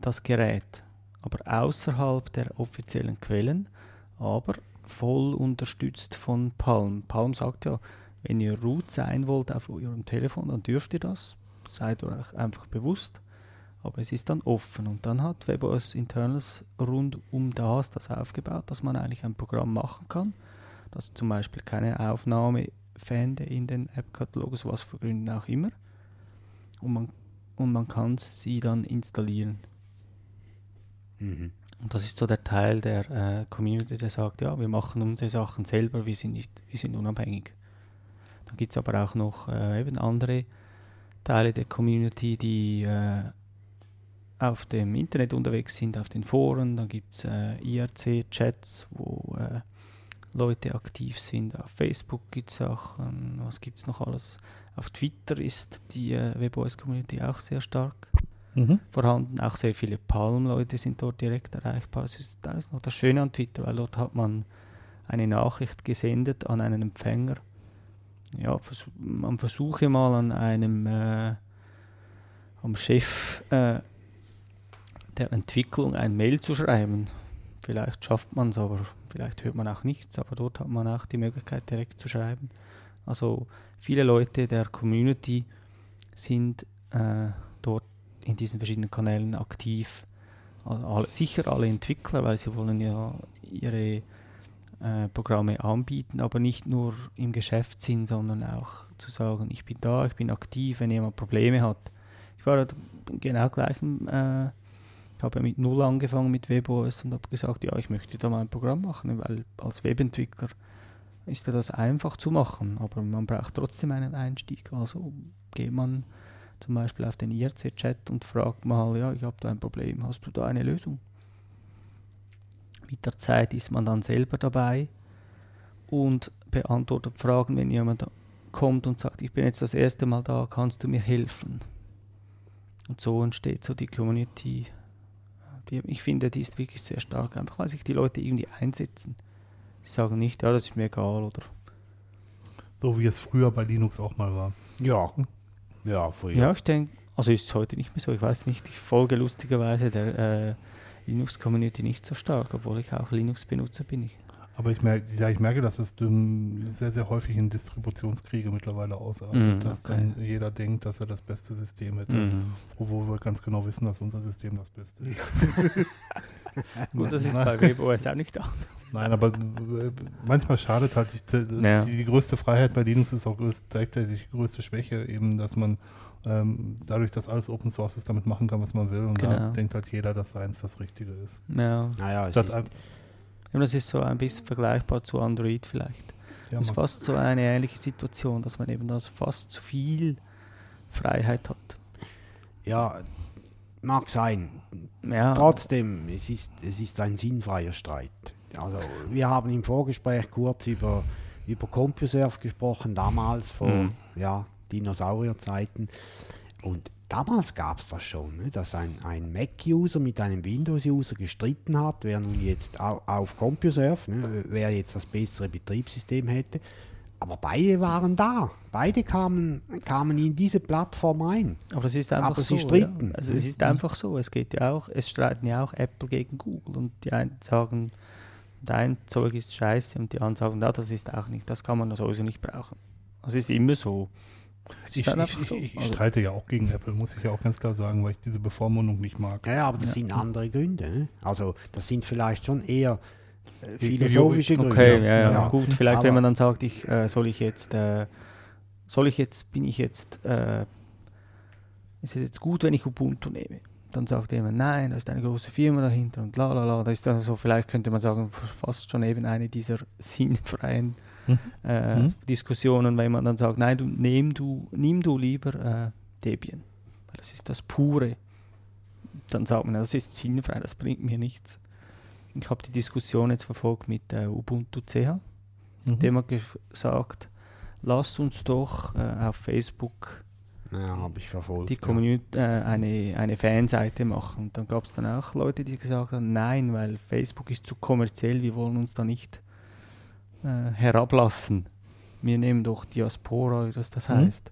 das Gerät. Aber außerhalb der offiziellen Quellen, aber voll unterstützt von Palm. Palm sagt ja, wenn ihr root sein wollt auf eurem Telefon, dann dürft ihr das. Seid euch einfach bewusst aber es ist dann offen und dann hat WebOS Internals rund um das das aufgebaut, dass man eigentlich ein Programm machen kann, das zum Beispiel keine Aufnahme fände in den App-Katalog, was für Gründen auch immer, und man, und man kann sie dann installieren. Mhm. Und das ist so der Teil der äh, Community, der sagt, ja, wir machen unsere Sachen selber, wir sind, nicht, wir sind unabhängig. Dann gibt es aber auch noch äh, eben andere Teile der Community, die äh, auf dem Internet unterwegs sind, auf den Foren. Dann gibt es äh, IRC-Chats, wo äh, Leute aktiv sind. Auf Facebook gibt es Sachen. Was gibt es noch alles? Auf Twitter ist die äh, WebOS-Community auch sehr stark Mhm. vorhanden. Auch sehr viele Palm-Leute sind dort direkt erreichbar. Das ist, das ist noch das Schöne an Twitter, weil dort hat man eine Nachricht gesendet an einen Empfänger. Ja, vers man versuche mal an einem äh, am Chef äh, der Entwicklung ein Mail zu schreiben. Vielleicht schafft man es, aber vielleicht hört man auch nichts. Aber dort hat man auch die Möglichkeit, direkt zu schreiben. Also viele Leute der Community sind äh, dort in diesen verschiedenen Kanälen aktiv. Alle, alle, sicher alle Entwickler, weil sie wollen ja ihre äh, Programme anbieten, aber nicht nur im Geschäftssinn, sondern auch zu sagen, ich bin da, ich bin aktiv, wenn jemand Probleme hat. Ich war genau gleich, äh, ich habe mit Null angefangen mit WebOS und habe gesagt, ja, ich möchte da mal ein Programm machen, weil als Webentwickler ist ja das einfach zu machen, aber man braucht trotzdem einen Einstieg. Also geht man zum Beispiel auf den IRC-Chat und fragt mal, ja, ich habe da ein Problem, hast du da eine Lösung? Mit der Zeit ist man dann selber dabei und beantwortet Fragen, wenn jemand kommt und sagt, ich bin jetzt das erste Mal da, kannst du mir helfen? Und so entsteht so die Community. Ich finde, die ist wirklich sehr stark, einfach weil sich die Leute irgendwie einsetzen. Sie sagen nicht, ja, das ist mir egal oder So wie es früher bei Linux auch mal war. Ja. Ja, früher. Ja, ich denke, also ist es heute nicht mehr so. Ich weiß nicht, ich folge lustigerweise der äh, Linux-Community nicht so stark, obwohl ich auch Linux-Benutzer bin. Ich. Aber ich merke, ja, ich merke, dass es sehr, sehr häufig in Distributionskriege mittlerweile ausartet, Mm, dass okay. dann jeder denkt, dass er das beste System hätte, Mhm. obwohl wir ganz genau wissen, dass unser System das Beste ist. Gut, das ist bei WebOS auch nicht da. Nein, aber äh, manchmal schadet halt die, die, Ja. die größte Freiheit bei Linux ist auch größt, zeigt sich die größte Schwäche eben, dass man ähm, dadurch, dass alles Open Source ist, damit machen kann, was man will. Und da Genau. denkt halt jeder, dass seins das Richtige ist. Ja. Naja, es Statt ist, das ist so ein bisschen vergleichbar zu Android vielleicht. ja, das ist fast so eine ähnliche Situation, dass man eben das fast zu viel Freiheit hat. ja, mag sein. Ja, Trotzdem, es ist, es ist ein sinnfreier Streit. Also, wir haben im Vorgespräch kurz über, über CompuServe gesprochen, damals vor Mhm. ja, Dinosaurierzeiten. Und damals gab es das schon, ne, dass ein, ein Mac-User mit einem Windows-User gestritten hat, wer nun jetzt au, auf CompuServe, ne, wer jetzt das bessere Betriebssystem hätte. Aber beide waren da. Beide kamen, kamen in diese Plattform ein. aber es ist einfach aber so. sie stritten. Ja. Also es ist einfach so. Es geht ja auch, es streiten ja auch Apple gegen Google und die einen sagen, dein Zeug ist scheiße und die anderen sagen, na, das ist auch nicht, das kann man sowieso nicht brauchen. Das ist immer so. Ich, ich, einfach ich, so. ich Also- streite ja auch gegen Apple, muss ich ja auch ganz klar sagen, weil ich diese Bevormundung nicht mag. Ja, aber das Ja. sind andere Gründe. Ne? Also das sind vielleicht schon eher äh, philosophische Gründe. Okay, ja, ja, Ja. gut. Vielleicht, wenn Aber- man dann sagt, ich äh, soll ich jetzt, äh, soll ich jetzt, bin ich jetzt, äh, ist es jetzt gut, wenn ich Ubuntu nehme? Dann sagt jemand, nein, da ist eine große Firma dahinter und la la la. Da ist dann so, vielleicht könnte man sagen, fast schon eben eine dieser sinnfreien Hm. äh, Mhm. Diskussionen, wenn man dann sagt, nein, du nimm du, nimm du lieber äh, Debian. Weil Das ist das Pure. Dann sagt man, das ist sinnfrei, das bringt mir nichts. Ich habe die Diskussion jetzt verfolgt mit äh, Ubuntu CH. Mhm. Dem hat gesagt, lasst uns doch äh, auf Facebook Ja, verfolgt. die ja. Community, äh, eine, eine Fanseite machen. Und dann gab es dann auch Leute, die gesagt haben, nein, weil Facebook ist zu kommerziell, wir wollen uns da nicht äh, herablassen. Wir nehmen doch Diaspora, wie das das Mhm. heißt.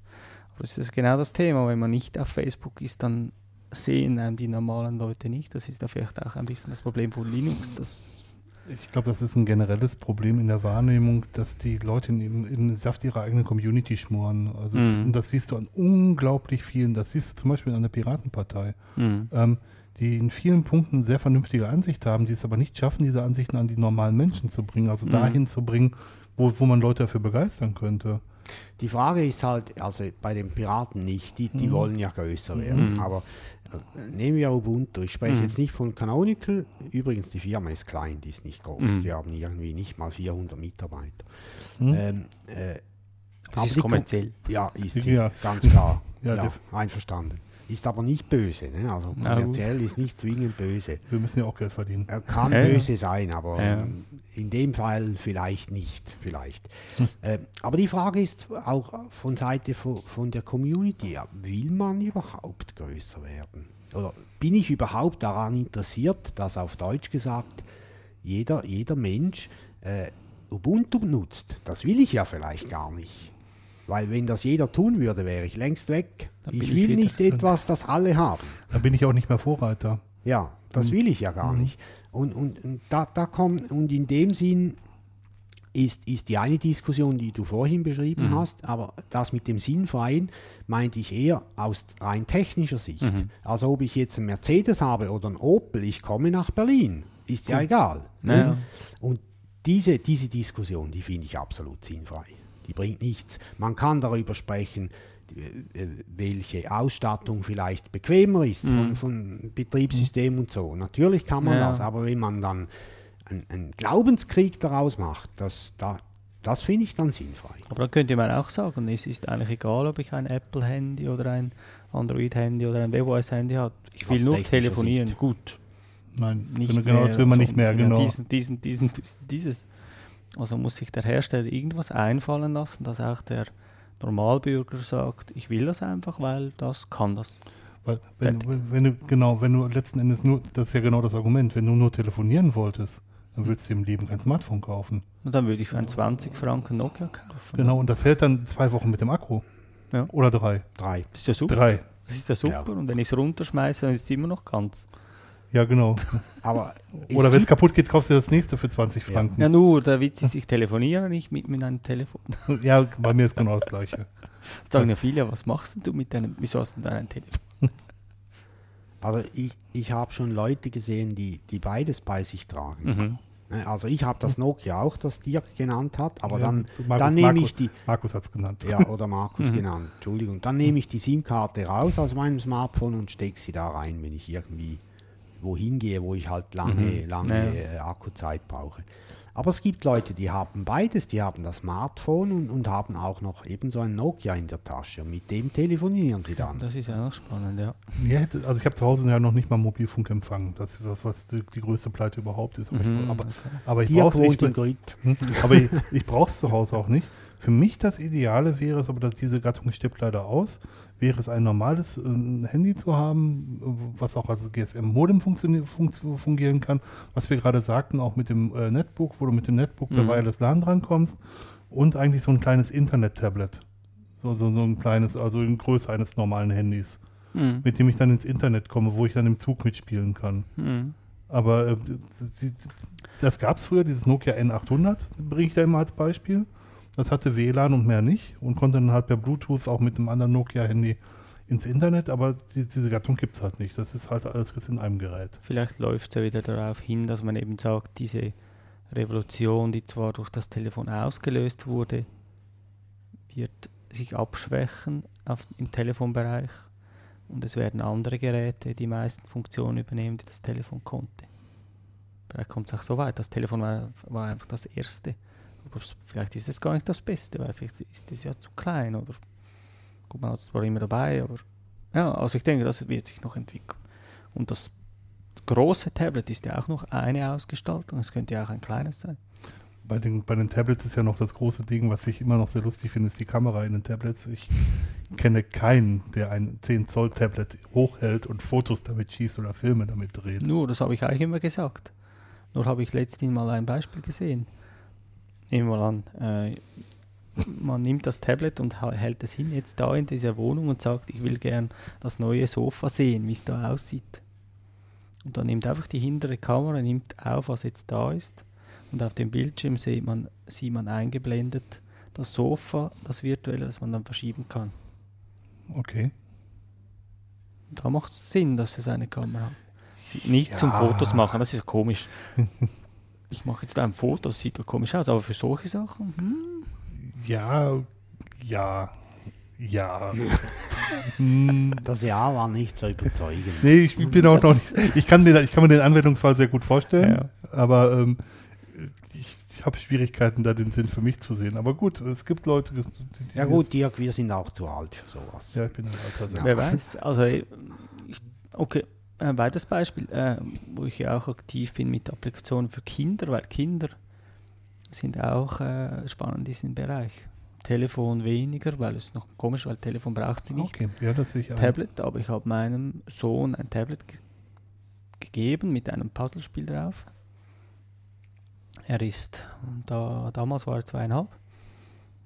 Aber es ist genau das Thema, wenn man nicht auf Facebook ist, dann sehen einem die normalen Leute nicht. Das ist da vielleicht auch ein bisschen das Problem von Linux. Das, Ich glaube, das ist ein generelles Problem in der Wahrnehmung, dass die Leute in, in, in den Saft ihrer eigenen Community schmoren. Also, Mhm. und das siehst du an unglaublich vielen. Das siehst du zum Beispiel an der Piratenpartei, Mhm. ähm, die in vielen Punkten sehr vernünftige Ansicht haben, die es aber nicht schaffen, diese Ansichten an die normalen Menschen zu bringen, also Mhm. dahin zu bringen, wo, wo man Leute dafür begeistern könnte. Die Frage ist halt, also bei den Piraten nicht, die, die Mhm. wollen ja größer werden. Mhm. Aber äh, nehmen wir Ubuntu. Ich spreche Mhm. jetzt nicht von Canonical. Übrigens, die Firma ist klein, die ist nicht groß. Mhm. Die haben irgendwie nicht mal 400 Mitarbeiter. Hm? Ähm, äh, ist kommerziell. Ja, ist sie, Ja. ganz klar. Ja, ja, einverstanden. Ist aber nicht böse. Ne? Also kommerziell ist nicht zwingend böse. Wir müssen ja auch Geld verdienen. Er kann Ja, ja. böse sein, aber Ja. ähm, in dem Fall vielleicht nicht. Vielleicht. Hm. Ähm, aber die Frage ist auch von Seite von, von der Community, will man überhaupt größer werden? Oder bin ich überhaupt daran interessiert, dass auf Deutsch gesagt jeder, jeder Mensch äh, Ubuntu nutzt? Das will ich ja vielleicht gar nicht. Weil wenn das jeder tun würde, wäre ich längst weg. Ich ich will wieder. nicht etwas, das alle haben. Da bin ich auch nicht mehr Vorreiter. Ja, das will ich ja gar Mhm. nicht. Und, und, und da, da kommt, und in dem Sinn ist, ist die eine Diskussion, die du vorhin beschrieben Mhm. hast, aber das mit dem Sinnfreien meinte ich eher aus rein technischer Sicht. Mhm. Also ob ich jetzt einen Mercedes habe oder einen Opel, ich komme nach Berlin, ist ja egal. Naja. Und diese, diese Diskussion, die finde ich absolut sinnfrei. Die bringt nichts. Man kann darüber sprechen, äh, welche Ausstattung vielleicht bequemer ist von, Mhm. von Betriebssystem und so. Natürlich kann man Ja. das, aber wenn man dann einen, Glaubenskrieg daraus macht, das, da, das finde ich dann sinnfrei. Aber dann könnte man auch sagen, es ist eigentlich egal, ob ich ein Apple-Handy oder ein Android-Handy oder ein WebOS-Handy habe. Ich will Aus nur telefonieren. Sicht. Gut. Nein, Nicht genau, das will man nicht mehr, genau. Diesen, diesen, diesen, dieses. Also muss sich der Hersteller irgendwas einfallen lassen, dass auch der Normalbürger sagt, ich will das einfach, weil das kann das. Weil, wenn, wenn, wenn du, genau, wenn du letzten Endes nur, das ist ja genau das Argument, wenn du nur telefonieren wolltest, dann würdest du im Leben kein Smartphone kaufen. Und dann würde ich für einen 20 Franken Nokia kaufen. Genau, und das hält dann zwei Wochen mit dem Akku. Ja. Oder drei. Drei. Das ist ja super. Drei. Das ist ja super. Ja. Und wenn ich es runterschmeiße, dann ist es immer noch ganz. Ja, genau. Aber Oder wenn es kaputt geht, kaufst du das nächste für 20 Ja. Franken. Ja, nur der Witz ist, ich telefoniere nicht mit, mit einem Telefon. Ja, bei mir ist genau das Gleiche. Sagen ja viele, was machst denn du mit deinem, wieso hast du denn ein Telefon? also ich, ich habe schon Leute gesehen, die, die beides bei sich tragen. Mhm. Ne, Also ich habe das Nokia auch, das Dirk genannt hat, aber Ja, dann, Markus- dann nehme ich die, Markus hat es genannt. ja, oder Markus Mhm. genannt, Entschuldigung, dann nehme ich die SIM-Karte raus aus meinem Smartphone und stecke sie da rein, wenn ich irgendwie wohin gehe, wo ich halt lange, Mhm. lange Ja. äh, Akkuzeit brauche. Aber es gibt Leute, die haben beides, die haben das Smartphone und, und haben auch noch ebenso ein Nokia in der Tasche und mit dem telefonieren sie dann. Das ist ja auch spannend, ja. Hätte, also ich habe zu Hause ja noch nicht mal Mobilfunkempfang. Das ist was, was die, die größte Pleite überhaupt ist. Aber Mhm, ich, ich brauche es. Hm? Ich, ich brauche es zu Hause auch nicht. Für mich das Ideale wäre es, aber dass diese Gattung stirbt leider aus, wäre es ein normales äh, Handy zu haben, was auch als GSM-Modem fungieren kann, was wir gerade sagten, auch mit dem äh, Netbook, wo du mit dem Netbook Mhm. Wireless LAN drankommst und eigentlich so ein kleines Internet-Tablet. So, so, so ein kleines, also in Größe eines normalen Handys, Mhm. mit dem ich dann ins Internet komme, wo ich dann im Zug mitspielen kann. Mhm. Aber äh, das gab es früher, dieses Nokia N800, bringe ich da immer als Beispiel. Das hatte WLAN und mehr nicht und konnte dann halt per Bluetooth auch mit einem anderen Nokia-Handy ins Internet, aber die, diese Gattung gibt es halt nicht. Das ist halt alles jetzt in einem Gerät. Vielleicht läuft es ja wieder darauf hin, dass man eben sagt, diese Revolution, die zwar durch das Telefon ausgelöst wurde, wird sich abschwächen auf, im Telefonbereich und es werden andere Geräte die meisten Funktionen übernehmen, die das Telefon konnte. Vielleicht kommt es auch so weit. Das Telefon war, war einfach das Erste. Vielleicht ist es gar nicht das Beste, weil vielleicht ist es ja zu klein oder gut, man hat es zwar immer dabei, aber ja, also ich denke, das wird sich noch entwickeln. Und das große Tablet ist ja auch noch eine Ausgestaltung. Es könnte ja auch ein kleines sein. Bei den, bei den Tablets ist ja noch das große Ding, was ich immer noch sehr lustig finde, ist die Kamera in den Tablets. Ich kenne keinen, der ein 10 Zoll Tablet hochhält und Fotos damit schießt oder Filme damit dreht. Nur, das habe ich eigentlich immer gesagt. Nur habe ich letztens mal ein Beispiel gesehen. Nehmen wir mal an, äh, man nimmt das Tablet und hält es hin, jetzt da in dieser Wohnung und sagt, ich will gern das neue Sofa sehen, wie es da aussieht. Und dann nimmt einfach die hintere Kamera, nimmt auf, was jetzt da ist. Und auf dem Bildschirm sieht man, sieht man eingeblendet das Sofa, das virtuelle, das man dann verschieben kann. Okay. Da macht es Sinn, dass es eine Kamera hat. Nicht zum Ja. Fotos machen, das ist komisch. ich mache jetzt ein Foto, das sieht doch komisch aus, aber für solche Sachen, hm, Ja, ja, ja. Das Jahr war nicht so überzeugend. Nee, ich bin auch noch nicht. Ich kann, mir, ich kann mir den Anwendungsfall sehr gut vorstellen, Ja. aber ähm, ich, ich habe Schwierigkeiten, da den Sinn für mich zu sehen. Aber gut, es gibt Leute, die. die Ja gut, Dirk, wir sind auch zu alt für sowas. Ja, ich bin ein alter wer weiß. Also, ich, okay, ein weiteres Beispiel, äh, wo ich ja auch aktiv bin mit Applikationen für Kinder, weil Kinder sind auch äh, spannend in diesem Bereich. Telefon weniger, weil es noch komisch, weil Telefon braucht sie nicht. Okay, ja, das sehe ich. Tablet, aber ich habe meinem Sohn ein Tablet ge gegeben mit einem Puzzlespiel drauf. Er ist, da, damals war er zweieinhalb,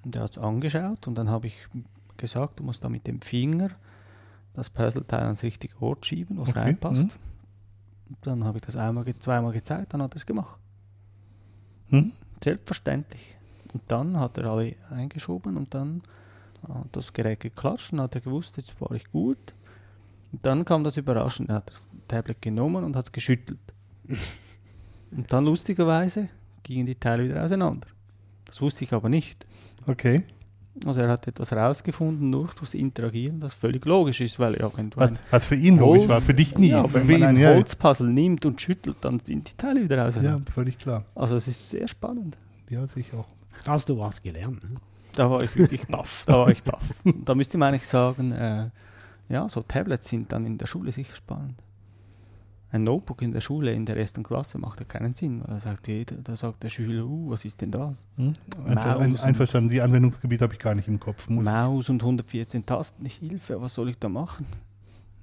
und er hat es angeschaut und dann habe ich gesagt, du musst da mit dem Finger das Puzzleteil ans richtige Ort schieben, wo es Okay, reinpasst. mhm. Dann habe ich das einmal, zweimal gezeigt, dann hat er es gemacht. Hm? Selbstverständlich. Und dann hat er alle eingeschoben und dann hat das Gerät geklatscht und hat er gewusst, jetzt war ich gut. Und dann kam das Überraschend, er hat das Tablet genommen und hat es geschüttelt. und dann lustigerweise gingen die Teile wieder auseinander. Das wusste ich aber nicht. Okay. Also er hat etwas herausgefunden nur durchs Interagieren, das völlig logisch ist, weil ja, wenn du Was, was für ihn logisch war, für dich nie. ja, für wenn man ein ja, Holzpuzzle nimmt und schüttelt, dann sind die Teile wieder ja, auseinander. völlig klar. Also es ist sehr spannend. Ja, ich auch. Hast du was gelernt? Ne? Da war ich wirklich baff. Da war ich baff. Und Da müsste man eigentlich sagen, äh, ja, so Tablets sind dann in der Schule sicher spannend. Ein Notebook in der Schule in der ersten Klasse macht ja keinen Sinn. Da sagt, jeder, da sagt der Schüler, uh, was ist denn das? Hm? Ein, einverstanden, die Anwendungsgebiete habe ich gar nicht im Kopf. Muss Maus und 114 Tasten, Hilfe, was soll ich da machen?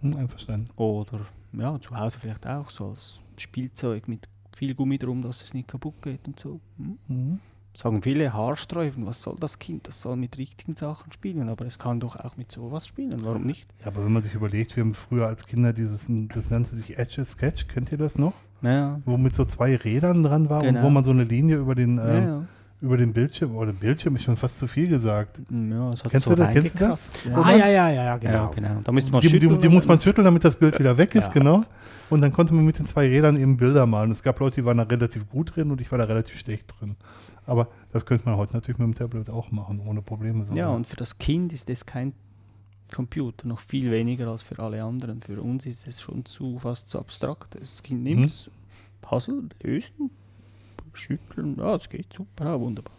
hm, einverstanden. Oder ja, zu Hause vielleicht auch so als Spielzeug mit viel Gummi drum, dass es nicht kaputt geht und so. Hm? Mhm. Sagen viele haarsträubend, was soll das Kind? Das soll mit richtigen Sachen spielen, aber es kann doch auch mit sowas spielen. Warum nicht? Ja, aber wenn man sich überlegt, wir haben früher als Kinder dieses, das nannte sich Edge Sketch, kennt ihr das noch? Ja, Wo mit so zwei Rädern dran war Genau. und wo man so eine Linie über den, ja, ähm, ja. über den Bildschirm, oder Bildschirm ist schon fast zu viel gesagt. ja es hat Kennst so du das? Kennst du das? reingekratzt. Ah, ja, ja, ja, ja, genau. Ja, genau. Da müsste man Die, die, schütteln, die muss man damit schütteln, damit das Bild wieder weg ist, Ja. genau. Und dann konnte man mit den zwei Rädern eben Bilder malen. Es gab Leute, die waren da relativ gut drin und ich war da relativ schlecht drin. Aber das könnte man heute natürlich mit dem Tablet auch machen, ohne Probleme. So. Ja, und für das Kind ist es kein Computer, noch viel weniger als für alle anderen. Für uns ist es schon zu fast zu abstrakt. Das Kind nimmt Mhm. es, Puzzle, lösen, schütteln, ja, es geht super, ja, wunderbar.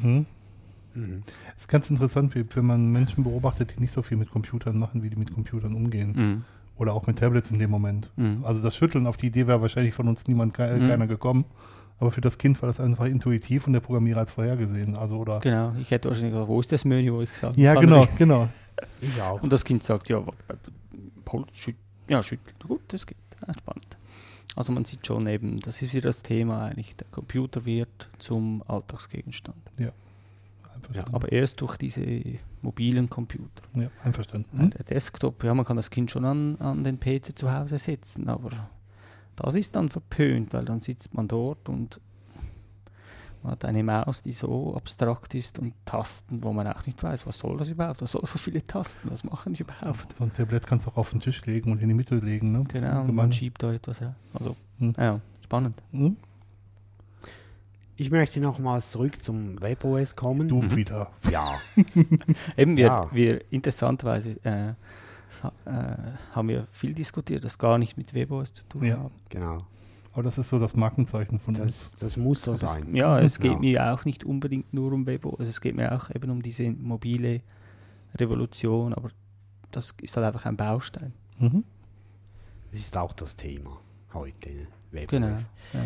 Hm? Mhm. Es ist ganz interessant, wie, wenn man Menschen beobachtet, die nicht so viel mit Computern machen, wie die mit Computern umgehen. Mhm. Oder auch mit Tablets in dem Moment. Mhm. Also das Schütteln auf die Idee wäre wahrscheinlich von uns niemand, Mhm. keiner gekommen. Aber für das Kind war das einfach intuitiv und der Programmierer hat es vorhergesehen. Also oder. Genau, ich hätte wahrscheinlich gesagt, wo ist das Menü, wo ich sage, Ja, genau, nicht. genau. Ich auch. Und das Kind sagt, ja, wa- Paul, schüt ja, schüttelt, gut, das geht, ja, spannend. Also man sieht schon eben, das ist wieder das Thema eigentlich, der Computer wird zum Alltagsgegenstand. Einverstanden. Aber erst durch diese mobilen Computer. Ja, einverstanden. Weil Der Desktop, ja, man kann das Kind schon an, an den PC zu Hause setzen, aber das ist dann verpönt, weil dann sitzt man dort und man hat eine Maus, die so abstrakt ist und Tasten, wo man auch nicht weiß, was soll das überhaupt? Was soll so viele Tasten? Was machen die überhaupt? So ein Tablett kannst du auch auf den Tisch legen und in die Mitte legen. Ne? Genau, und man schiebt da etwas rein. Also, Hm. ja, spannend. Hm? Ich möchte nochmals zurück zum WebOS kommen. Du Mhm. wieder. Ja, Eben, wir, Ja. wir interessanterweise äh, äh, haben wir viel diskutiert, das gar nicht mit WebOS zu tun Ja. hat. genau. Aber das ist so das Markenzeichen von uns. Das, das muss so Also sein. Es, ja, es geht Ja. mir auch nicht unbedingt nur um WebOS, es geht mir auch eben um diese mobile Revolution, aber das ist halt einfach ein Baustein. Mhm. Das ist auch das Thema heute. ne? WebOS. Genau. Ja.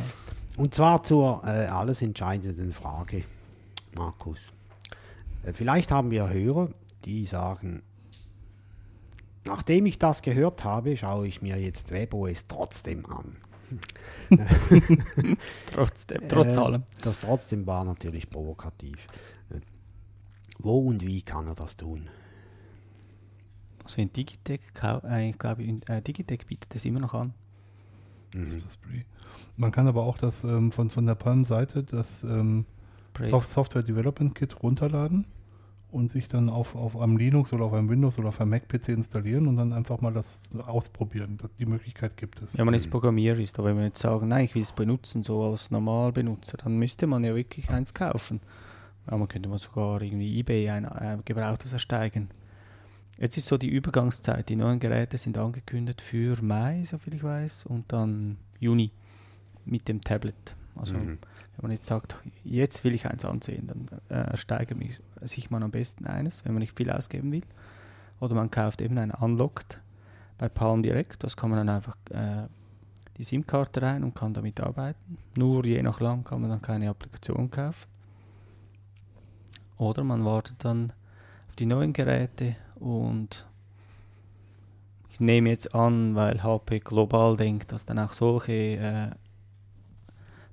Und zwar zur äh, alles entscheidenden Frage, Markus. Äh, vielleicht haben wir Hörer, die sagen, nachdem ich das gehört habe, schaue ich mir jetzt WebOS trotzdem an. Trotzdem, trotz Äh, allem. Das trotzdem war natürlich provokativ. Wo und wie kann er das tun? Also in Digitec, kau- äh, ich glaube, in, äh, Digitec bietet es immer noch an. Mhm. Man kann aber auch das ähm, von, von der Palm-Seite das ähm. Soft Software Development Kit runterladen und sich dann auf, auf einem Linux oder auf einem Windows oder auf einem Mac-PC installieren und dann einfach mal das ausprobieren. Das, die Möglichkeit gibt es. Wenn man jetzt Programmierer ist, aber wenn wir jetzt sagen, nein, ich will es benutzen, so als Normalbenutzer, dann müsste man ja wirklich eins kaufen. Ja, man könnte mal sogar irgendwie eBay ein äh, gebrauchtes ersteigen. Jetzt ist so die Übergangszeit. Die neuen Geräte sind angekündigt für Mai, soviel ich weiß, und dann Juni mit dem Tablet. Also Mhm. Wenn man jetzt sagt, jetzt will ich eins ansehen, dann äh, ersteigert mich- sich man am besten eines, wenn man nicht viel ausgeben will. Oder man kauft eben ein Unlocked bei Palm Direct. Das kann man dann einfach äh, die SIM-Karte rein und kann damit arbeiten. Nur je nach lang kann man dann keine Applikation kaufen. Oder man wartet dann auf die neuen Geräte und ich nehme jetzt an, weil HP global denkt, dass dann auch solche äh,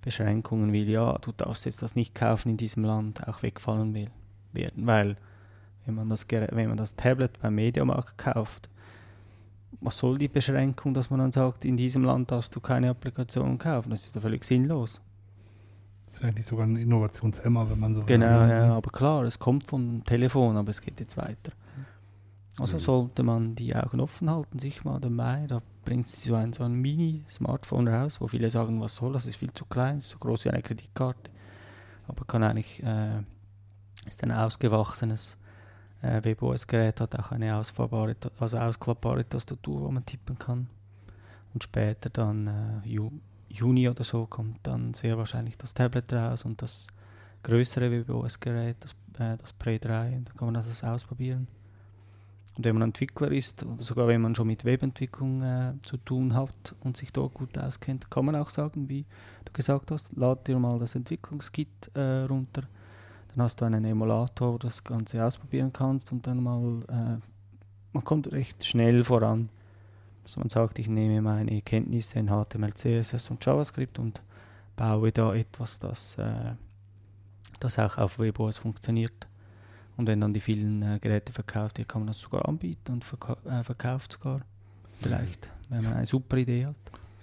Beschränkungen wie, ja, du darfst jetzt das nicht kaufen in diesem Land, auch wegfallen will, werden. Weil, wenn man das, wenn man das Tablet beim Mediamarkt kauft, was soll die Beschränkung, dass man dann sagt, in diesem Land darfst du keine Applikation kaufen? Das ist ja völlig sinnlos. Das ist eigentlich sogar ein Innovationshemmer, wenn man so will. Genau, ja, aber klar, es kommt vom Telefon, aber es geht jetzt weiter. Also Mhm. sollte man die Augen offen halten, sich mal den Mai, da bringt sie so ein, so ein Mini-Smartphone raus, wo viele sagen, was soll das, ist viel zu klein, ist so groß wie eine Kreditkarte. Aber kann eigentlich, äh, ist ein ausgewachsenes äh, WebOS-Gerät, hat auch eine ausfahrbare, also ausklappbare Tastatur, wo man tippen kann. Und später dann äh, Ju Juni oder so kommt dann sehr wahrscheinlich das Tablet raus und das größere WebOS-Gerät, das, äh, das Pre 3, da kann man das ausprobieren. Und wenn man Entwickler ist, oder sogar wenn man schon mit Webentwicklung äh, zu tun hat und sich dort gut auskennt, kann man auch sagen, wie du gesagt hast, lad dir mal das Entwicklungskit äh, runter. Dann hast du einen Emulator, wo du das Ganze ausprobieren kannst und dann mal, äh, man kommt recht schnell voran. Also man sagt, ich nehme meine Kenntnisse in HTML, CSS und JavaScript und baue da etwas, das, äh, das auch auf WebOS funktioniert. Und wenn dann die vielen äh, Geräte verkauft wird, kann man das sogar anbieten und verka äh, verkauft sogar. Vielleicht, wenn man eine super Idee hat.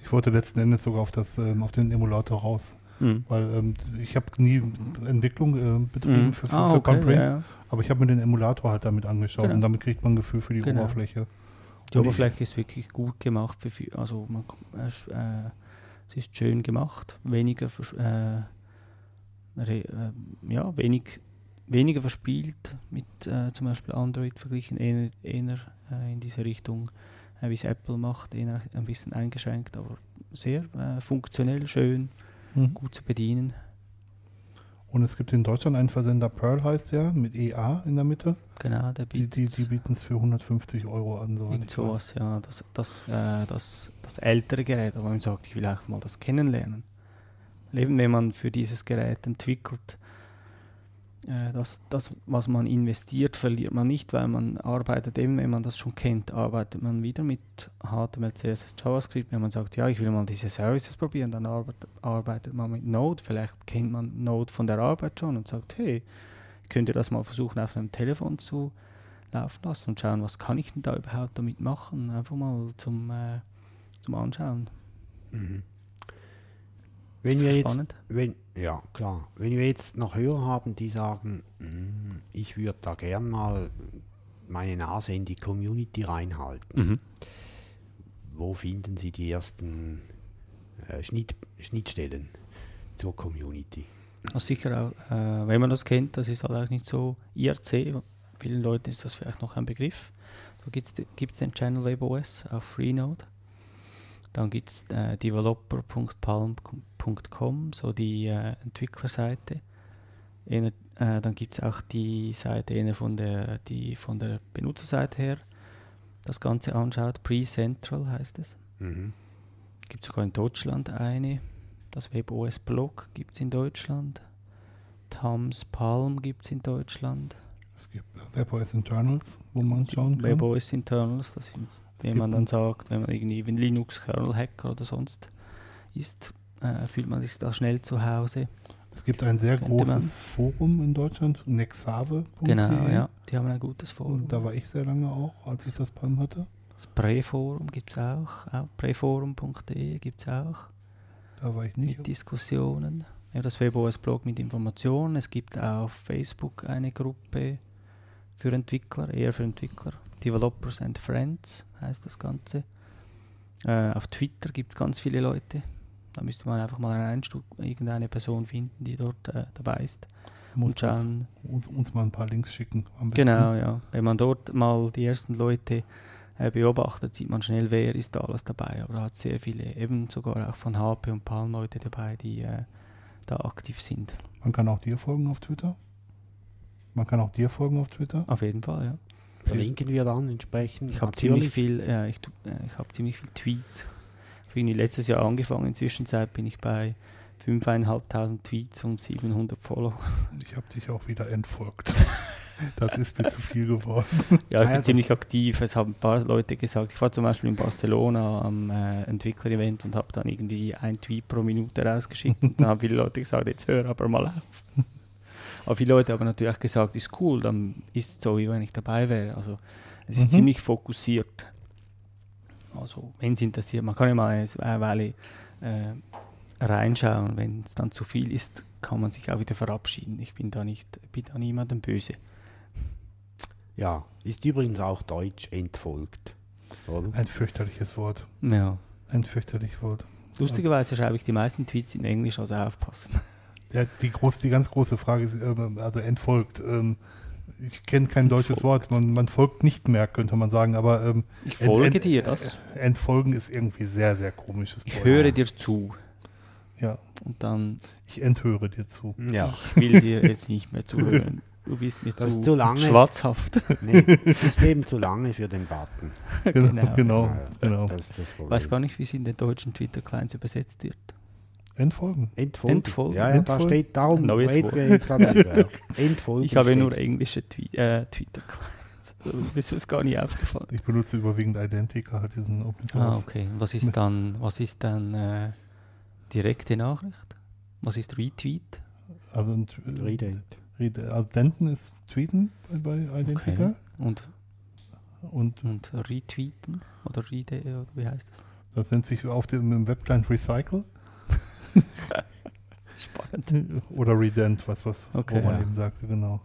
Ich wollte letzten Endes sogar auf, das, ähm, auf den Emulator raus. Mhm. Weil ähm, ich habe nie Entwicklung äh, betrieben Mhm. für, für, Ah, für okay, Pumpring, ja, ja. aber ich habe mir den Emulator halt damit angeschaut Genau. und damit kriegt man ein Gefühl für die Genau. Oberfläche. Die Und ich- Oberfläche ist wirklich gut gemacht. Für, viel- also man, äh, äh, es ist schön gemacht, weniger, äh, re, äh, ja, wenig, weniger verspielt mit äh, zum Beispiel Android verglichen, eher, eher äh, in diese Richtung, äh, wie es Apple macht, eher ein bisschen eingeschränkt, aber sehr äh, funktionell, schön, Mhm. gut zu bedienen. Und es gibt in Deutschland einen Versender, Pearl heißt der, mit EA in der Mitte. Genau, der Die, die, die bieten es für 150 Euro an. soweit Irgend sowas, ja. Das, das, äh, das, das ältere Gerät, aber man sagt, ich will auch mal das kennenlernen. Eben, wenn man für dieses Gerät entwickelt, das, das, was man investiert, verliert man nicht, weil man arbeitet, eben wenn man das schon kennt, arbeitet man wieder mit HTML, CSS, JavaScript. Wenn man sagt, ja, ich will mal diese Services probieren, dann arbeitet, arbeitet man mit Node. Vielleicht kennt man Node von der Arbeit schon und sagt, hey, könnt ihr das mal versuchen, auf einem Telefon zu laufen lassen und schauen, was kann ich denn da überhaupt damit machen. Einfach mal zum, äh, zum Anschauen. Mhm. Wenn wir jetzt, Spannend. wenn, ja klar, wenn wir jetzt noch Hörer haben, die sagen, "Mm, ich würde da gern mal meine Nase in die Community reinhalten, Mhm. wo finden Sie die ersten äh, Schnitt, Schnittstellen zur Community? Also sicher auch, äh, wenn man das kennt, das ist halt auch nicht so IRC. Vielen Leuten ist das vielleicht noch ein Begriff. Da gibt es den Channel WebOS auf Freenode. Dann gibt es äh, developer.palm.com, so die äh, Entwicklerseite. Eher, äh, dann gibt es auch die Seite eher von der, die von der Benutzerseite her das Ganze anschaut. Pre-Central heißt es. Mhm. Gibt sogar in Deutschland eine. Das WebOS Blog gibt es in Deutschland. Tams Palm gibt es in Deutschland. Es gibt WebOS Internals, wo man schauen kann. WebOS Internals, das sind, wenn gibt man dann sagt, wenn man irgendwie ein Linux-Kernel-Hacker oder sonst ist, äh, fühlt man sich da schnell zu Hause. Es gibt ein sehr man- großes Forum in Deutschland, nexave.de. Genau, ja. Die haben ein gutes Forum. Und da war ich sehr lange auch, als ich das Palm hatte. Das Präforum gibt es auch. auch Präforum.de gibt es auch. Da war ich nicht. mit Diskussionen. Ja, das WebOS-Blog mit Informationen. Es gibt auf Facebook eine Gruppe für Entwickler, eher für Entwickler. Developers and Friends heißt das Ganze. Äh, auf Twitter gibt es ganz viele Leute. Da müsste man einfach mal reinstu- irgendeine Person finden, die dort äh, dabei ist. Muss Und schauen. uns, uns mal ein paar Links schicken. Genau, ja. Wenn man dort mal die ersten Leute äh, beobachtet, sieht man schnell, wer ist da alles dabei. Aber da hat sehr viele, eben sogar auch von HP und Palm Leute dabei, die äh, da aktiv sind. Man kann auch dir folgen auf Twitter. Man kann auch dir folgen auf Twitter. Auf jeden Fall, ja. Verlinken wir dann entsprechend. Ich habe ziemlich viel, äh, ich, äh, ich habe ziemlich viel Tweets. Ich habe letztes Jahr angefangen. Inzwischen bin ich bei 5.500 Tweets und 700 Follower. Ich habe dich auch wieder entfolgt. Das ist mir zu viel geworden. Ja, ich ja, bin das- ziemlich aktiv. Es haben ein paar Leute gesagt, ich war zum Beispiel in Barcelona am äh, Entwickler-Event und habe dann irgendwie ein Tweet pro Minute rausgeschickt. und dann haben viele Leute gesagt, jetzt hör aber mal auf. aber viele Leute haben natürlich gesagt, ist cool, dann ist es so, wie wenn ich dabei wäre. Also es ist Mhm. ziemlich fokussiert. Also wenn es interessiert, man kann ja mal eine Weile äh, reinschauen. Wenn es dann zu viel ist, kann man sich auch wieder verabschieden. Ich bin da nicht, bin da niemandem böse. Ja, ist übrigens auch deutsch entfolgt. Oder? Ein fürchterliches Wort. Ja. Ein fürchterliches Wort. Lustigerweise schreibe ich die meisten Tweets in Englisch, also aufpassen. Ja, die, groß, die ganz große Frage ist, ähm, also entfolgt. Ähm, ich kenne kein deutsches Wort. Man, man folgt nicht mehr, könnte man sagen. Aber ähm, Ich ent- folge ent- dir, das. äh, Entfolgen ist irgendwie sehr, sehr komisches Ich Deutsch. höre dir zu. Ja, Und dann, ich enthöre dir zu. Ja, ich will dir jetzt nicht mehr zuhören. Du bist mir Das zu, ist zu lange. schwatzhaft. nee, ist eben zu lange für den Button. Genau, genau. Ja, genau. Das ist das Ich Problem. weiß gar nicht, wie es in den deutschen Twitter-Clients übersetzt wird. Entfolgen. Entfolgen. Entfolgen. Ja, ja, da Entfolgen. steht darum, neues Wort. Entfolgen Ich habe steht. nur englische Twi äh, Twitter-Clients. Also, mir ist es gar nicht aufgefallen. Ich benutze überwiegend Identica, halt diesen Open Ah, Source. okay. Und Was ist dann, was ist dann äh, direkte Nachricht? Was ist Retweet? Also, ein, Redent. Rede- also Denten ist Tweeten bei, Identica. Okay. Und, Und und Retweeten? Oder Rede, oder wie heißt das? das nennt sich auf dem Webclient Recycle Spannend. oder Redent, was, was Okay, wo man ja. eben sagte, genau.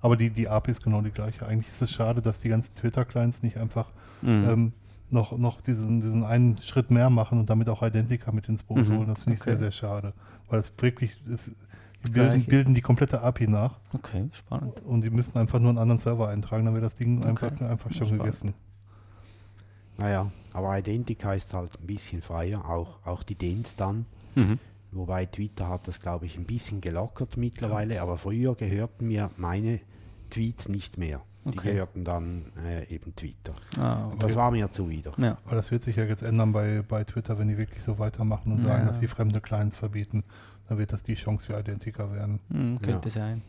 Aber die, die API ist genau die gleiche. Eigentlich ist es schade, dass die ganzen Twitter-Clients nicht einfach Mhm. ähm, noch, noch diesen, diesen einen Schritt mehr machen und damit auch Identica mit ins Boot Mhm, holen. Das finde ich okay. sehr, sehr schade. Weil das wirklich, die bilden, bilden die komplette API nach okay, spannend. und die müssen einfach nur einen anderen Server eintragen, dann wäre das Ding Okay. einfach, einfach schon Spannend. gegessen. Naja, aber Identica ist halt ein bisschen freier, auch, auch die Dents dann. Mhm. Wobei Twitter hat das, glaube ich, ein bisschen gelockert mittlerweile, aber früher gehörten mir meine Tweets nicht mehr. Die Okay. gehörten dann äh, eben Twitter. Ah, okay. Das war mir zuwider. Ja. Aber das wird sich ja jetzt ändern bei, bei Twitter, wenn die wirklich so weitermachen und sagen, Ja. dass sie fremde Clients verbieten. Dann wird das die Chance für Identica werden. Mhm, könnte Ja. sein.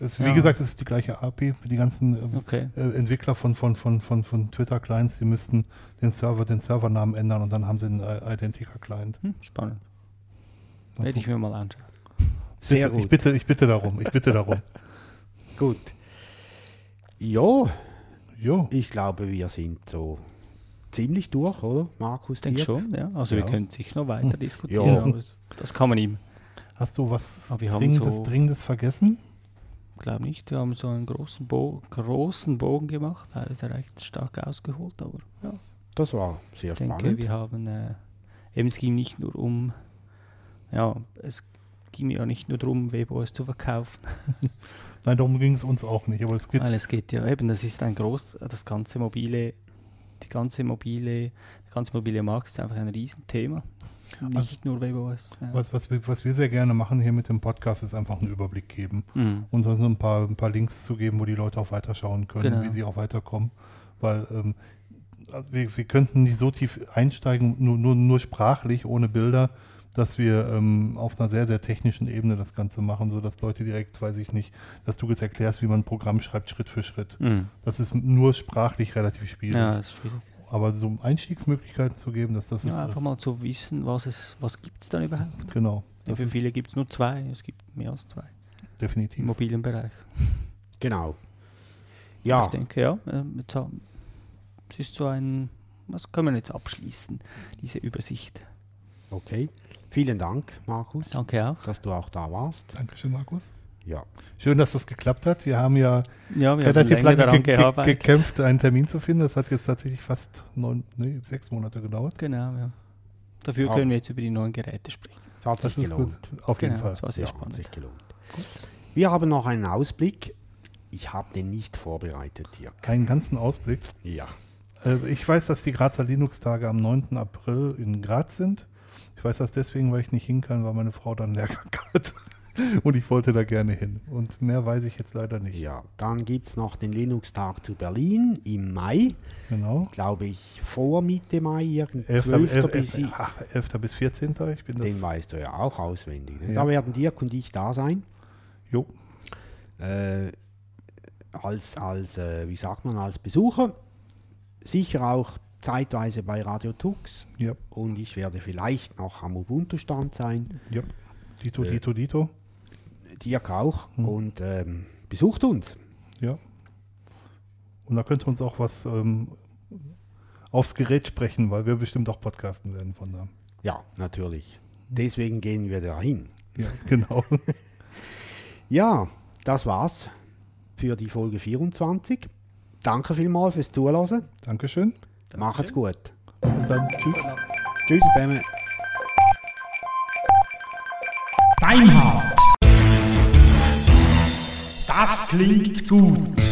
Es, Ja. Wie gesagt, es ist die gleiche API für die ganzen ähm, Okay. äh, Entwickler von, von, von, von, von Twitter-Clients, die müssten den Server, den Servernamen ändern und dann haben sie einen äh, Identica-Client. Hm, spannend. Werde ich mir mal anschauen. Sehr bitte, Ich gut. bitte, ich bitte darum, ich bitte darum. Gut. Jo, Jo, ich glaube, wir sind so ziemlich durch, oder? Markus, Ich denke schon, ja. Also Ja. wir können sicher noch weiter diskutieren, Ja. aber das kann man ihm. hast du was Aber wir haben Dringendes, so- Dringendes vergessen? Ich glaube nicht. Wir haben so einen großen, Bo großen Bogen gemacht, weil es ja recht stark ausgeholt, aber ja. Das war sehr Ich denke, spannend. wir haben, äh, eben es ging nicht nur um, ja, es ging ja nicht nur darum, WebOS zu verkaufen, Nein, darum ging es uns auch nicht. Aber es geht, weil es geht ja eben, das ist ein groß, das ganze mobile, die ganze mobile, der ganze mobile Markt ist einfach ein Riesenthema. Nicht nur WebOS. Ja. was, was, wir, was wir sehr gerne machen hier mit dem Podcast, ist einfach einen Überblick geben. Mhm. und dann so ein paar, ein paar Links zu geben, wo die Leute auch weiterschauen können, Genau. wie sie auch weiterkommen. Weil ähm, wir, wir könnten nicht so tief einsteigen, nur, nur, nur sprachlich, ohne Bilder, dass wir ähm, auf einer sehr, sehr technischen Ebene das Ganze machen, sodass Leute direkt, weiß ich nicht, dass du jetzt erklärst, wie man ein Programm schreibt, Schritt für Schritt. Mhm. Das ist nur sprachlich relativ schwierig. Ja, das ist schwierig. Aber so Einstiegsmöglichkeiten zu geben, dass das ist Ja, einfach mal zu wissen, was es, was gibt es dann überhaupt. genau. Ja, für viele gibt es nur zwei, es gibt mehr als zwei im definitiv. mobilen Bereich. Genau. Ja, Ich denke, ja, ähm, es ist so ein, was können wir jetzt abschließen, diese Übersicht. okay. Vielen Dank, Markus, Danke auch. dass du auch da warst. Dankeschön, Markus. Ja, Schön, dass das geklappt hat. Wir haben ja Ja, wir haben relativ länger lange daran ge ge gekämpft, einen Termin zu finden. Das hat jetzt tatsächlich fast neun, nee, sechs Monate gedauert. Genau, ja. Dafür Ja. können wir jetzt über die neuen Geräte sprechen. es hat Das sich ist gelohnt. gut. Auf jeden Genau, Fall. das war sehr ja, hat spannend. sich gelohnt. Wir haben noch einen Ausblick. Ich habe den nicht vorbereitet, Dirk. Keinen ganzen Ausblick. Ja. Äh, ich weiß, dass die Grazer Linux-Tage am 9. April in Graz sind. Ich weiß das deswegen, weil ich nicht hin kann, weil meine Frau dann Lehrgang hat. Und ich wollte da gerne hin. Und mehr weiß ich jetzt leider nicht. Ja, dann gibt es noch den Linux-Tag zu Berlin im Mai, Genau. glaube ich, vor Mitte Mai, irgend 11. 12. 11. bis, 11. ah, 11. bis 14. Ich bin das. den weißt du ja auch auswendig. Ne? Ja. Da werden Dirk und ich da sein. Jo, Äh, als, als äh, wie sagt man, als Besucher. Sicher auch zeitweise bei Radio Tux. ja, Und ich werde vielleicht noch am Ubuntu-Stand sein. ja. Dito, Äh. Dito, Dito. Dirk auch. Hm. Und ähm, besucht uns. Ja. Und da könnte uns auch was ähm, aufs Gerät sprechen, weil wir bestimmt auch podcasten werden von da. Ja, natürlich. Deswegen gehen wir dahin. Ja, genau. Ja, das war's für die Folge 24. Danke vielmals fürs Zuhören. Dankeschön. Macht's gut. Bis dann. Tschüss. Tschüss zusammen. Deinhard. Das klingt gut.